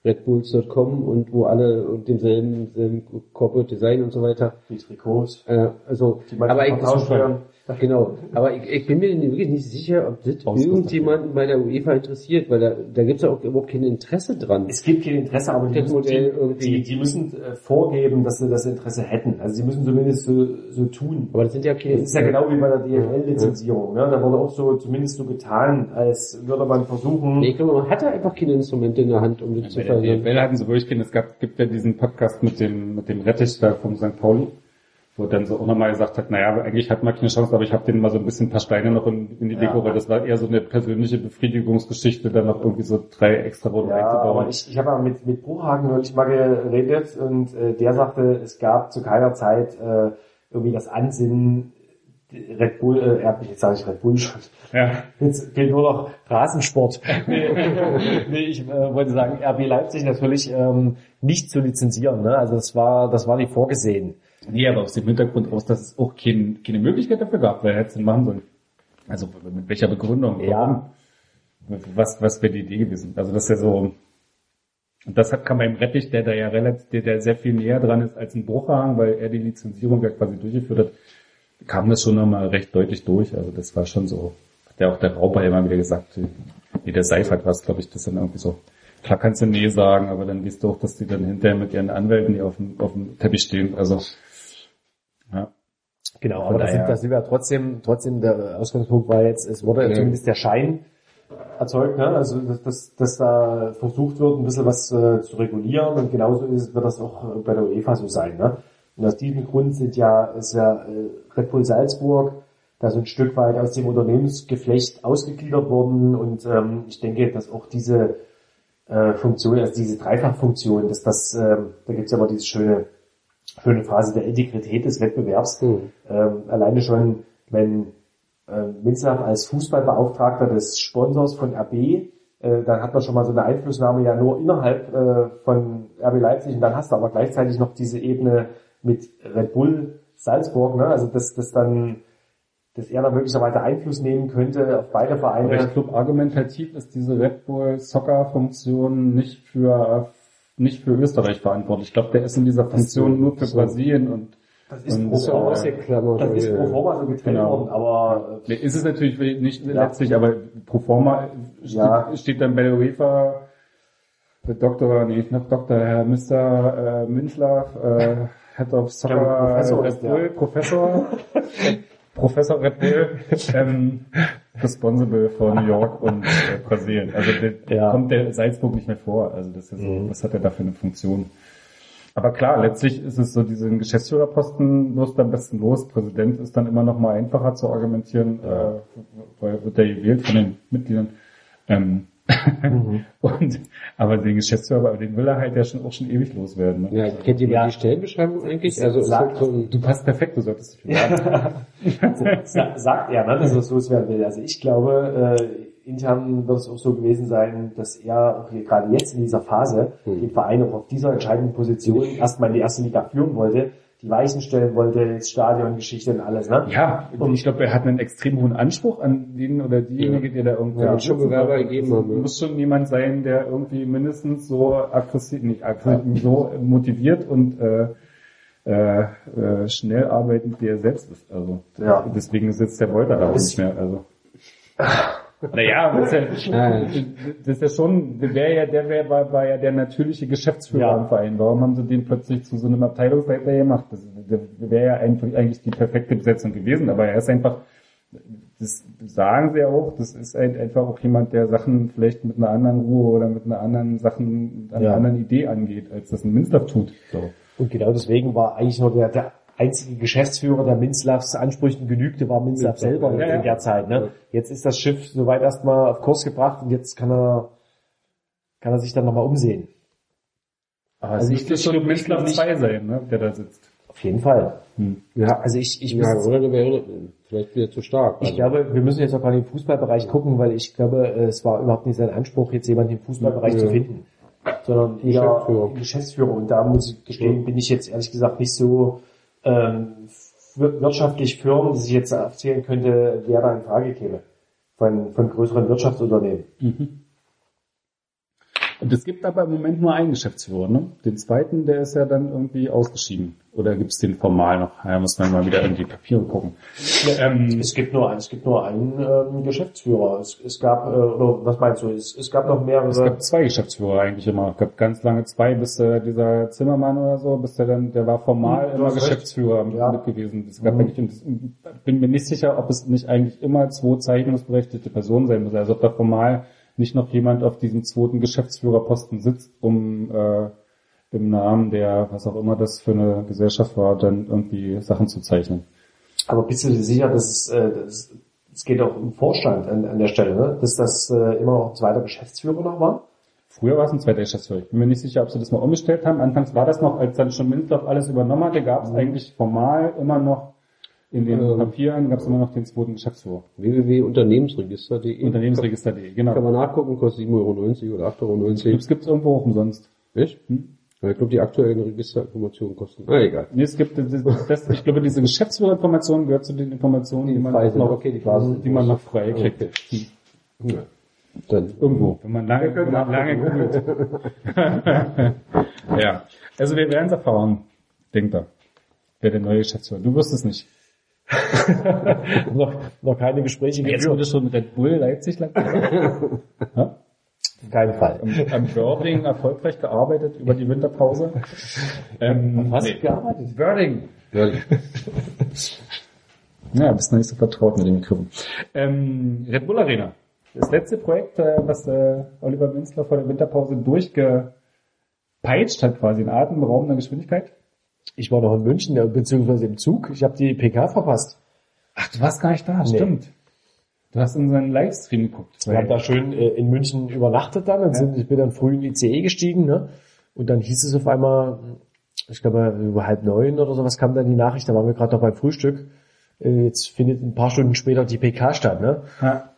redbulls.com und wo alle und demselben, demselben Corporate Design und so weiter. Die Trikots, Äh, also, die manchmal aber ich. Genau, aber ich, ich bin mir wirklich nicht sicher, ob das irgendjemanden bei der UEFA interessiert, weil da, da gibt es ja auch überhaupt kein Interesse dran. Es gibt kein Interesse, aber die, Das müssen, Modell die, die, müssen äh, vorgeben, dass sie das Interesse hätten. Also sie müssen zumindest so, so tun. Aber das sind ja keine... Das ist ja genau wie bei der DFL-Lizenzierung. Ne? Da wurde auch so zumindest so getan, als würde man versuchen, Nee, ich glaube, man hatte einfach keine Instrumente in der Hand, um das zu Bei der verhindern. DFL hatten sie durchgehen, es gab, gibt ja diesen Podcast mit dem, mit dem Rettich da vom St. Pauli, wo dann so auch nochmal gesagt hat, naja, eigentlich hat man keine Chance, aber ich habe denen mal so ein bisschen ein paar Steine noch in, in die Ja. Deko, weil das war eher so eine persönliche Befriedigungsgeschichte, dann noch irgendwie so drei extra Runden Ja, einzubauen. ich, ich habe mal mit, mit Bruchhagen neulich mal geredet und äh, der sagte, es gab zu keiner Zeit äh, irgendwie das Ansinnen, Red Bull, äh, jetzt sage ich Red Bull schon. ja. Jetzt fehlt nur noch Rasensport. nee, nee, ich äh, wollte sagen, RB Leipzig natürlich ähm, nicht zu lizenzieren. Ne? Also das war, das war nicht vorgesehen. Nee, aber aus dem Hintergrund aus, dass es auch kein, keine Möglichkeit dafür gab, wer hätte es denn machen sollen. Also mit welcher Begründung? Ja. Warum? Was, was wäre die Idee gewesen? Also das ist ja so, und das hat, kam beim Rettich, der da ja relativ, der, der sehr viel näher dran ist als ein Bruchhagen, weil er die Lizenzierung ja quasi durchgeführt hat, kam das schon nochmal recht deutlich durch. Also das war schon so, hat ja auch der Rauber immer wieder gesagt, wie der Seifert was, glaube ich, das dann irgendwie so, klar kannst du nee sagen, aber dann weißt du auch, dass die dann hinterher mit ihren Anwälten, die auf dem, auf dem Teppich stehen, also. Genau, aber da sind, da sind wir trotzdem, trotzdem der Ausgangspunkt war jetzt, es wurde Ja. zumindest der Schein erzeugt, ne? also dass, dass, dass da versucht wird, ein bisschen was äh, zu regulieren und genauso ist, wird das auch äh, bei der UEFA so sein. Ne? Und aus diesem Grund sind ja, ist ja äh, Red Bull Salzburg da so ein Stück weit aus dem Unternehmensgeflecht ausgegliedert worden und ähm, ich denke, dass auch diese äh, Funktion, also diese Dreifachfunktion, dass das, ähm, da gibt's ja aber diese schöne, schöne Phase der Integrität des Wettbewerbs, Hm. ähm, alleine schon, wenn äh, Minzlaff als Fußballbeauftragter des Sponsors von RB, äh, dann hat man schon mal so eine Einflussnahme ja nur innerhalb äh, von RB Leipzig und dann hast du aber gleichzeitig noch diese Ebene mit Red Bull Salzburg, ne? also dass das dann, dass er da möglicherweise Einfluss nehmen könnte auf beide Aber ich Vereine. glaube, argumentativ ist diese Red Bull Soccer Funktion nicht für nicht für Österreich verantwortlich. Ich glaube, der ist in dieser Funktion nur für so. Brasilien und Das ist pro Das ist ja forma, ausgeklammert. das ist pro forma so getrennt Genau. worden, aber Nee, Ist es natürlich nicht letztlich, aber pro forma steht, Ja. steht dann bei der UEFA der Doktor, nee, nicht noch Doktor, Herr Mr. Äh, Münzlaff, äh, Head of Soccer, Red. Bull, Professor, Professor Red Bull, ähm, responsible for New York und äh, Brasilien. Also der, Ja. kommt der Salzburg nicht mehr vor. Also das ist, Mhm. was hat er da für eine Funktion? Aber klar, letztlich ist es so, diesen Geschäftsführerposten du am besten los. Präsident ist dann immer noch mal einfacher zu argumentieren, äh, weil wird der gewählt von den Mitgliedern. Ähm, Mhm. und, aber den Geschäftsführer, aber den will er halt ja schon auch schon ewig loswerden. Ne? Ja, kennt jemand Ja. die Stellenbeschreibung eigentlich? Also ist Sag- das so ein, Du passt perfekt, du solltest dich sagt er, ne, dass er es loswerden will. Also ich glaube, äh, intern wird es auch so gewesen sein, dass er auch hier gerade jetzt in dieser Phase Hm. den Verein auch auf dieser entscheidenden Position erstmal in die erste Liga führen wollte, die Weichen stellen wollte, jetzt Stadiongeschichte und alles, ne? Ja, und ich glaube, er hat einen extrem hohen Anspruch an den oder diejenige, der da irgendwie Ja, schon Bewerber gegeben ja. muss schon jemand sein, der irgendwie mindestens so aggressiv, nicht aggressiv, so motiviert und äh, äh, äh, schnell arbeitend, wie er selbst ist. Also Ja. deswegen sitzt der Wolter da auch nicht mehr. Also naja, das ist ja, das ist ja schon, der wäre ja, der wäre, war, war ja der natürliche Geschäftsführer Ja. im Verein. Warum haben sie den plötzlich zu so einem Abteilungsleiter gemacht? Das der wäre ja einfach, eigentlich die perfekte Besetzung gewesen, aber er ist einfach, das sagen sie ja auch, das ist halt einfach auch jemand, der Sachen vielleicht mit einer anderen Ruhe oder mit einer anderen Sachen, mit einer Ja. anderen Idee angeht, als das ein Minster tut. So. Und genau deswegen war eigentlich nur der, der einzige Geschäftsführer, der Minzlavs Ansprüchen genügte, war Minzlav selber Ja, ja. in der Zeit. Ne? Jetzt ist das Schiff soweit erstmal auf Kurs gebracht und jetzt kann er, kann er sich dann nochmal umsehen. Aber Also es ich- müsste schon nicht- 2 sein, ne, der da sitzt. Auf jeden Fall. ja, Also ich, ich, ja, muss- oder der wäre vielleicht wieder zu stark. ich Also, glaube, wir müssen jetzt auch mal in den Fußballbereich gucken, weil ich glaube, es war überhaupt nicht sein Anspruch, jetzt jemanden im Fußballbereich Ja. zu finden, sondern eher Geschäftsführer. Geschäftsführer. Und da muss ich gestehen, bin ich jetzt ehrlich gesagt nicht so ähm, wir- wirtschaftlich firm, dass ich jetzt erzählen könnte, wer da in Frage käme von, von größeren Wirtschaftsunternehmen. Und es gibt aber im Moment nur einen Geschäftsführer, ne? Den zweiten, der ist ja dann irgendwie ausgeschieden. Oder gibt's den formal noch? Ja, muss man mal wieder irgendwie Papiere gucken. Ähm, Es gibt nur, es gibt nur einen ähm, Geschäftsführer. Es, es gab, äh, oder was meinst du, es, es gab noch mehrere. es gab zwei Geschäftsführer eigentlich immer. Es gab ganz lange zwei, bis äh, dieser Zimmermann oder so, bis der dann, der war formal immer. Geschäftsführer mit, Ja. mit gewesen. Es gab Mhm. eigentlich, bin mir nicht sicher, ob es nicht eigentlich immer zwei zeichnungsberechtigte Personen sein müssen. Also ob da formal nicht noch jemand auf diesem zweiten Geschäftsführerposten sitzt, um äh, im Namen der, was auch immer das für eine Gesellschaft war, dann irgendwie Sachen zu zeichnen. Aber bist du dir sicher, dass es, äh, das, es geht auch um Vorstand an, an der Stelle, ne? dass das äh, immer noch ein zweiter Geschäftsführer noch war? Früher war es ein zweiter Geschäftsführer. Ich bin mir nicht sicher, ob sie das mal umgestellt haben. Anfangs war das noch, als dann schon Mintloff alles übernommen hatte, gab es eigentlich formal immer noch in den Ähm. Papieren gab es immer noch den zweiten Geschäftsführer. www.unternehmensregister.de Unternehmensregister.de, genau. Kann man nachgucken, kostet 7,90 Euro oder 8,90 Euro. Das gibt's irgendwo auch umsonst. Echt? Hm? Ich glaube, die aktuellen Registerinformationen kosten. Ah, egal. Nee, es gibt, das, das, ich glaube, diese Geschäftsführerinformation gehört zu den Informationen, die, man frei sind. noch, Okay, die Basis- die man noch frei kriegt. Okay. Ja. Dann Irgendwo, wenn man lange, wenn man lange googelt. ja, also wir werden es erfahren, denkt er. Wer der neue Geschäftsführer? Du wirst es nicht. noch, noch keine Gespräche Jetzt wurde schon Red Bull Leipzig lang. keinen Fall. am, am Birding erfolgreich gearbeitet über die Winterpause. Ähm, Was nee. gearbeitet? Birding. ja, Ja, bist noch nicht so vertraut mit dem Begriff. Ähm, Red Bull Arena. Das letzte Projekt, äh, was äh, Oliver Münzler vor der Winterpause durchgepeitscht hat, quasi in atemberaubender Geschwindigkeit. Ich war noch in München, beziehungsweise im Zug. Ich habe die PK verpasst. Ach, du warst gar nicht da, Nee. stimmt. Du hast unseren Livestream geguckt. Wir haben da schön äh, in München übernachtet dann und sind, ich bin dann früh in die ICE gestiegen, ne? Und dann hieß es auf einmal, ich glaube über halb neun oder sowas kam dann die Nachricht, da waren wir gerade noch beim Frühstück. Äh, jetzt findet ein paar Stunden später die PK statt, ne? ja,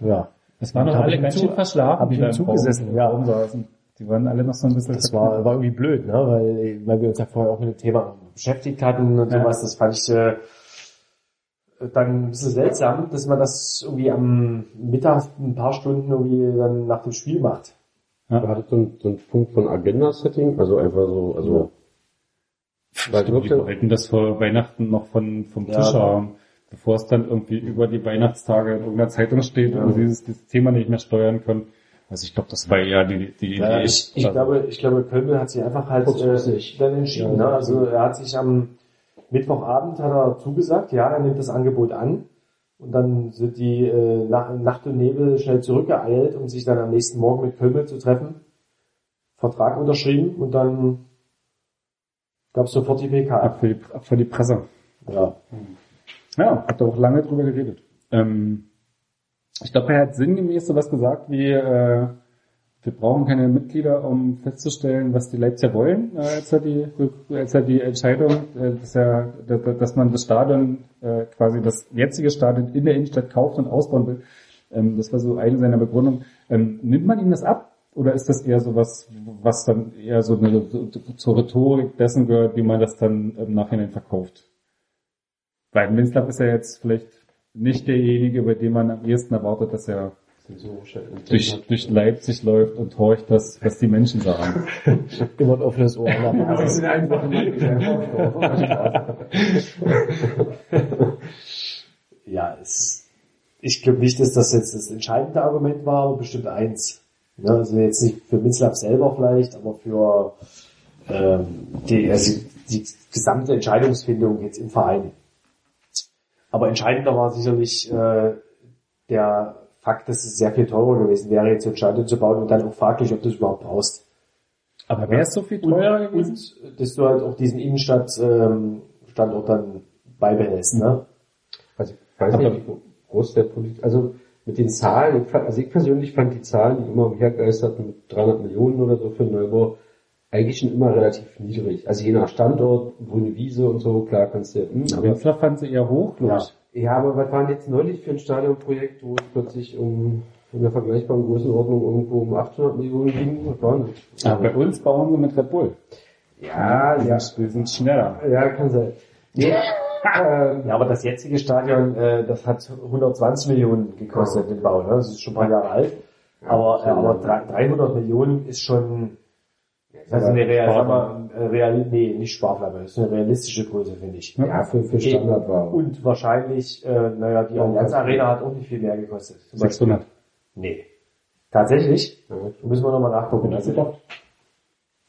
Ja. das waren ich alle im ganz Zug- schön verschlafen, hab ich im Zug gesessen, ja. Raum saßen. Die waren alle noch so ein bisschen Das war, war irgendwie blöd, ne? Weil, weil wir uns ja vorher auch mit dem Thema beschäftigt hatten und Ja. sowas. Das fand ich äh, dann ein bisschen seltsam, dass man das irgendwie am Mittag ein paar Stunden irgendwie dann nach dem Spiel macht. Du hattest so einen, so einen Punkt von Agenda-Setting, also einfach so, also Weil Die wirklich, wollten das vor Weihnachten noch von, vom Ja. Tisch haben, bevor es dann irgendwie über die Weihnachtstage in irgendeiner Zeitung steht und sie dieses Thema nicht mehr steuern können. Also ich glaube, das war eher die, die Ja, Idee. ich, ich Also, glaube, ich glaube, Kölmel hat sich einfach halt äh, dann entschieden. Ja, ne? Also er hat sich am Mittwochabend hat er zugesagt, ja, er nimmt das Angebot an. Und dann sind die äh, nach, Nacht und Nebel schnell zurückgeeilt, um sich dann am nächsten Morgen mit Kölmel zu treffen. Vertrag unterschrieben und dann gab es sofort die PK. ab, für die, ab für die Presse. Ja. Ja, hat er auch lange drüber geredet. Ähm, ich glaube, er hat sinngemäß sowas gesagt wie, äh, wir brauchen keine Mitglieder, um festzustellen, was die Leipziger wollen, äh, als er die, als er die Entscheidung, äh, dass, er, dass, man das Stadion, äh, quasi das jetzige Stadion in der Innenstadt kauft und ausbauen will. Ähm, das war so eine seiner Begründungen. Ähm, nimmt man ihm das ab? Oder ist das eher sowas, was dann eher so eine, so, zur Rhetorik dessen gehört, wie man das dann im Nachhinein verkauft? Weil Minslav ist ja jetzt vielleicht nicht derjenige, bei dem man am ehesten erwartet, dass er durch, durch Leipzig läuft und horcht, das, was die Menschen sagen. Immer ein offenes Ohr. Einfach ja, es, ich glaube nicht, dass das jetzt das entscheidende Argument war, aber bestimmt eins. Ne? Also jetzt nicht für Minslav selber vielleicht, aber für ähm, die, also die gesamte Entscheidungsfindung jetzt im Verein. Aber entscheidender war sicherlich äh, der Fakt, dass es sehr viel teurer gewesen wäre, jetzt ein Stadion zu bauen und dann auch fraglich, ob du es überhaupt brauchst. Aber wäre es so viel teurer gewesen? Und dass du halt auch diesen Innenstadt-Standort dann beibehältst. Ne? Also ich weiß nicht, wie groß der Politik, also mit den Zahlen, ich fand, also ich persönlich fand die Zahlen, die immer umhergeisterten mit 300 Millionen oder so für Neubau, eigentlich schon immer relativ niedrig. Also je nach Standort, grüne Wiese und so, klar kannst du, hm, Aber Minslav fand sie eher hoch, glaube ich. ja, aber was waren jetzt neulich für ein Stadionprojekt, wo es plötzlich um, in der vergleichbaren Größenordnung irgendwo um 800 Millionen ging? Was waren das? Aber bei uns bauen sie mit Red Bull. Ja, ja, Wir sind schneller. ja, kann sein. Nee, ähm, Ja, aber das jetzige Stadion, äh, das hat 120 Millionen gekostet, den Bau. Ne? Das ist schon ein paar Jahre alt. Aber, äh, aber drei- 300 Millionen ist schon das ist eine real, sag mal, äh, real, nee, nicht Sparflamme, das ist eine realistische Größe, finde ich. ja, für, für Standard war. Und wahrscheinlich, äh, naja, die Allianz Arena hat auch nicht viel mehr gekostet. Zum Beispiel. 600. Nee. Tatsächlich? Ja. Müssen wir nochmal nachgucken. Also,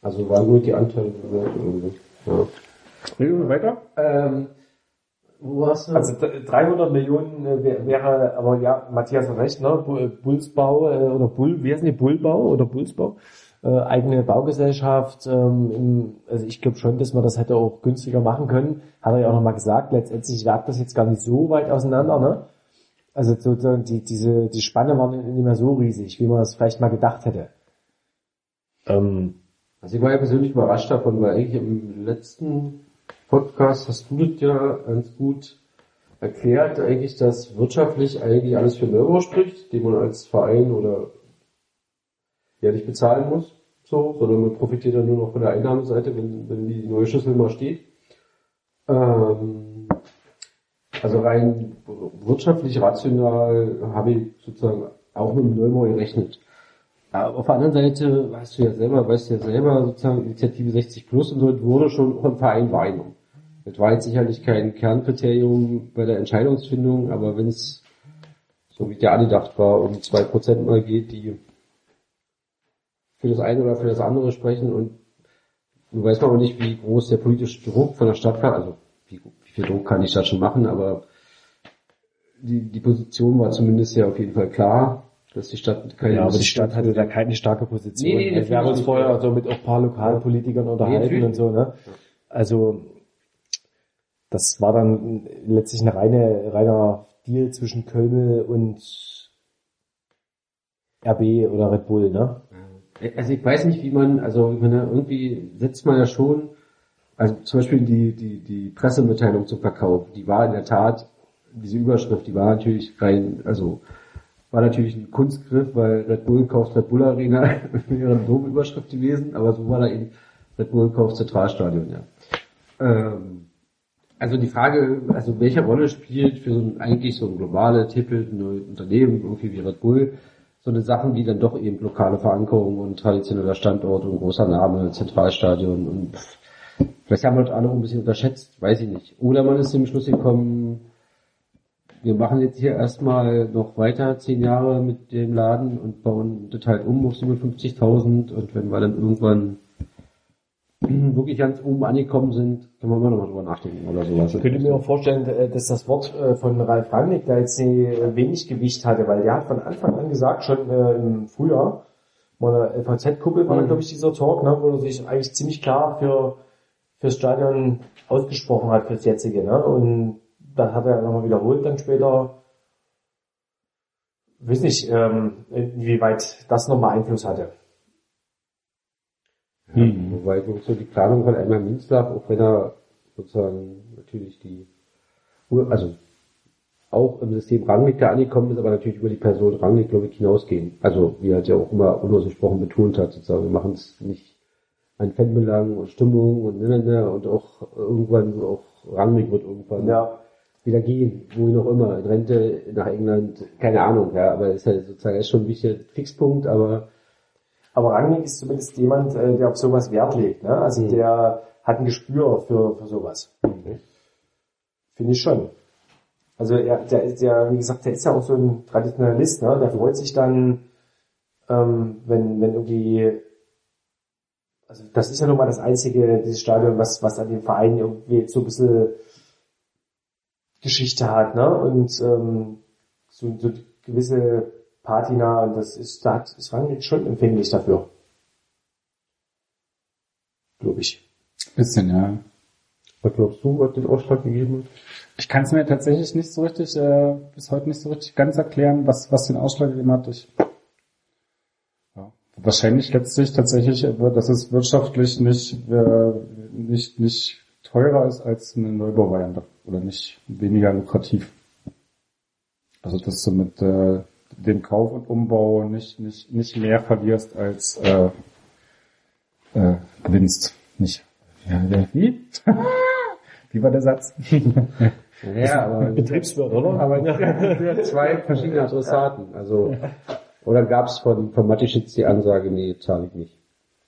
Also waren nur die Anteile. Ja. Reden wir weiter? Ähm, wo hast du? Also d- 300 Millionen äh, wär- wäre, aber ja, Matthias hat recht, ne? Bu- äh, Bullsbau äh, oder Bull, wie heißt die Bullbau oder Bullsbau? Äh, eigene Baugesellschaft. Ähm, im, also ich glaube schon, dass man das hätte auch günstiger machen können. Hat er ja auch nochmal gesagt. Letztendlich lag das jetzt gar nicht so weit auseinander, ne? Also sozusagen die, diese die Spanne war nicht mehr so riesig, wie man das vielleicht mal gedacht hätte. Ähm, also ich war ja persönlich überrascht davon, weil eigentlich im letzten Podcast hast du das ja ganz gut erklärt, eigentlich, dass wirtschaftlich eigentlich alles für Neubau spricht, den man als Verein oder ja nicht bezahlen muss, so, sondern man profitiert dann nur noch von der Einnahmeseite, wenn, wenn die neue Schüssel mal steht. Ähm, also rein wirtschaftlich rational habe ich sozusagen auch mit dem Neubau gerechnet. Aber auf der anderen Seite, weißt du ja selber, weißt du ja selber, sozusagen Initiative 60 Plus und das wurde schon vom Verein wahrgenommen. Das war jetzt sicherlich kein Kernkriterium bei der Entscheidungsfindung, aber wenn es, so wie der angedacht war, um zwei Prozent mal geht, die für das eine oder für das andere sprechen und du weißt aber nicht, wie groß der politische Druck von der Stadt war, also wie, wie viel Druck kann die Stadt schon machen, aber die, die Position war zumindest ja auf jeden Fall klar, dass die Stadt keine Ja, aber die Stadt hatte da keine starke Position. Nee, nee, wir haben uns vorher so mit auch ein paar Lokalpolitikern unterhalten natürlich. und so, ne? Also, das war dann letztlich eine reine, reiner Deal zwischen Kölmel und RB oder Red Bull, ne? Also ich weiß nicht, wie man, also meine, irgendwie setzt man ja schon, also zum Beispiel die, die, die Pressemitteilung zum Verkauf, die war in der Tat, diese Überschrift, die war natürlich rein, also war natürlich ein Kunstgriff, weil Red Bull kauft Red Bull Arena, wäre eine doofe Überschrift gewesen, aber so war da eben Red Bull kauft Zentralstadion, ja. Ähm, also die Frage, also welche Rolle spielt für so ein, eigentlich so ein globale Tippel, ein Unternehmen, irgendwie wie Red Bull, so eine Sachen, die dann doch eben lokale Verankerung und traditioneller Standort und großer Name, Zentralstadion und pff, Vielleicht haben wir das alle auch ein bisschen unterschätzt, weiß ich nicht. Oder man ist zum Schluss gekommen, wir machen jetzt hier erstmal noch weiter zehn Jahre mit dem Laden und bauen das halt um auf 57.000 und wenn wir dann irgendwann wirklich ganz oben angekommen sind, können wir immer mal drüber nachdenken oder sowas. Ich könnte mir auch vorstellen, äh, dass das Wort äh, von Ralf Rangnick da jetzt äh, wenig Gewicht hatte, weil der hat von Anfang an gesagt, schon im Frühjahr, mal der FAZ-Kuppel war da, glaube ich, dieser Talk, ne, wo er sich eigentlich ziemlich klar für fürs Stadion ausgesprochen hat, fürs jetzige. Ne? Und dann hat er nochmal wiederholt dann später, weiß nicht, ähm, inwieweit das nochmal Einfluss hatte. Hm. Wobei so die Planung von Elmar Minzlaff, auch wenn er sozusagen natürlich die, also auch im System Rangnick da angekommen ist, aber natürlich über die Person Rangnick, glaube ich, hinausgehen. Also, wie er halt ja auch immer unausgesprochen betont hat, sozusagen, wir machen es nicht an Fanbelang und Stimmung und ne, ne, ne, und auch irgendwann auch Rangnick wird irgendwann Ja, wieder gehen, wohin auch immer, in Rente nach England, keine Ahnung, ja, aber ist halt sozusagen ist schon ein wichtiger Fixpunkt, aber aber Rangnick ist zumindest jemand, äh, der auf sowas Wert legt. Ne? Also Mhm. der hat ein Gespür für, für sowas. Finde ich schon. Also er, der, ist ja, wie gesagt, der ist ja auch so ein Traditionalist, ne? Der freut sich dann, ähm, wenn, wenn irgendwie, also das ist ja nun mal das einzige, dieses Stadion, was, was an dem Verein irgendwie so ein bisschen Geschichte hat, ne? Und ähm, so, so gewisse Patina, das ist, da hat, ist Rangnick schon empfänglich dafür. Glaube ich. Bisschen, ja. was glaubst du, was den Ausschlag gegeben hat? Ich kann es mir tatsächlich nicht so richtig, äh, bis heute nicht so richtig ganz erklären, was, was den Ausschlag gegeben hat. Ich, ja. Wahrscheinlich letztlich tatsächlich, äh, dass es wirtschaftlich nicht, äh, nicht, nicht teurer ist als eine Neubauvariante oder nicht weniger lukrativ. Also dass du mit äh, dem Kauf und Umbau nicht, nicht, nicht mehr verlierst als äh, äh, gewinnst. Nicht. Ja, wie? wie war der Satz? Ja, aber Betriebswirt, oder? Aber zwei verschiedene Adressaten. Also, oder gab es von, von Matischitz die Ansage, nee, zahle ich nicht.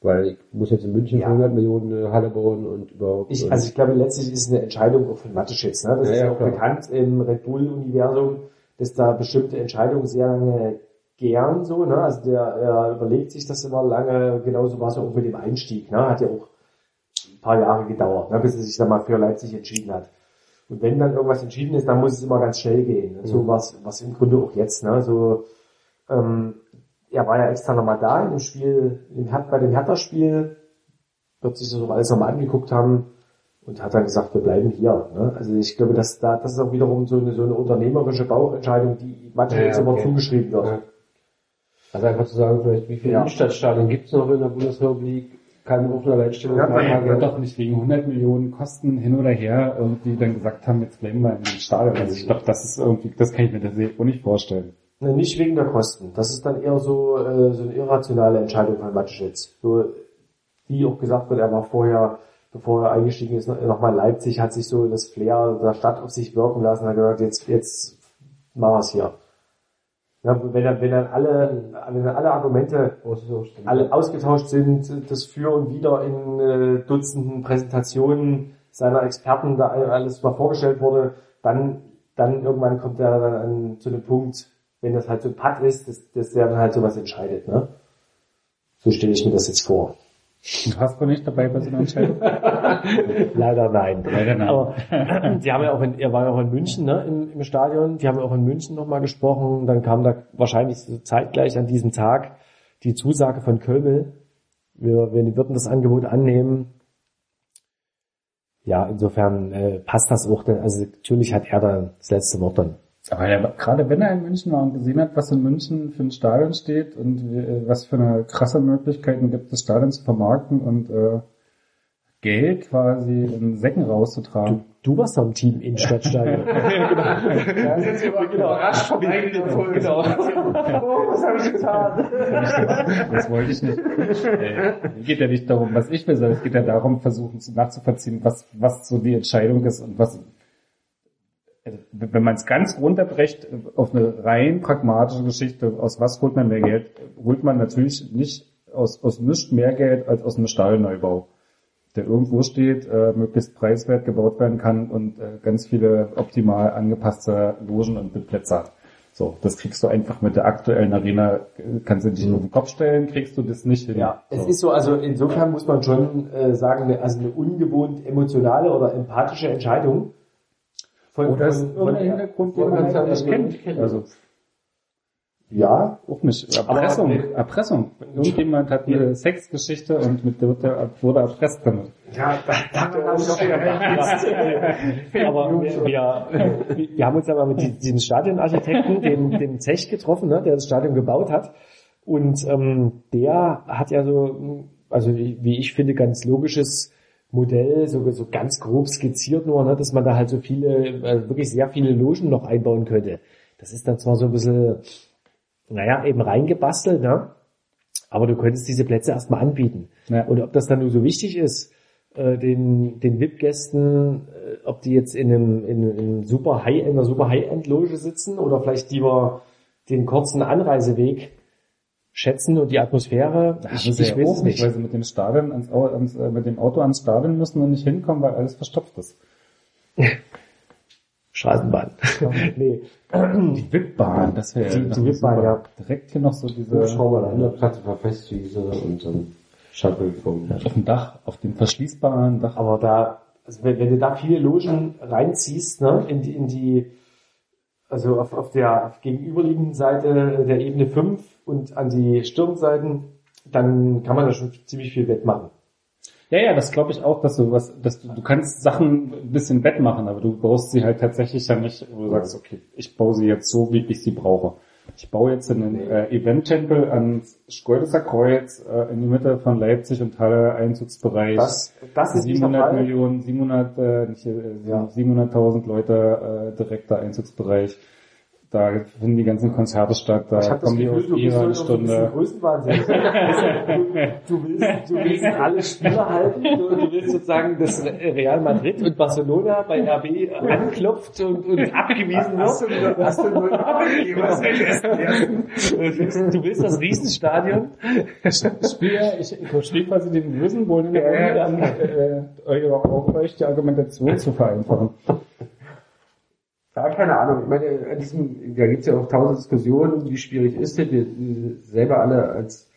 Weil ich muss jetzt in München Ja. für 100 Millionen eine Halle bauen und überhaupt. Ich, also ich glaube, letztlich ist es eine Entscheidung auch von Mateschitz. Ne? Das Ja, ist ja, ja auch klar. bekannt im Red Bull-Universum, dass da bestimmte Entscheidungen sehr lange gern so. Ne? Also der er überlegt sich das immer lange. Genauso war es auch mit dem Einstieg. Ne? Hat ja auch ein paar Jahre gedauert, ne? bis er sich dann mal für Leipzig entschieden hat. Und wenn dann irgendwas entschieden ist, dann muss es immer ganz schnell gehen. Und so war es was im Grunde auch jetzt. Ne? So, ähm, er war ja extra nochmal da in dem Spiel, im bei dem Hertha-Spiel, wird sich das auch alles nochmal angeguckt haben und hat dann gesagt, wir bleiben hier. Ne? Also ich glaube, dass da das ist auch wiederum so eine so eine unternehmerische Bauchentscheidung, die manchmal Ja, jetzt immer okay. zugeschrieben wird. Ja. Also einfach zu sagen, vielleicht, wie viele Ja. Innenstadtstadien gibt es noch in der Bundesrepublik? Auf einer Alleinstellung Ja, ja, wird doch nicht wegen 100 Millionen Kosten hin oder her irgendwie dann gesagt haben, jetzt bleiben wir in dem Stadion. Also ich glaube, das ist irgendwie, das kann ich mir tatsächlich auch nicht vorstellen. Ne, nicht wegen der Kosten. Das ist dann eher so, äh, so eine irrationale Entscheidung von Mateschitz. So, wie auch gesagt wird, er war vorher, bevor er eingestiegen ist, nochmal Leipzig, hat sich so das Flair der Stadt auf sich wirken lassen, hat gesagt, jetzt, jetzt machen wir es hier. Ja, wenn dann, wenn dann alle, wenn dann alle Argumente alle ausgetauscht sind, das für und wieder in äh, Dutzenden Präsentationen seiner Experten da alles mal vorgestellt wurde, dann, dann irgendwann kommt er dann an, zu dem Punkt, wenn das halt so ein Putt ist, dass, dass der dann halt sowas entscheidet, ne? So stelle ich mir das jetzt vor. Du hast du nicht dabei bei so einer Entscheidung? Leider nein. Leider nein. Aber die haben ja auch in, er war ja auch in München, ne, im, im Stadion. Die haben ja auch in München nochmal gesprochen. Dann kam da wahrscheinlich zeitgleich an diesem Tag die Zusage von Kölmel. Wir, wir würden das Angebot annehmen. Ja, insofern äh, passt das auch. Denn, also natürlich hat er da das letzte Wort dann. Aber ja, gerade wenn er in München war und gesehen hat, was in München für ein Stadion steht und wie, was für eine krasse Möglichkeiten gibt, das Stadion zu vermarkten und äh, Geld quasi in Säcken rauszutragen. Du warst am Team in Stadtstadion. Da sind sie aber überrascht vom eigenen Impuls. Genau. Oh, was habe ich getan? Das wollte ich nicht. Äh, geht ja nicht darum, was ich will, sondern es geht ja darum, versuchen zu- nachzuvollziehen, was, was so die Entscheidung ist und was, also, wenn man es ganz runterbrecht äh, auf eine rein pragmatische Geschichte, aus was holt man mehr Geld, holt man natürlich nicht aus, aus nichts mehr Geld als aus einem Stallneubau. der irgendwo steht, äh, möglichst preiswert gebaut werden kann und äh, ganz viele optimal angepasste Logen und Plätze hat. So, das kriegst du einfach mit der aktuellen Arena, äh, kannst du dich auf den Kopf stellen, kriegst du das nicht hin. Ja, es so. ist so, also insofern muss man schon äh, sagen, also eine ungewohnt emotionale oder empathische Entscheidung. Von, Oder ist irgendein Hintergrund, den man halt nicht von- kennt. Also ja, auch nicht. Erpressung, Aber- Erpressung. Irgendjemand hat eine Sexgeschichte und mit der wurde erpresst damit. ja, da, da ich auch Aber wir, wir, wir haben uns aber mit diesem Stadionarchitekten, dem, dem Zech getroffen, ne, der das Stadion gebaut hat. Und ähm, der hat ja so, also wie ich finde, ganz logisches Modell, so, so ganz grob skizziert nur, ne, dass man da halt so viele, äh, wirklich sehr viele Logen noch einbauen könnte. Das ist dann zwar so ein bisschen, naja, eben reingebastelt, ne? aber du könntest diese Plätze erstmal anbieten. Ja. Und ob das dann nur so wichtig ist, äh, den, den VIP-Gästen, äh, ob die jetzt in einem, in, in einem super High, in einer super High-End-Loge sitzen oder vielleicht lieber den kurzen Anreiseweg schätzen und die Atmosphäre. Ich, Haben sie ich ja weiß es nicht, weil sie mit dem Stadion ans, ans, äh, mit dem Auto ans Stadion müssen und nicht hinkommen, weil alles verstopft ist. Straßenbahn. nee. Die VIP-Bahn, das wäre Die- die VIP-Bahn, ja. Direkt hier noch so diese Hubschrauber an der Platte war Festwiese und dann Shuttle vom auf dem Dach, auf dem verschließbaren Dach. Aber da, also wenn, wenn du da viele Logen reinziehst, ne, in die, in die, also auf, auf der auf gegenüberliegenden Seite der Ebene 5 und an die Stirnseiten, dann kann man da schon ziemlich viel wettmachen. Ja, ja, das glaube ich auch, dass du was, dass du, du kannst Sachen ein bisschen wettmachen, aber du baust sie halt tatsächlich dann nicht, wo du sagst, okay, ich baue sie jetzt so, wie ich sie brauche. Ich baue jetzt einen äh, Event-Tempel ans Schkoldeser Kreuz äh, in die Mitte von Leipzig und Halle Einzugsbereich. Das, das ist nicht der 700 Fall. Millionen, 700, äh, nicht, äh, Ja. 700.000 Leute äh, direkter Einzugsbereich. Da finden die ganzen Konzerte statt, da Ich habe das kommen die Gefühl, auf du bist ihre so, so ein bisschen Stunde. Größenwahnsinn. Du, du, willst, du willst alle Spieler halten, du, du willst sozusagen, dass Real Madrid und Barcelona bei RB anklopft und, und abgewiesen wird. Hast du nur einen Arbeitgeber seit ersten Du willst das Riesenstadion. Spiel, ich, ich verstehe quasi den bösen Runde, an, äh, eure, auch euch die Argumentation zu vereinfachen. Ja, keine Ahnung. Ich meine, an diesem, da gibt's ja auch tausend Diskussionen, wie schwierig ist das. Wir, wir selber alle als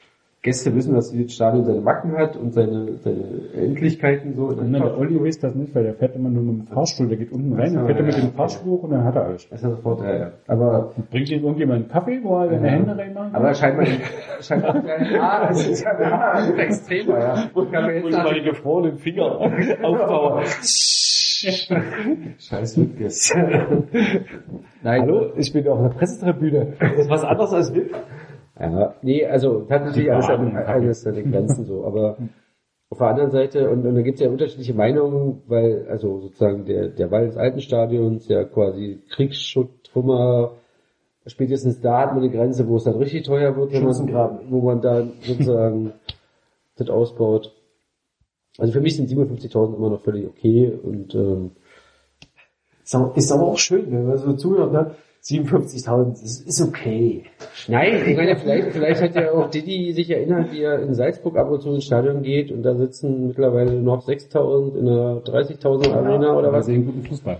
Gäste wissen, dass dieses Stadion seine Macken hat und seine, seine Endlichkeiten so. Nein, der Olli weiß das nicht, weil der fährt immer nur mit dem Fahrstuhl, der geht unten rein, dann fährt er mit ja, dem okay. Fahrstuhl hoch und dann hat er alles. Das ist ja sofort, ja, ja. Aber, Bringt ihm irgendjemand einen Kaffee, wo er seine Ja. Hände reinmachen kann? aber scheinbar, scheinbar, ah, das ist ja, ja extremer, ja. Und Und mal die gefrorenen Finger aufbauen. Scheiß Mitgäste. Nein, Hallo, ich bin auf einer Pressetribüne. Das ist was anderes als VIP. Ja, nee, also hat natürlich alles seine, alles seine Grenzen so, aber auf der anderen Seite, und, und da gibt es ja unterschiedliche Meinungen, weil, also sozusagen der, der Wall des alten Stadions, ja quasi Kriegsschutt, Trümmer, spätestens da hat man eine Grenze, wo es dann richtig teuer wird, wenn man, wo man dann sozusagen das ausbaut. Also für mich sind 57.000 immer noch völlig okay und ähm, Ist aber, auch schön, wenn man so zuhört, ne? 57.000, das ist okay. Nein, ich meine, vielleicht, vielleicht hat ja auch Didi sich erinnert, wie er in Salzburg ab und zu ins Stadion geht und da sitzen mittlerweile noch 6.000 in einer 30.000 Arena oder Aber was. sehen guten Fußball.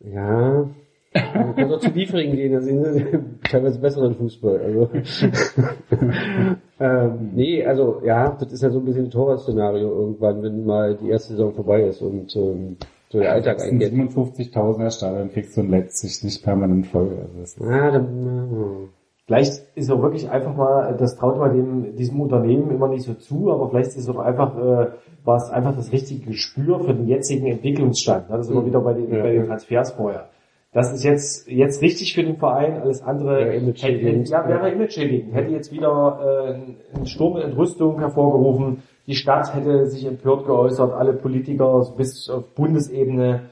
Ja, man kann doch zu Liefering gehen, da sehen sie teilweise besseren Fußball. Also. ähm, nee, also ja, das ist ja so ein bisschen ein Torwart-Szenario irgendwann, wenn mal die erste Saison vorbei ist und ähm, so der Alltag eingeht. 57.000er Stadion, kriegst du in Leipzig nicht permanent voll. Also das ist Ah, dann, Vielleicht ist auch wirklich einfach mal, das traut man dem, diesem Unternehmen immer nicht so zu, aber vielleicht ist es auch einfach, äh, war es einfach das richtige Gespür für den jetzigen Entwicklungsstand. Das ist immer Mhm. wieder bei den, Ja, bei den. Transfers vorher. Das ist jetzt, jetzt richtig für den Verein, alles andere hätte, image-schädigend. ja, wäre image-schädigend. Hätte jetzt wieder äh, einen Sturm in Entrüstung hervorgerufen. Die Stadt hätte sich empört geäußert, alle Politiker bis auf Bundesebene,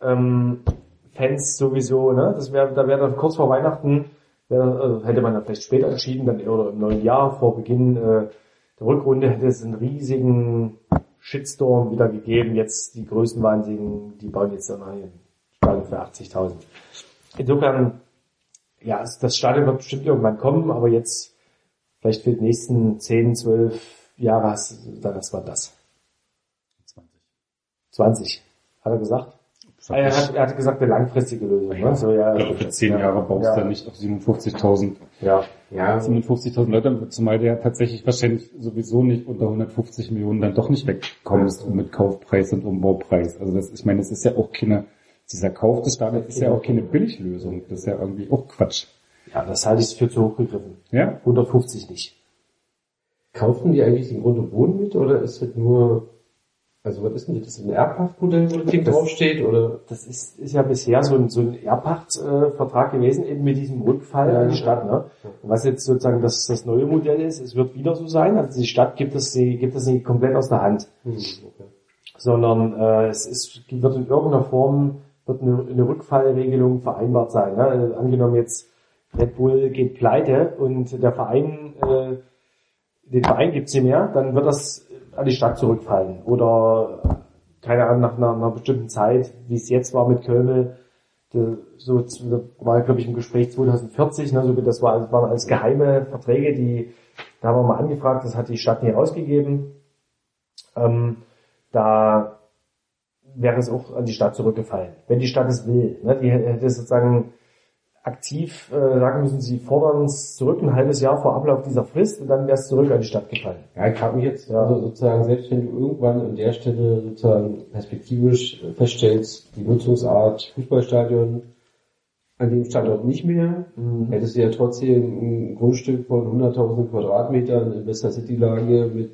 ähm, Fans sowieso, ne? Das wäre, da wäre dann kurz vor Weihnachten, wäre, äh, hätte man dann vielleicht später entschieden, dann eher oder im neuen Jahr vor Beginn äh, der Rückrunde hätte es einen riesigen Shitstorm wieder gegeben. Jetzt die Größenwahnsinnigen, die bauen jetzt dann ein Stadion für 80.000. Insofern, ja, das Stadion wird bestimmt irgendwann kommen, aber jetzt vielleicht für die nächsten 10, 12 Jahre, hast- das war das. 20, hat er gesagt. Ah, er, hat, er hat gesagt, eine langfristige Lösung. Ne? So, ja, glaube, für zehn Jahre baust ja. du nicht auf 57.000 Ja. Ja, 57.000 Leute, zumal der tatsächlich wahrscheinlich sowieso nicht unter 150 Millionen dann doch nicht wegkommst mit Kaufpreis und Umbaupreis. Also das, ich meine, das ist ja auch keine, dieser Kauf des Stadions ist ja auch keine Billiglösung. Das ist ja irgendwie auch Quatsch. ja, das halte ich für zu hoch gegriffen. Ja? 150 nicht. kaufen die eigentlich den Grund und Boden mit oder ist das nur, also was ist denn das? Ist ein Erbpachtmodell, wo das Ding draufsteht oder? Das ist, ist ja bisher so ein, so ein Erbpachtvertrag gewesen, eben mit diesem Rückfall Ja. an die Stadt. Ne? Und was jetzt sozusagen das, das neue Modell ist, es wird wieder so sein, also die Stadt gibt es, sie, gibt es nicht komplett aus der Hand, Hm, okay. sondern äh, es ist, wird in irgendeiner Form wird eine, eine Rückfallregelung vereinbart sein. Ne? Äh, angenommen jetzt Red Bull geht pleite und der Verein, äh, den Verein gibt's nicht mehr, dann wird das an die Stadt zurückfallen. Oder, keine Ahnung, nach einer, einer bestimmten Zeit, wie es jetzt war mit Kölmel, so war, glaube ich, im Gespräch 2040, ne, so, das war, das waren alles geheime Verträge, die, da haben wir mal angefragt, das hat die Stadt nie rausgegeben. Ähm, da wäre es auch an die Stadt zurückgefallen, wenn die Stadt es will. Ne? Die hätte sozusagen aktiv äh, sagen müssen, sie fordern es zurück ein halbes Jahr vor Ablauf dieser Frist und dann wäre es zurück an die Stadt gefallen. Ja, ich frage mich jetzt, Ja. also sozusagen, selbst wenn du irgendwann an der Stelle sozusagen perspektivisch feststellst, die Nutzungsart Fußballstadion an dem Standort nicht mehr, hättest du ja trotzdem ein Grundstück von 100.000 Quadratmetern in Wester City Lage mit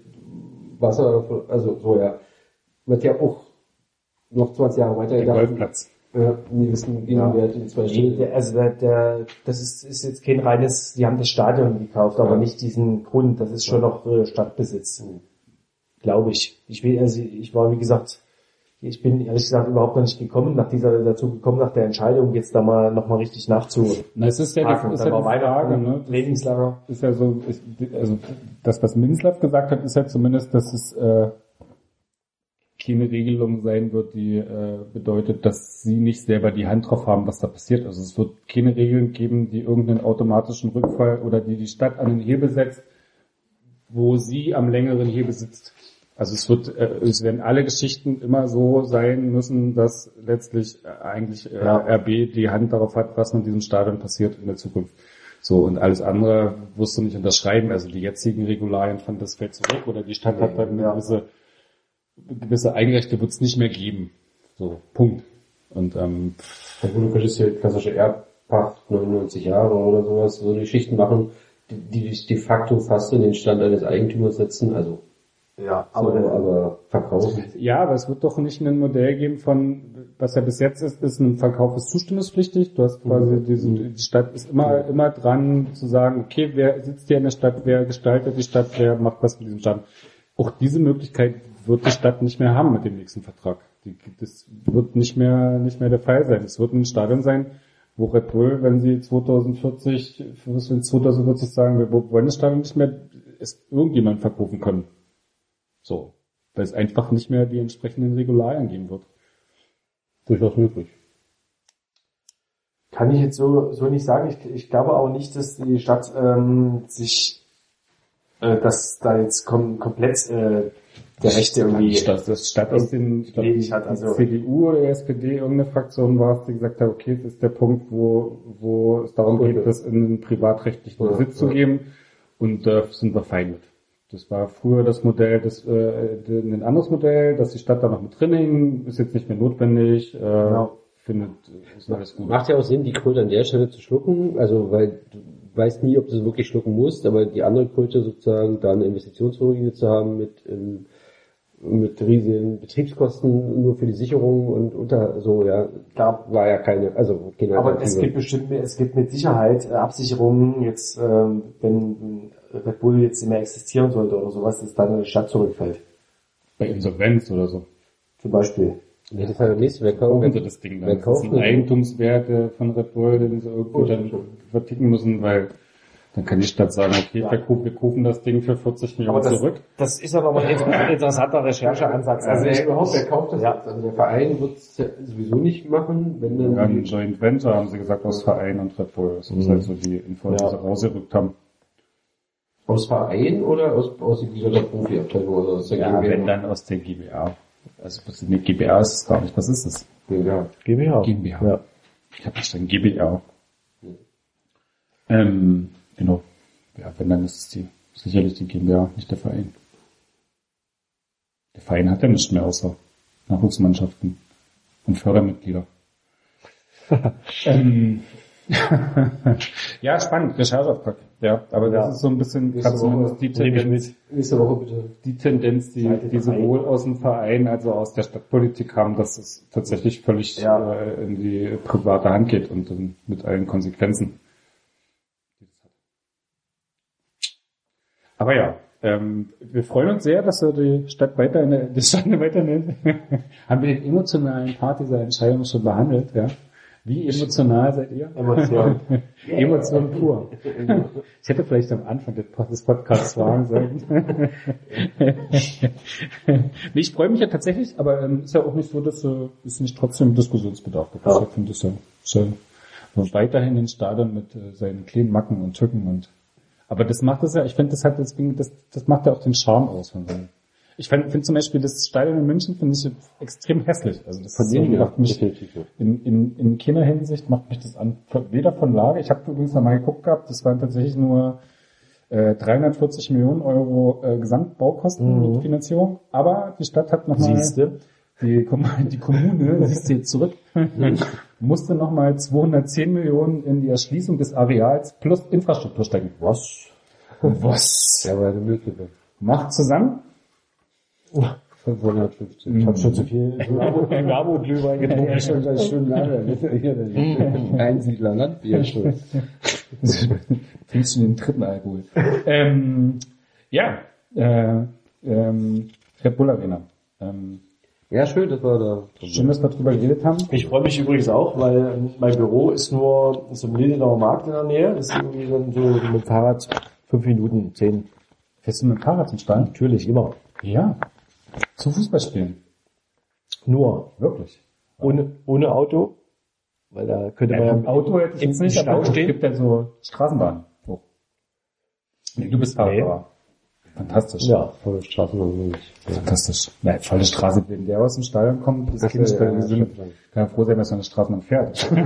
Wasser, also so ja, wird ja auch noch 20 Jahre weiter Der. Golfplatz. Ja, nie wissen, in zwei Nee, Stunden. der, also der, der, das ist, ist jetzt kein reines, die haben das Stadion gekauft, aber Ja. nicht diesen Grund. Das ist schon noch äh, Stadtbesitz, glaube ich. Ich will, also ich war wie gesagt, ich bin ehrlich gesagt überhaupt noch nicht gekommen, nach dieser dazu gekommen, nach der Entscheidung jetzt da mal noch mal richtig nachzuhaken. Na, es ist ja die, ist ja war die Frage, ne? Trainingslager. ist ja so, ist, also das, was Minslav gesagt hat, ist ja zumindest, dass es äh, keine Regelung sein wird, die äh, bedeutet, dass sie nicht selber die Hand drauf haben, was da passiert. Also es wird keine Regeln geben, die irgendeinen automatischen Rückfall oder die die Stadt an den Hebel setzt, wo sie am längeren Hebel sitzt. Also es wird, äh, es werden alle Geschichten immer so sein müssen, dass letztlich äh, eigentlich äh, Ja. RB die Hand darauf hat, was mit diesem Stadion passiert in der Zukunft. So, und alles andere wirst du nicht unterschreiben. Also die jetzigen Regularien von das fällt zurück oder die Stadt hat dann eine gewisse, gewisse Eigenrechte wird es nicht mehr geben. So, Punkt. Und ähm, Ja, gut, du könntest ja klassische Erbpacht, 99 Jahre oder sowas, so Geschichten machen, die, dich de facto fast in den Stand eines Eigentümers setzen, also Ja, aber, aber so, aber verkaufen. Ja, aber es wird doch nicht ein Modell geben von, was ja bis jetzt ist, ist ein Verkauf ist zustimmungspflichtig. Du hast quasi diese, die Stadt ist immer, immer dran zu sagen, okay, wer sitzt hier in der Stadt, wer gestaltet die Stadt, wer macht was mit diesem Stadt. Auch diese Möglichkeit wird die Stadt nicht mehr haben mit dem nächsten Vertrag. Die, das wird nicht mehr, nicht mehr der Fall sein. Es wird ein Stadion sein, wo Red Bull, wenn sie 2040, was wenn 2040 sagen, wir wollen das Stadion nicht mehr, es irgendjemand verkaufen können. So. Weil es einfach nicht mehr die entsprechenden Regularien geben wird. Durchaus möglich. kann ich jetzt so, so nicht sagen. Ich, ich glaube auch nicht, dass die Stadt ähm, sich, äh, dass da jetzt kom komplett äh, der Rechte irgendwie Das, das statt aus den, Ledig hat, die also- CDU oder die SPD, irgendeine Fraktion war es, die gesagt hat, okay, das ist der Punkt, wo, wo es darum geht, das in einen privatrechtlichen Ja, Besitz zu ja. geben. Und da sind wir fein mit. Das war früher das Modell, das, äh, ein anderes Modell, dass die Stadt da noch mit drin hing, ist jetzt nicht mehr notwendig, äh, Genau. findet, ist alles gut. Macht ja auch Sinn, die Kröte an der Stelle zu schlucken, also weil du weißt nie, ob du es wirklich schlucken musst, aber die andere Kröte sozusagen da eine Investitionsruine zu haben mit ähm, mit riesigen Betriebskosten nur für die Sicherung und unter so ja Klar. war ja keine also keine Aber es gibt bestimmt, es gibt mit Sicherheit äh, Absicherungen jetzt, ähm, wenn Red Bull jetzt nicht mehr existieren sollte oder sowas, dass dann eine Stadt zurückfällt. Bei Insolvenz oder so. Zum Beispiel. Nee, das ist ja das nächste, wer kauft, sie das Ding dann. wer Das kauft sind denn- Eigentumswerte von Red Bull, den sie irgendwie Oh, dann verticken müssen, weil dann kann die Stadt sagen, okay, Ja. wir, kaufen, das Ding für 40 Millionen Aber das, zurück. das ist ja nochmal ein inter- interessanter Rechercheansatz. Also ich- wer überhaupt, wer kauft das Ja. jetzt? Also der Verein wird es ja sowieso nicht machen, wenn dann Ja, ein Joint Venture haben sie gesagt aus Verein und Red Bull. Das ist halt so die Info, die Ja. sie rausgerückt haben. aus Verein oder aus, aus dieser Profiabteilung oder aus der Ja, GmbH? wenn dann aus der GBA. Also nee, GBR ist es gar nicht. Was ist es? Ja. GmbH. GmbH. Ja. Ich habe verstanden, GBR. Ähm, genau. Ja, wenn dann ist es die sicherlich die GmbH, nicht der Verein. Der Verein hat ja nichts mehr außer Nachwuchsmannschaften und Fördermitglieder. ähm, ja, spannend, Rechercheauftrag. Ja, aber das Ja. ist so ein bisschen Nächste Woche die Tendenz. Nächste Woche bitte. die Tendenz, die, Seite die sowohl aus dem Verein als auch aus der Stadtpolitik haben, dass es tatsächlich völlig Ja. äh, in die private Hand geht und dann mit allen Konsequenzen. Aber ja, ähm, wir freuen uns sehr, dass wir die Stadt weiter in der, die Stadt weiter der, haben wir den emotionalen Part dieser Entscheidung schon behandelt, ja? Wie emotional seid ihr? Emotion. Emotion pur. Ich hätte vielleicht am Anfang des Pod- des Podcasts fragen sollen. nee, ich freue mich ja tatsächlich, aber ähm, ist ja auch nicht so, dass äh, ist nicht trotzdem Diskussionsbedarf gibt. Ja. Ich finde es ja, ja weiterhin den Stadion mit äh, seinen kleinen Macken und Tücken und aber das macht es ja, ich finde das hat deswegen, das, das macht ja auch den Charme aus von so einem- Ich finde find zum Beispiel das Stadion in München finde ich extrem hässlich. Also das ist so, macht mich, in, in, in keiner Hinsicht macht mich das an. Weder von Lage, ich habe übrigens noch mal geguckt gehabt, das waren tatsächlich nur äh, 340 Millionen Euro äh, Gesamtbaukosten Mhm. mit Finanzierung, aber die Stadt hat nochmal, die, die Kommune, siehst du jetzt zurück, musste nochmal 210 Millionen in die Erschließung des Areals plus Infrastruktur stecken. Was? Was? Ja, aber eine Möglichkeit. Macht zusammen? 550. Ich habe schon zu viel Namo-Glühwein getrunken. Ja, schon seit Stunden an. Einsiedler Landbier schon. Trinkst du den dritten Alkohol? ähm, ja, äh, ähm, Red Bull Arena. Ähm, Ja, schön, dass wir da. schön, dass wir darüber geredet haben. Ich freue mich übrigens auch, weil mein Büro ist nur zum Lindenauer Markt in der Nähe. Das ist irgendwie dann so mit dem Fahrrad fünf Minuten, zehn. Fährst du mit dem Fahrrad zum Stall? Natürlich, immer. Ja. Zu Fußballspielen. Nur. Wirklich. Ohne, ohne Auto. Weil da könnte man Ja, im Auto hätte ich im jetzt nicht, Stau aber es gibt ja so Straßenbahnen. Oh. Nee, du bist Fahrradfahrer. Fantastisch. Ja. Volle Straßen nicht. Fantastisch. Na, volle Straße, wenn der aus dem Stadion kommt, Kind ist bei ja, ja, sind, kann ja froh sein, dass er eine Straßenbahn fährt.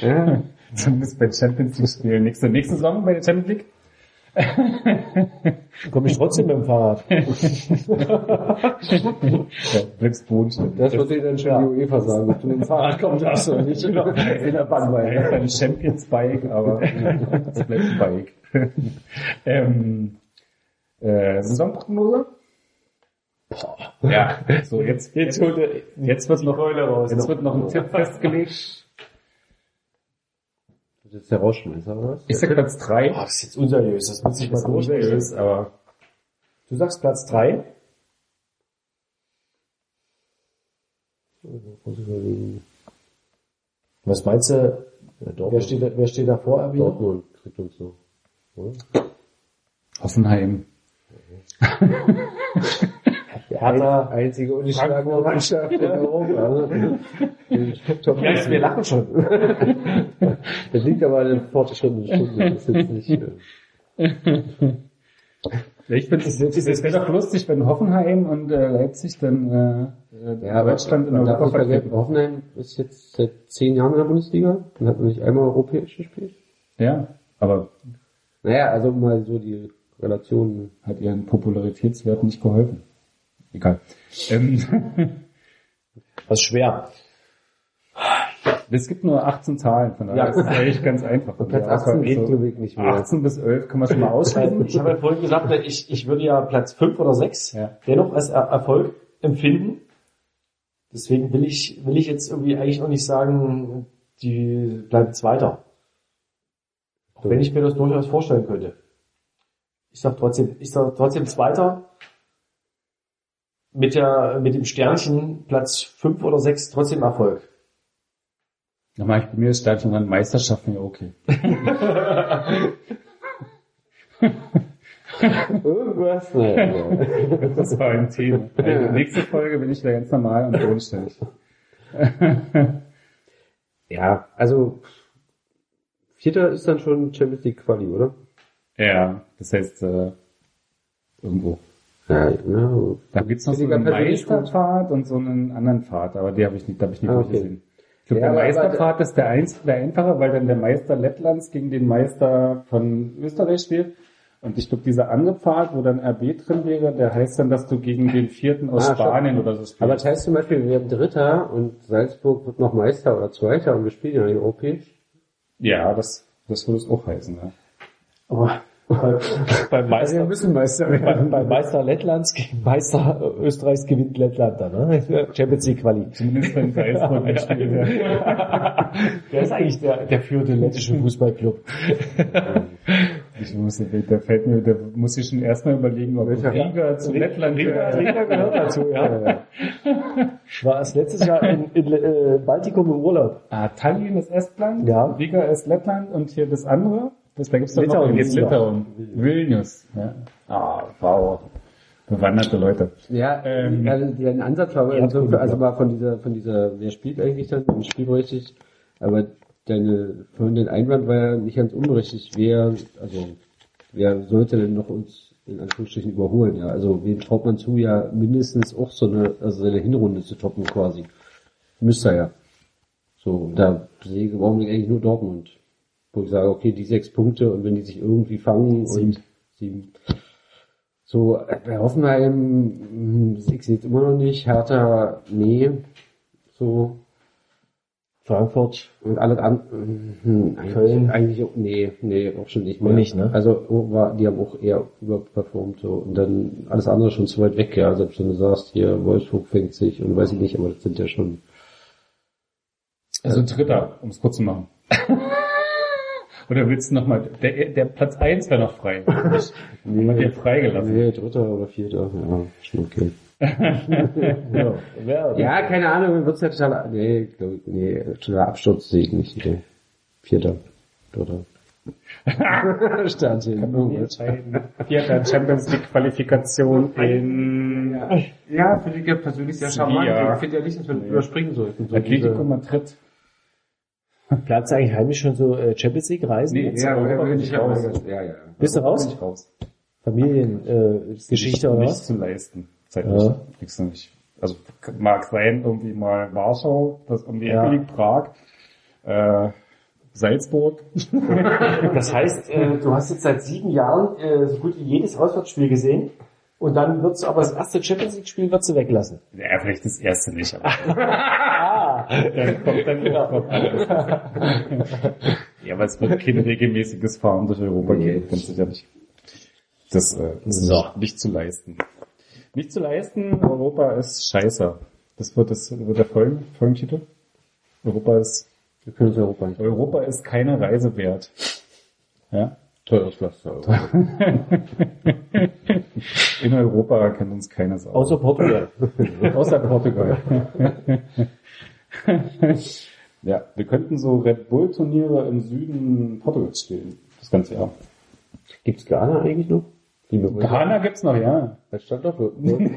Ja. Zumindest bei Champions League spielen. Nächste, nächste Saison bei der Champions League. komme ich trotzdem mit dem Fahrrad. Ja, bodenständig. Das wird dir dann schon die UEFA sagen, ob du mit dem Fahrrad kommen darfst oder nicht. In der Bannweite. Ja, ein Champions Bike, aber es bleibt ein Bike. ähm, äh, Saisonprognose? Ja, so jetzt, jetzt, er jetzt wird noch, jetzt wird noch ein Tipp festgelegt. Das ist der Rauschmeißer, oder was? Ich sag Platz drei. Oh, das ist jetzt unseriös. Das muss ich mal unseriös, aber Du sagst Platz drei. Was meinst du? Ja, Wer steht, da, wer steht da vor, Erwin? Dortmund kriegt uns so. Oder? Hoffenheim. Hertha. Einzige ungeschlagene Mannschaft in Europa. Top Ja, wir lachen schon. Das liegt aber an den fortgeschrittenen Stunden. Das ist jetzt nicht, äh, Ich finde es es wäre doch lustig, wenn Hoffenheim und äh, Leipzig dann äh, ja, Deutschland in Europa vertreten. Hoffenheim ist jetzt seit zehn Jahren in der Bundesliga und hat noch nicht einmal europäisch gespielt. Ja, aber Naja, also mal so die Relationen. hat ihren Popularitätswert nicht geholfen. Egal. Ähm, Das ist schwer. es gibt nur 18 Zahlen, von daher Ja. ist eigentlich ganz einfach. Platz Die 18 Auswahl geht, ich, nicht mehr. 18 bis 11 kann man schon mal ausschreiben. Ich habe ja vorhin gesagt, ich, ich würde ja Platz fünf oder sechs Ja. dennoch als er Erfolg empfinden. Deswegen will ich, will ich jetzt irgendwie eigentlich noch nicht sagen, die bleiben Zweiter. Auch wenn ich mir das durchaus vorstellen könnte. Ich sag trotzdem, ich sag trotzdem Zweiter. Mit der, mit dem Sternchen Platz fünf oder sechs trotzdem Erfolg. Dann mache ich bei mir das Stadion an Meisterschaften ja okay. Irgendwas? Naja, Das war ein Thema. Also, nächste Folge bin ich wieder ganz normal und bodenständig. ja, also Vierter ist dann schon Champions League Quali, oder? Ja, das heißt äh, irgendwo. Ja, ja. Da gibt's noch so einen. Meisterpfad und so einen anderen Pfad, aber die habe ich nicht, da habe ich nicht Ah, okay. durchgesehen. Ich glaube, Ja, der Meisterpfad ist der einzige, der einfache, weil dann der Meister Lettlands gegen den Meister von Österreich spielt. Und ich glaube, dieser andere Pfad, wo dann RB drin wäre, der heißt dann, dass du gegen den vierten aus Ah, Spanien schon. oder so spielst. Aber das heißt zum Beispiel, wir haben Dritter und Salzburg wird noch Meister oder Zweiter und wir spielen ja nicht europäisch. ja, das, das würde es auch heißen, ja. Aber bei, beim Meister, müssen Meister bei, bei Meister Lettlands gegen Meister Österreichs gewinnt Lettland dann, ne? Champions League Quali. Zumindest wenn Salzburg mitspielt. ja. Wer ist eigentlich der, der führende lettische Fußballclub? Ich muss, der fällt mir, der muss ich schon erstmal überlegen, ob Welcher? Riga zu Lettland Riga, gehört. Riga gehört dazu, ja. Ich war erst letztes Jahr in, in äh, Baltikum im Urlaub. Ah, Tallinn ist Estland, Ja. Riga ist Lettland und hier das andere, da gibt's noch Litauen noch. Litauen. Vilnius. Ja. Ah, wow. Bewanderte Leute. Ja, Ähm, ja der Ansatz war also, also mal von dieser, von dieser, wer spielt eigentlich dann, im spielberechtigt, aber deine, von den Einwand war ja nicht ganz unberechtigt, wer, also, wer sollte denn noch uns in Anführungsstrichen überholen, ja, also, wen traut man zu, ja, mindestens auch so eine, also seine Hinrunde zu toppen quasi. Müsste er ja. So, da brauchen wir eigentlich nur Dortmund. Wo ich sage, okay, die sechs Punkte und wenn die sich irgendwie fangen und sieben. So, äh, bei Hoffenheim, ich sehe es immer noch nicht, Hertha, nee, so, Frankfurt. und alles andere, eigentlich, Köln. eigentlich, auch- nee, nee, auch schon nicht mehr. Nicht, ne? Also, oh, war, die haben auch eher überperformt, so, und dann alles andere schon zu weit weg, ja, selbst wenn du sagst, hier, Wolfsburg fängt sich, und weiß ich nicht, aber das sind ja schon, Also Dritter, um es kurz zu machen. Oder willst du nochmal, der, der Platz eins wäre noch frei. Ich nee. dir freigelassen. nee, dritter oder vierter, ja, schon okay. Ja, Ja, keine Ahnung, wird's ja total, nee, glaub ich, nee, totaler Absturz sehe ich nicht, nee. Vierter, dritter. Stand hier. Vierter Champions League Qualifikation in Ja, finde ich ja persönlich sehr charmant. Ich finde ja nicht, dass wir überspringen sollten. So Atletico Madrid. Platz eigentlich heimisch schon so äh, Champions League Reisen? Nee, Jetzt? ja, Ja, Europa bin ich ich raus. Ja, ja. Bist du raus? Bin ich raus. Familiengeschichte äh, oder was? zu leisten. Zeitlich. Ja. Kriegst du nicht. Also mag sein, irgendwie mal Warschau, das um die Ja. Liegt, Prag, äh, Salzburg. Das heißt, äh, du hast jetzt seit sieben Jahren äh, so gut wie jedes Auswärtsspiel gesehen und dann wird's aber das erste Champions League Spiel wird's weglassen. Ja, vielleicht das erste nicht, aber Ah, dann kommt dann Genau. Ja, aber es wird kein regelmäßiges Fahren durch Europa geben, ganz sicher nicht. Das äh, ist So. nicht, nicht zu leisten. Nicht zu leisten, Europa ist scheiße. Das wird, das wird der Folgen, Folgentitel. Europa ist, Wir können uns Europa nicht. Europa ist keine Reise wert. Ja? Teures Pflaster. In Europa kennt uns keiner Sau. außer Portugal. Außer Portugal. ja, wir könnten so Red Bull Turniere im Süden Portugals spielen. Das ganze Jahr. Gibt's Ghana eigentlich noch? Ghana gibt's noch, ja. Als Standort?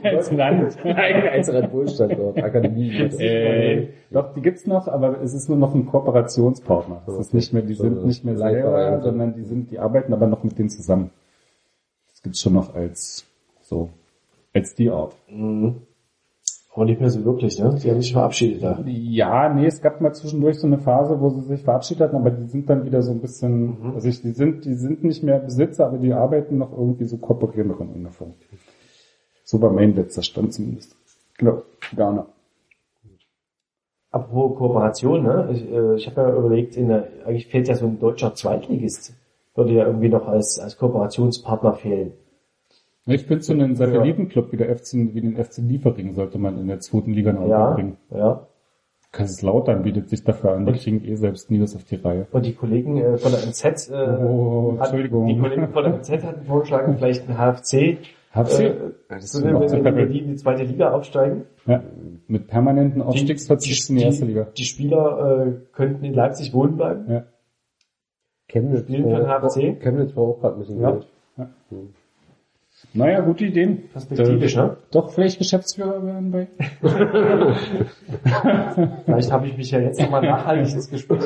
Als Land. Nein, als Red Bull Standort, Akademie. Äh, doch, die gibt's noch, aber es ist nur noch ein Kooperationspartner. Das ist nicht mehr, die sind nicht mehr selber, sondern die sind, die arbeiten aber noch mit denen zusammen. Das gibt's schon noch als, so, als die Art. Aber nicht mehr so wirklich, ne? Die haben sich verabschiedet da. Ja, nee, es gab mal zwischendurch so eine Phase, wo sie sich verabschiedet hatten, aber die sind dann wieder so ein bisschen, also ich, die sind, die sind nicht mehr Besitzer, aber die arbeiten noch irgendwie so kooperieren noch in irgendeiner Form. So war mein letzter Stand zumindest. Genau, Ghana. Apropos Kooperation, ne? Ich, äh, ich habe ja überlegt, in der, eigentlich fehlt ja so ein deutscher Zweitligist. Würde ja irgendwie noch als, als Kooperationspartner fehlen. Ich finde so einen Satellitenclub wie der FC, wie den FC Liefering sollte man in der zweiten Liga noch Ja, unterbringen. ja. Kaiserslautern bietet sich dafür an, die kriegen eh selbst nie was auf die Reihe. Und die Kollegen äh, von der MZ, äh, Oh, hat- die Kollegen von der MZ hatten vorgeschlagen, vielleicht ein HFC, HFC? äh, das so, ist wenn, zu die in die zweite Liga aufsteigen. Ja, mit permanenten Aufstiegsverzicht in die erste Liga. Die Spieler äh, könnten in Leipzig wohnen bleiben. Ja. Chemnitz. Spielen für den war- HFC? Chemnitz war auch gerade ein bisschen Ja. Geld. Naja, gute Ideen. Perspektivisch, ne? Doch vielleicht Geschäftsführer werden bei. Vielleicht habe ich mich ja jetzt nochmal nachhaltig ins Gespräch.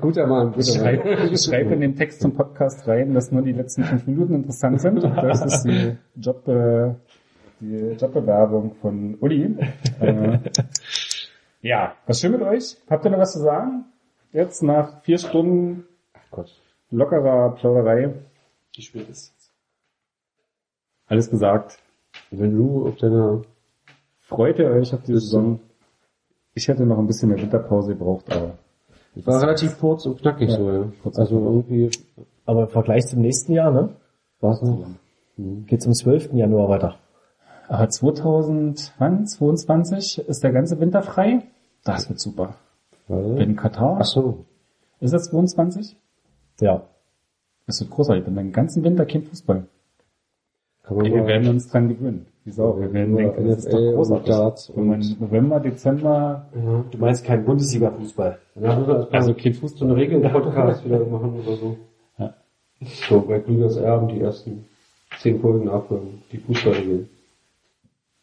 Guter Mann, guter Mann. Schreib, schreib in den Text zum Podcast rein, dass nur die letzten fünf Minuten interessant sind. Das ist die Job, äh, die Jobbewerbung von Uli. Äh, ja, was schön mit euch? Habt ihr noch was zu sagen? Jetzt nach vier Stunden Gott. lockerer Plauderei. Wie spät ist es? Alles gesagt. Wenn du auf deiner, Freut ihr euch auf die Saison? Ich hätte noch ein bisschen mehr Winterpause gebraucht, aber war relativ kurz und knackig Ja, so, ja. Also irgendwie Aber im Vergleich zum nächsten Jahr, ne? war es noch. Geht's am 12. Januar weiter. Aber 2022 ist der ganze Winter frei. Das wird super. Warte. In Katar. Ach so. Ist das 22? Ja. Das wird großartig. Dann den ganzen Winter kein Fußball. Ey, wir werden uns dran gewöhnen. Wieso? Wir werden denken, das ist doch und großartig. Darts Wenn man und- November, Dezember, ja. Du meinst kein Bundesliga-Fußball. Ja, also kein Fußball. so eine Regeln-Podcast wieder machen oder so. Ja. So, bei Glügers Erben die ersten zehn Folgen nachhören. Die Fußballregeln.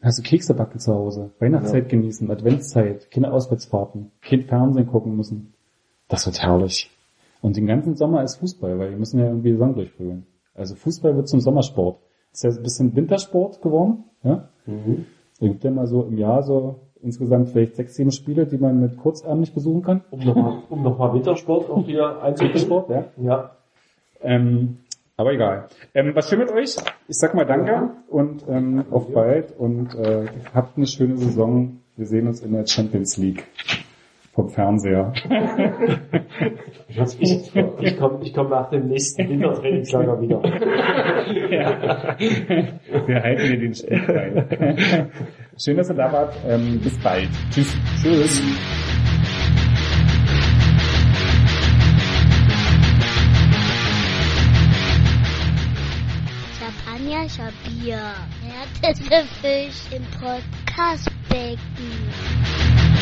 Hast du Kekse backen zu Hause? Weihnachtszeit genießen, Adventszeit, keine Auswärtsfahrten, kein Fernsehen gucken müssen. Das wird herrlich. Und den ganzen Sommer ist Fußball, weil wir müssen ja irgendwie die Saison durchführen. Also Fußball wird zum Sommersport. Ist ja ein bisschen Wintersport geworden, ja? Mhm. Es gibt ja mal so im Jahr so insgesamt vielleicht sechs, sieben Spiele, die man mit kurzärmlich besuchen kann. Um nochmal um noch mal Wintersport auch hier einzubringen. Sport, ja. Ja. Ähm, aber egal. Ähm, was schön mit euch? Ich sag mal Danke und ähm, auf bald und äh, habt eine schöne Saison. Wir sehen uns in der Champions League vom Fernseher. Ich, ich komme ich komm nach dem nächsten Wintertrainingslager wieder. Wir halten dir den Spiel rein. Schön, dass ihr da wart. Ähm, bis bald. Tschüss. Tschüss. Champagner, Bier. Härteste Fisch im Podcastbecken.